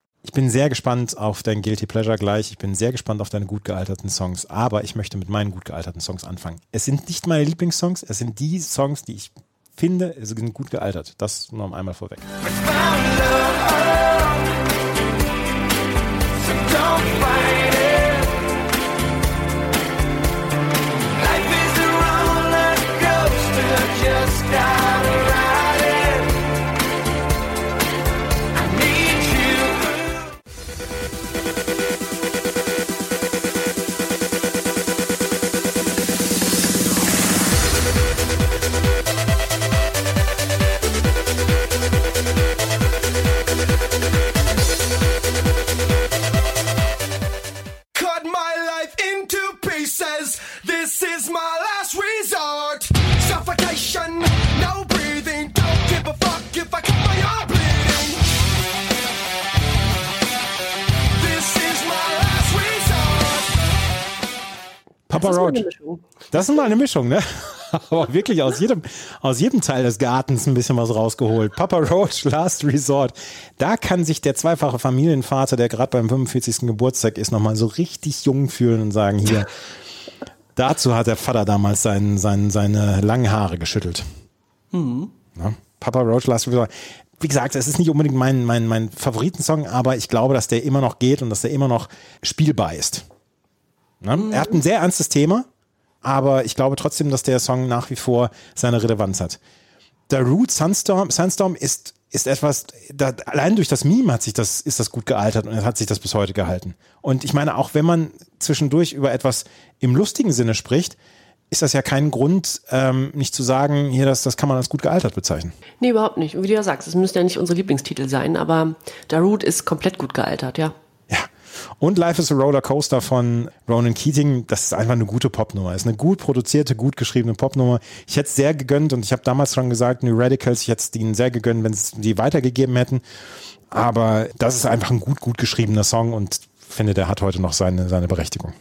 Ich bin sehr gespannt auf dein Guilty Pleasure gleich. Ich bin sehr gespannt auf deine gut gealterten Songs. Aber ich möchte mit meinen gut gealterten Songs anfangen. Es sind nicht meine Lieblingssongs, es sind die Songs, die ich finde, sind gut gealtert. Das nur einmal vorweg. Cut Papa Das Roach. Das ist mal eine Mischung, ne? Aber wirklich aus jedem, aus jedem Teil des Gartens ein bisschen was rausgeholt. Papa Roach, Last Resort. Da kann sich der zweifache Familienvater, der gerade beim 45. Geburtstag ist, nochmal so richtig jung fühlen und sagen, hier, dazu hat der Vater damals sein, sein, seine langen Haare geschüttelt. Ja, Papa Roach, Last Resort. Wie gesagt, es ist nicht unbedingt mein, mein, mein Favoritensong, aber ich glaube, dass der immer noch geht und dass der immer noch spielbar ist. Ne? Er hat ein sehr ernstes Thema, aber ich glaube trotzdem, dass der Song nach wie vor seine Relevanz hat. Der Root Sunstorm, Sunstorm ist, ist etwas, da, allein durch das Meme hat sich das, ist das gut gealtert und hat sich das bis heute gehalten. Und ich meine, auch wenn man zwischendurch über etwas im lustigen Sinne spricht, ist das ja kein Grund, ähm, nicht zu sagen, hier, das, das kann man als gut gealtert bezeichnen. Nee, überhaupt nicht. Und wie du ja sagst, es müssten ja nicht unsere Lieblingstitel sein, aber Darude ist komplett gut gealtert, ja. Und Life is a Roller Coaster von Ronan Keating, das ist einfach eine gute Popnummer. Ist eine gut produzierte, gut geschriebene Popnummer. Ich hätte es sehr gegönnt und ich habe damals schon gesagt, New Radicals, ich hätte es ihnen sehr gegönnt, wenn sie die weitergegeben hätten. Aber das ist einfach ein gut, gut geschriebener Song und finde, der hat heute noch seine, seine Berechtigung.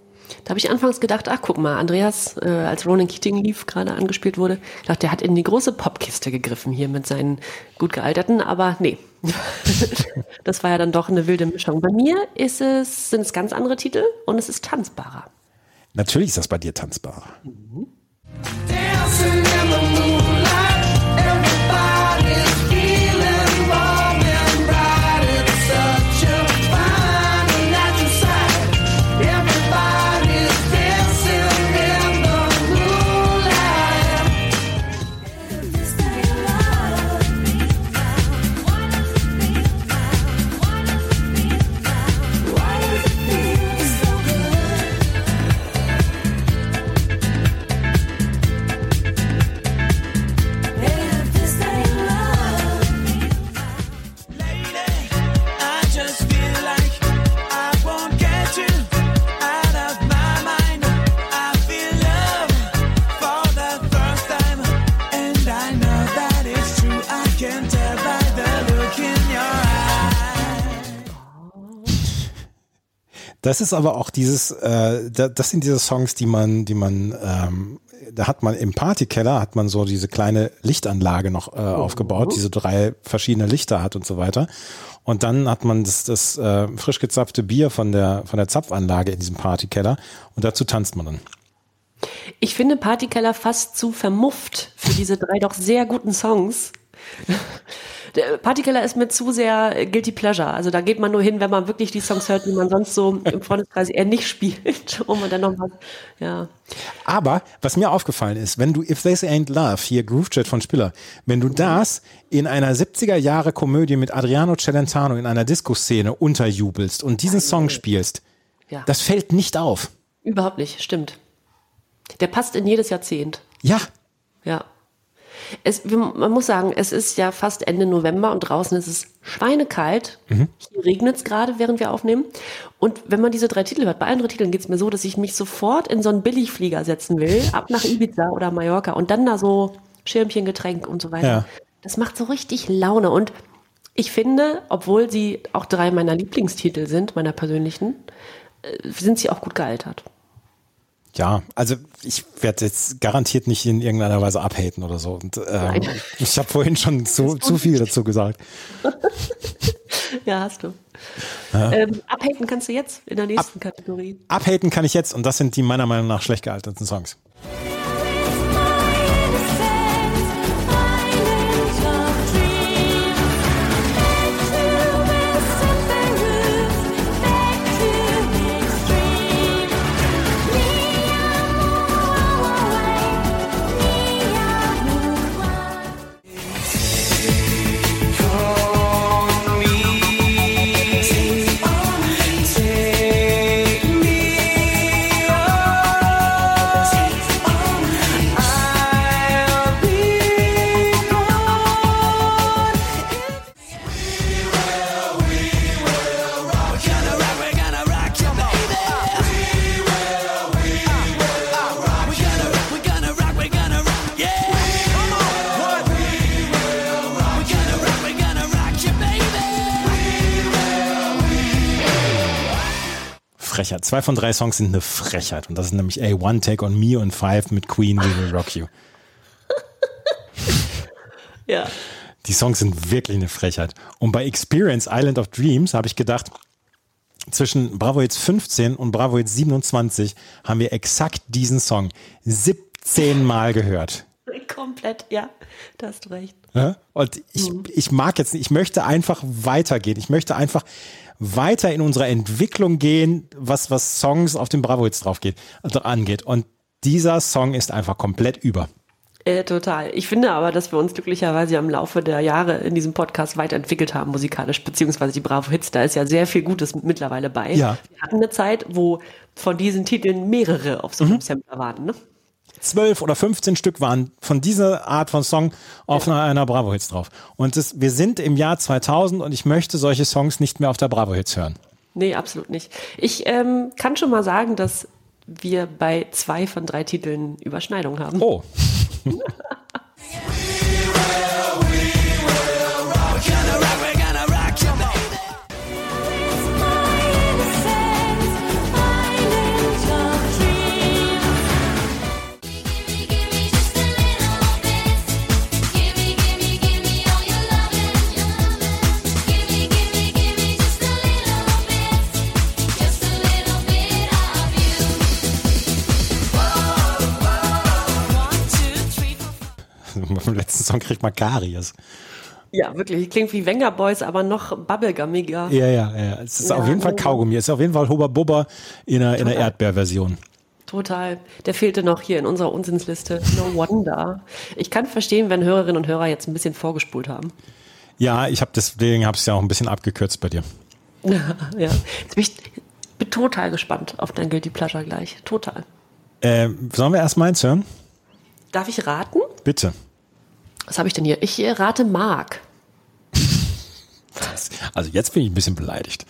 Da habe ich anfangs gedacht, ach guck mal, Andreas, äh, als Ronan Keating lief, gerade angespielt wurde, ich dachte, der hat in die große Popkiste gegriffen hier mit seinen gut gealterten, aber nee. das war ja dann doch eine wilde Mischung. Bei mir ist es, sind es ganz andere Titel und es ist tanzbarer. Natürlich ist das bei dir tanzbar. Dancing Das ist aber auch dieses, äh, da, das sind diese Songs, die man, die man, ähm, da hat man im Partykeller hat man so diese kleine Lichtanlage noch äh, aufgebaut, diese drei verschiedene Lichter hat und so weiter. Und dann hat man das, das äh, frisch gezapfte Bier von der von der Zapfanlage in diesem Partykeller und dazu tanzt man dann. Ich finde Partykeller fast zu vermufft für diese drei doch sehr guten Songs. Der Partykeller ist mir zu sehr Guilty Pleasure. Also da geht man nur hin, wenn man wirklich die Songs hört, die man sonst so im Freundeskreis eher nicht spielt, man dann noch mal, ja. Aber was mir aufgefallen ist, wenn du If This Ain't Love, hier Groovechat von Spiller, wenn du das in einer 70er Jahre Komödie mit Adriano Celentano in einer Disco-Szene unterjubelst und diesen Song spielst, Ja. das fällt nicht auf. Überhaupt nicht, stimmt. Der passt in jedes Jahrzehnt. Ja. Ja. Es, man muss sagen, es ist ja fast Ende November und draußen ist es schweinekalt. Mhm. Hier regnet es gerade, während wir aufnehmen. Und wenn man diese drei Titel hört, bei allen drei Titeln geht es mir so, dass ich mich sofort in so einen Billigflieger setzen will, ab nach Ibiza oder Mallorca und dann da so Schirmchen, Getränk und so weiter. Ja. Das macht so richtig Laune. Und ich finde, obwohl sie auch drei meiner Lieblingstitel sind, meiner persönlichen, äh, sind sie auch gut gealtert. Ja, also ich werde jetzt garantiert nicht in irgendeiner Weise abhaten oder so. Und, ähm, ich habe vorhin schon zu, zu viel dazu gesagt. Ja, hast du. Ja. Ähm, abhaten kannst du jetzt in der nächsten Kategorie. Abhaten kann ich jetzt und das sind die meiner Meinung nach schlecht gealterten Songs. Frechheit. Zwei von drei Songs sind eine Frechheit. Und das ist nämlich A, One Take on Me und Five mit Queen, We Will Rock You. Ja. Die Songs sind wirklich eine Frechheit. Und bei Experience Island of Dreams habe ich gedacht, zwischen Bravo Hits 15 und Bravo Hits 27 haben wir exakt diesen Song 17 Mal gehört. Komplett, ja, da hast du recht. Ja? Und ich, ich mag jetzt nicht, ich möchte einfach weitergehen. Ich möchte einfach weiter in unserer Entwicklung gehen, was, was Songs auf den Bravo Hits drauf geht, also angeht. Und dieser Song ist einfach komplett über. Äh, total. Ich finde aber, dass wir uns glücklicherweise im Laufe der Jahre in diesem Podcast weiterentwickelt haben, musikalisch, beziehungsweise die Bravo Hits. Da ist ja sehr viel Gutes mittlerweile bei. Ja. Wir hatten eine Zeit, wo von diesen Titeln mehrere auf so einem Sampler waren. Ne? Zwölf oder 15 Stück waren von dieser Art von Song auf einer, einer Bravo Hits drauf. Und das, wir sind im Jahr 2000 und ich möchte solche Songs nicht mehr auf der Bravo Hits hören. Nee, absolut nicht. Ich ähm, kann schon mal sagen, dass wir bei zwei von drei Titeln Überschneidung haben. Oh. Beim letzten Song kriegt man Karies. Ja, wirklich. Klingt wie Wenger Boys, aber noch bubblegummiger. Ja, ja, ja. Es ist Ja, auf jeden Fall ja. Kaugummi. Es ist auf jeden Fall Hubba Bubba in einer, in einer. Erdbeerversion. Total. Der fehlte noch hier in unserer Unsinnsliste. No wonder. Ich kann verstehen, wenn Hörerinnen und Hörer jetzt ein bisschen vorgespult haben. Ja, ich habe deswegen habe es ja auch ein bisschen abgekürzt bei dir. ja. Jetzt bin ich bin total gespannt auf dein Guilty Pleasure gleich. Total. Äh, sollen wir erst mal eins hören? Darf ich raten? Bitte. Was habe ich denn hier? Ich rate Mark. Das, also jetzt bin ich ein bisschen beleidigt.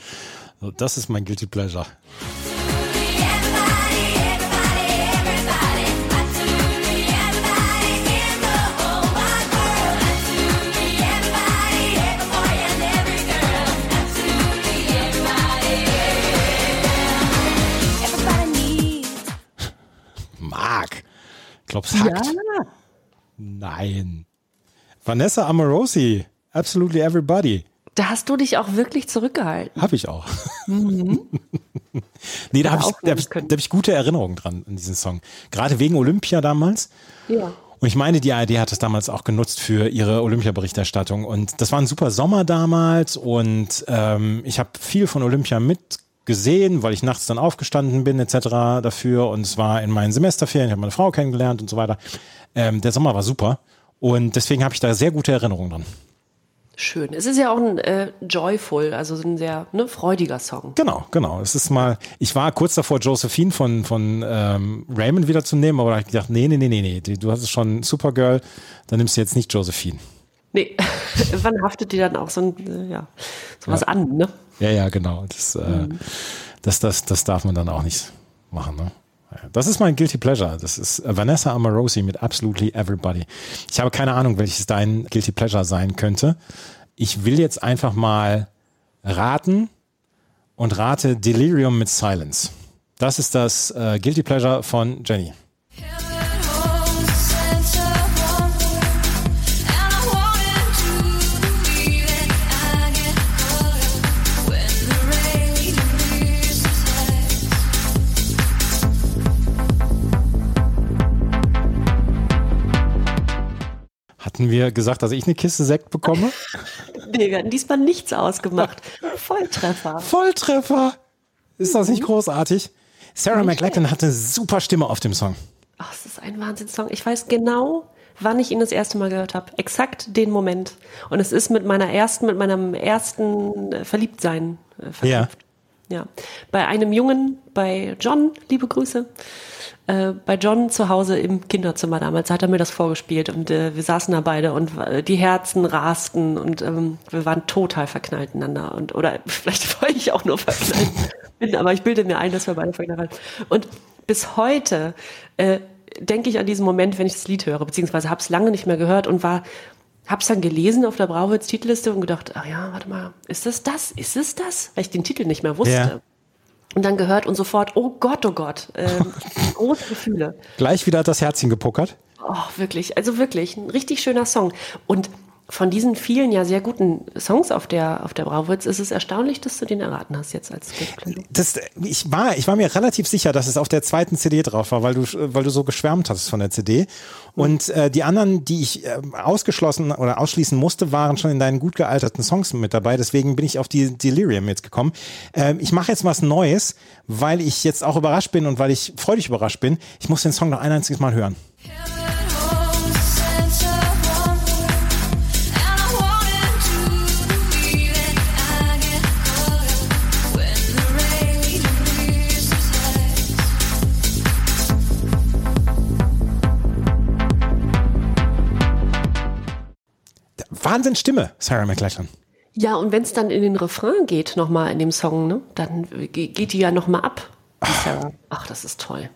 Das ist mein Guilty Pleasure. Mark. Glaubst du? Ja. Nein. Vanessa Amorosi. Absolutely Everybody. da hast du dich auch wirklich zurückgehalten. Habe ich auch. Mhm. Nee, da habe ich, da hab ich, da hab ich gute Erinnerungen dran an diesen Song. Gerade wegen Olympia damals. Ja. Und ich meine, die ARD hat es damals auch genutzt für ihre Olympia-Berichterstattung. Und das war ein super Sommer damals. Und ähm, ich habe viel von Olympia mitgesehen, weil ich nachts dann aufgestanden bin etc. dafür. Und es war in meinen Semesterferien, ich habe meine Frau kennengelernt und so weiter. Ähm, der Sommer war super. Und deswegen habe ich da sehr gute Erinnerungen dran. Schön. Es ist ja auch ein äh, joyful, also ein sehr ne, freudiger Song. Genau, genau. Es ist mal, ich war kurz davor, Josephine von, von ähm, Raymond wiederzunehmen, aber da habe ich gedacht, nee, nee, nee, nee, nee, du hast es schon Supergirl, dann nimmst du jetzt nicht Josephine. Nee, wann haftet die dann auch so ein, äh, ja, sowas Ja. an, ne? Ja, ja, genau. Das, äh, das, das, das darf man dann auch nicht machen. Ne? Das ist mein Guilty Pleasure. Das ist Vanessa Amorosi mit Absolutely Everybody. Ich habe keine Ahnung, welches dein Guilty Pleasure sein könnte. Ich will jetzt einfach mal raten und rate Delirium mit Silence. Das ist das äh, Guilty Pleasure von Jenny. Hatten wir gesagt, dass ich eine Kiste Sekt bekomme? Nee, wir hatten diesmal nichts ausgemacht. Volltreffer. Volltreffer! Ist das nicht großartig? Sarah McLachlan hatte super Stimme auf dem Song. Ach, es ist ein Wahnsinnssong. Ich weiß genau, wann ich ihn das erste Mal gehört habe. Exakt den Moment. Und es ist mit meiner ersten, mit meinem ersten äh, Verliebtsein äh, verknüpft. Ja. Ja. Bei einem Jungen, bei John, liebe Grüße, äh, bei John zu Hause im Kinderzimmer damals hat er mir das vorgespielt und äh, wir saßen da beide und äh, die Herzen rasten und ähm, wir waren total verknallt ineinander und oder vielleicht war ich auch nur verknallt bin, aber ich bilde mir ein, dass wir beide verknallt waren. Und bis heute äh, denke ich an diesen Moment, wenn ich das Lied höre, beziehungsweise habe es lange nicht mehr gehört und war Hab's dann gelesen auf der Brauwitz Titelliste und gedacht, ach ja, warte mal, ist es das? Ist es das? Weil ich den Titel nicht mehr wusste. Und dann gehört und sofort, oh Gott, oh Gott, ähm, große Gefühle. Gleich wieder hat das Herzchen gepuckert. Oh, wirklich, also wirklich, ein richtig schöner Song. Und von diesen vielen ja sehr guten Songs auf der, auf der Brauwitz ist es erstaunlich, dass du den erraten hast jetzt als Das, ich, war, ich war mir relativ sicher, dass es auf der zweiten CD drauf war, weil du, weil du so geschwärmt hast von der CD. Und äh, die anderen, die ich äh, ausgeschlossen oder ausschließen musste, waren schon in deinen gut gealterten Songs mit dabei. Deswegen bin ich auf die Delirium jetzt gekommen. Ähm, ich mache jetzt was Neues, weil ich jetzt auch überrascht bin und weil ich freudig überrascht bin. Ich muss den Song noch ein einziges Mal hören. Wahnsinn Stimme, Sarah McLachlan. Ja, und wenn es dann in den Refrain geht, nochmal in dem Song, ne, dann ge- geht die ja nochmal ab, die Sarah. Ach, das ist toll.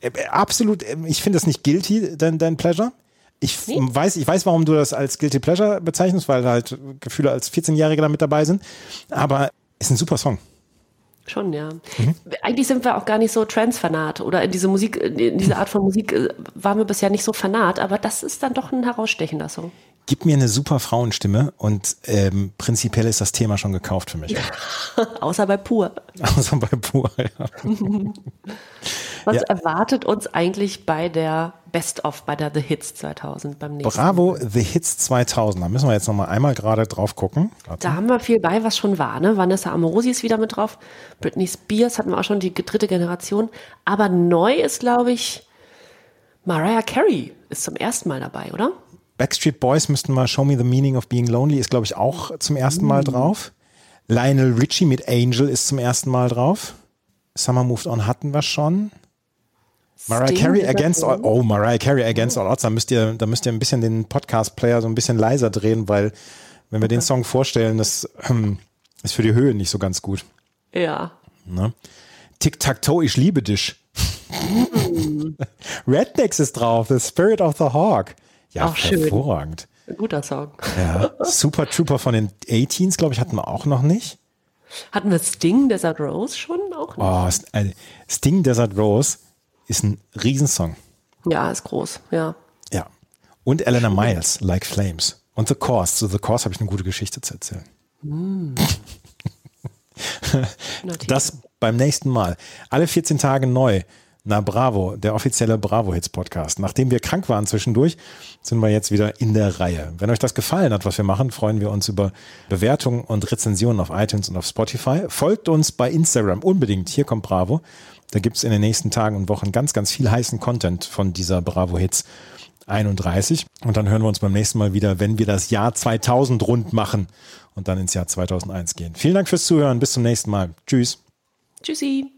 Äh, Absolut, äh, ich finde das nicht guilty, dein, dein Pleasure. Ich f- weiß, ich weiß, warum du das als Guilty Pleasure bezeichnest, weil halt Gefühle als 14-Jährige da mit dabei sind. Aber ist ein super Song. Schon, ja. Eigentlich sind wir auch gar nicht so Trance-Fanat oder in diese Musik, in diese Art von Musik äh, waren wir bisher nicht so Fanat, aber das ist dann doch ein herausstechender Song. Gib mir eine super Frauenstimme und ähm, prinzipiell ist das Thema schon gekauft für mich. Außer bei Pur. Außer bei Pur, ja. Was Ja. erwartet uns eigentlich bei der Best of, bei der The Hits 2000 beim nächsten Bravo, The Hits 2000. Da müssen wir jetzt noch mal einmal gerade drauf gucken. Warte. Da haben wir viel bei, was schon war. Ne? Vanessa Amorosi ist wieder mit drauf. Britney Spears hatten wir auch schon die dritte Generation. Aber neu ist, glaube ich, Mariah Carey ist zum ersten Mal dabei, oder? Backstreet Boys müssten mal Show Me the Meaning of Being Lonely ist, glaube ich, auch zum ersten Mal drauf. Lionel Richie mit Angel ist zum ersten Mal drauf. Summer Moved On hatten wir schon. Mariah Carey Against All, oh, Mariah Carey Against All Odds, da müsst ihr, da müsst ihr ein bisschen den Podcast-Player so ein bisschen leiser drehen, weil wenn wir den Song vorstellen, das ähm, ist für die Höhe nicht so ganz gut. Ja. Ne? Tic-Tac-Toe, ich liebe dich. Rednecks ist drauf, The Spirit of the Hawk. Ja, Auch schön. hervorragend. Ein guter Song. Ja, Super Trooper von den 18s, glaube ich, hatten wir auch noch nicht. Hatten wir Sting, Desert Rose schon auch? Oh, St- äh, Sting Desert Rose ist ein Riesensong. Ja, ist groß, ja. Ja. Und Elena Miles, Like Flames. Und The Course. Zu The Course habe ich eine gute Geschichte zu erzählen. Hm. Das beim nächsten Mal. Alle 14 Tage neu. Na Bravo, der offizielle Bravo Hits Podcast. Nachdem wir krank waren zwischendurch, sind wir jetzt wieder in der Reihe. Wenn euch das gefallen hat, was wir machen, freuen wir uns über Bewertungen und Rezensionen auf iTunes und auf Spotify. Folgt uns bei Instagram unbedingt. Hier kommt Bravo. Da gibt's in den nächsten Tagen und Wochen ganz, ganz viel heißen Content von dieser Bravo Hits 31. Und dann hören wir uns beim nächsten Mal wieder, wenn wir das Jahr 2000 rund machen und dann ins Jahr 2001 gehen. Vielen Dank fürs Zuhören. Bis zum nächsten Mal. Tschüss. Tschüssi.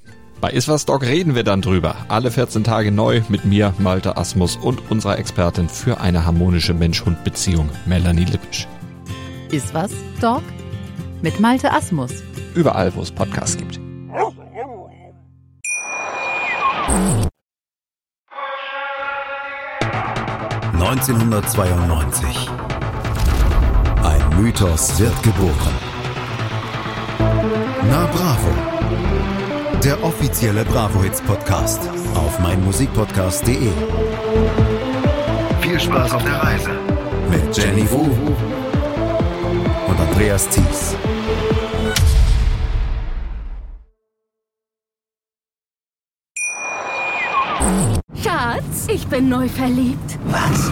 Bei Iswas Dog reden wir dann drüber. Alle 14 Tage neu mit mir, Malte Asmus und unserer Expertin für eine harmonische Mensch-Hund-Beziehung, Melanie Lippisch. Ist was, Dog? Mit Malte Asmus. Überall, wo es Podcasts gibt. ...1992. Ein Mythos wird geboren. Na Bravo. Der offizielle Bravo Hits Podcast auf meinmusikpodcast.de. Viel Spaß auf der Reise. Mit Jenny Wu und Andreas Thies. Schatz, ich bin neu verliebt. Was?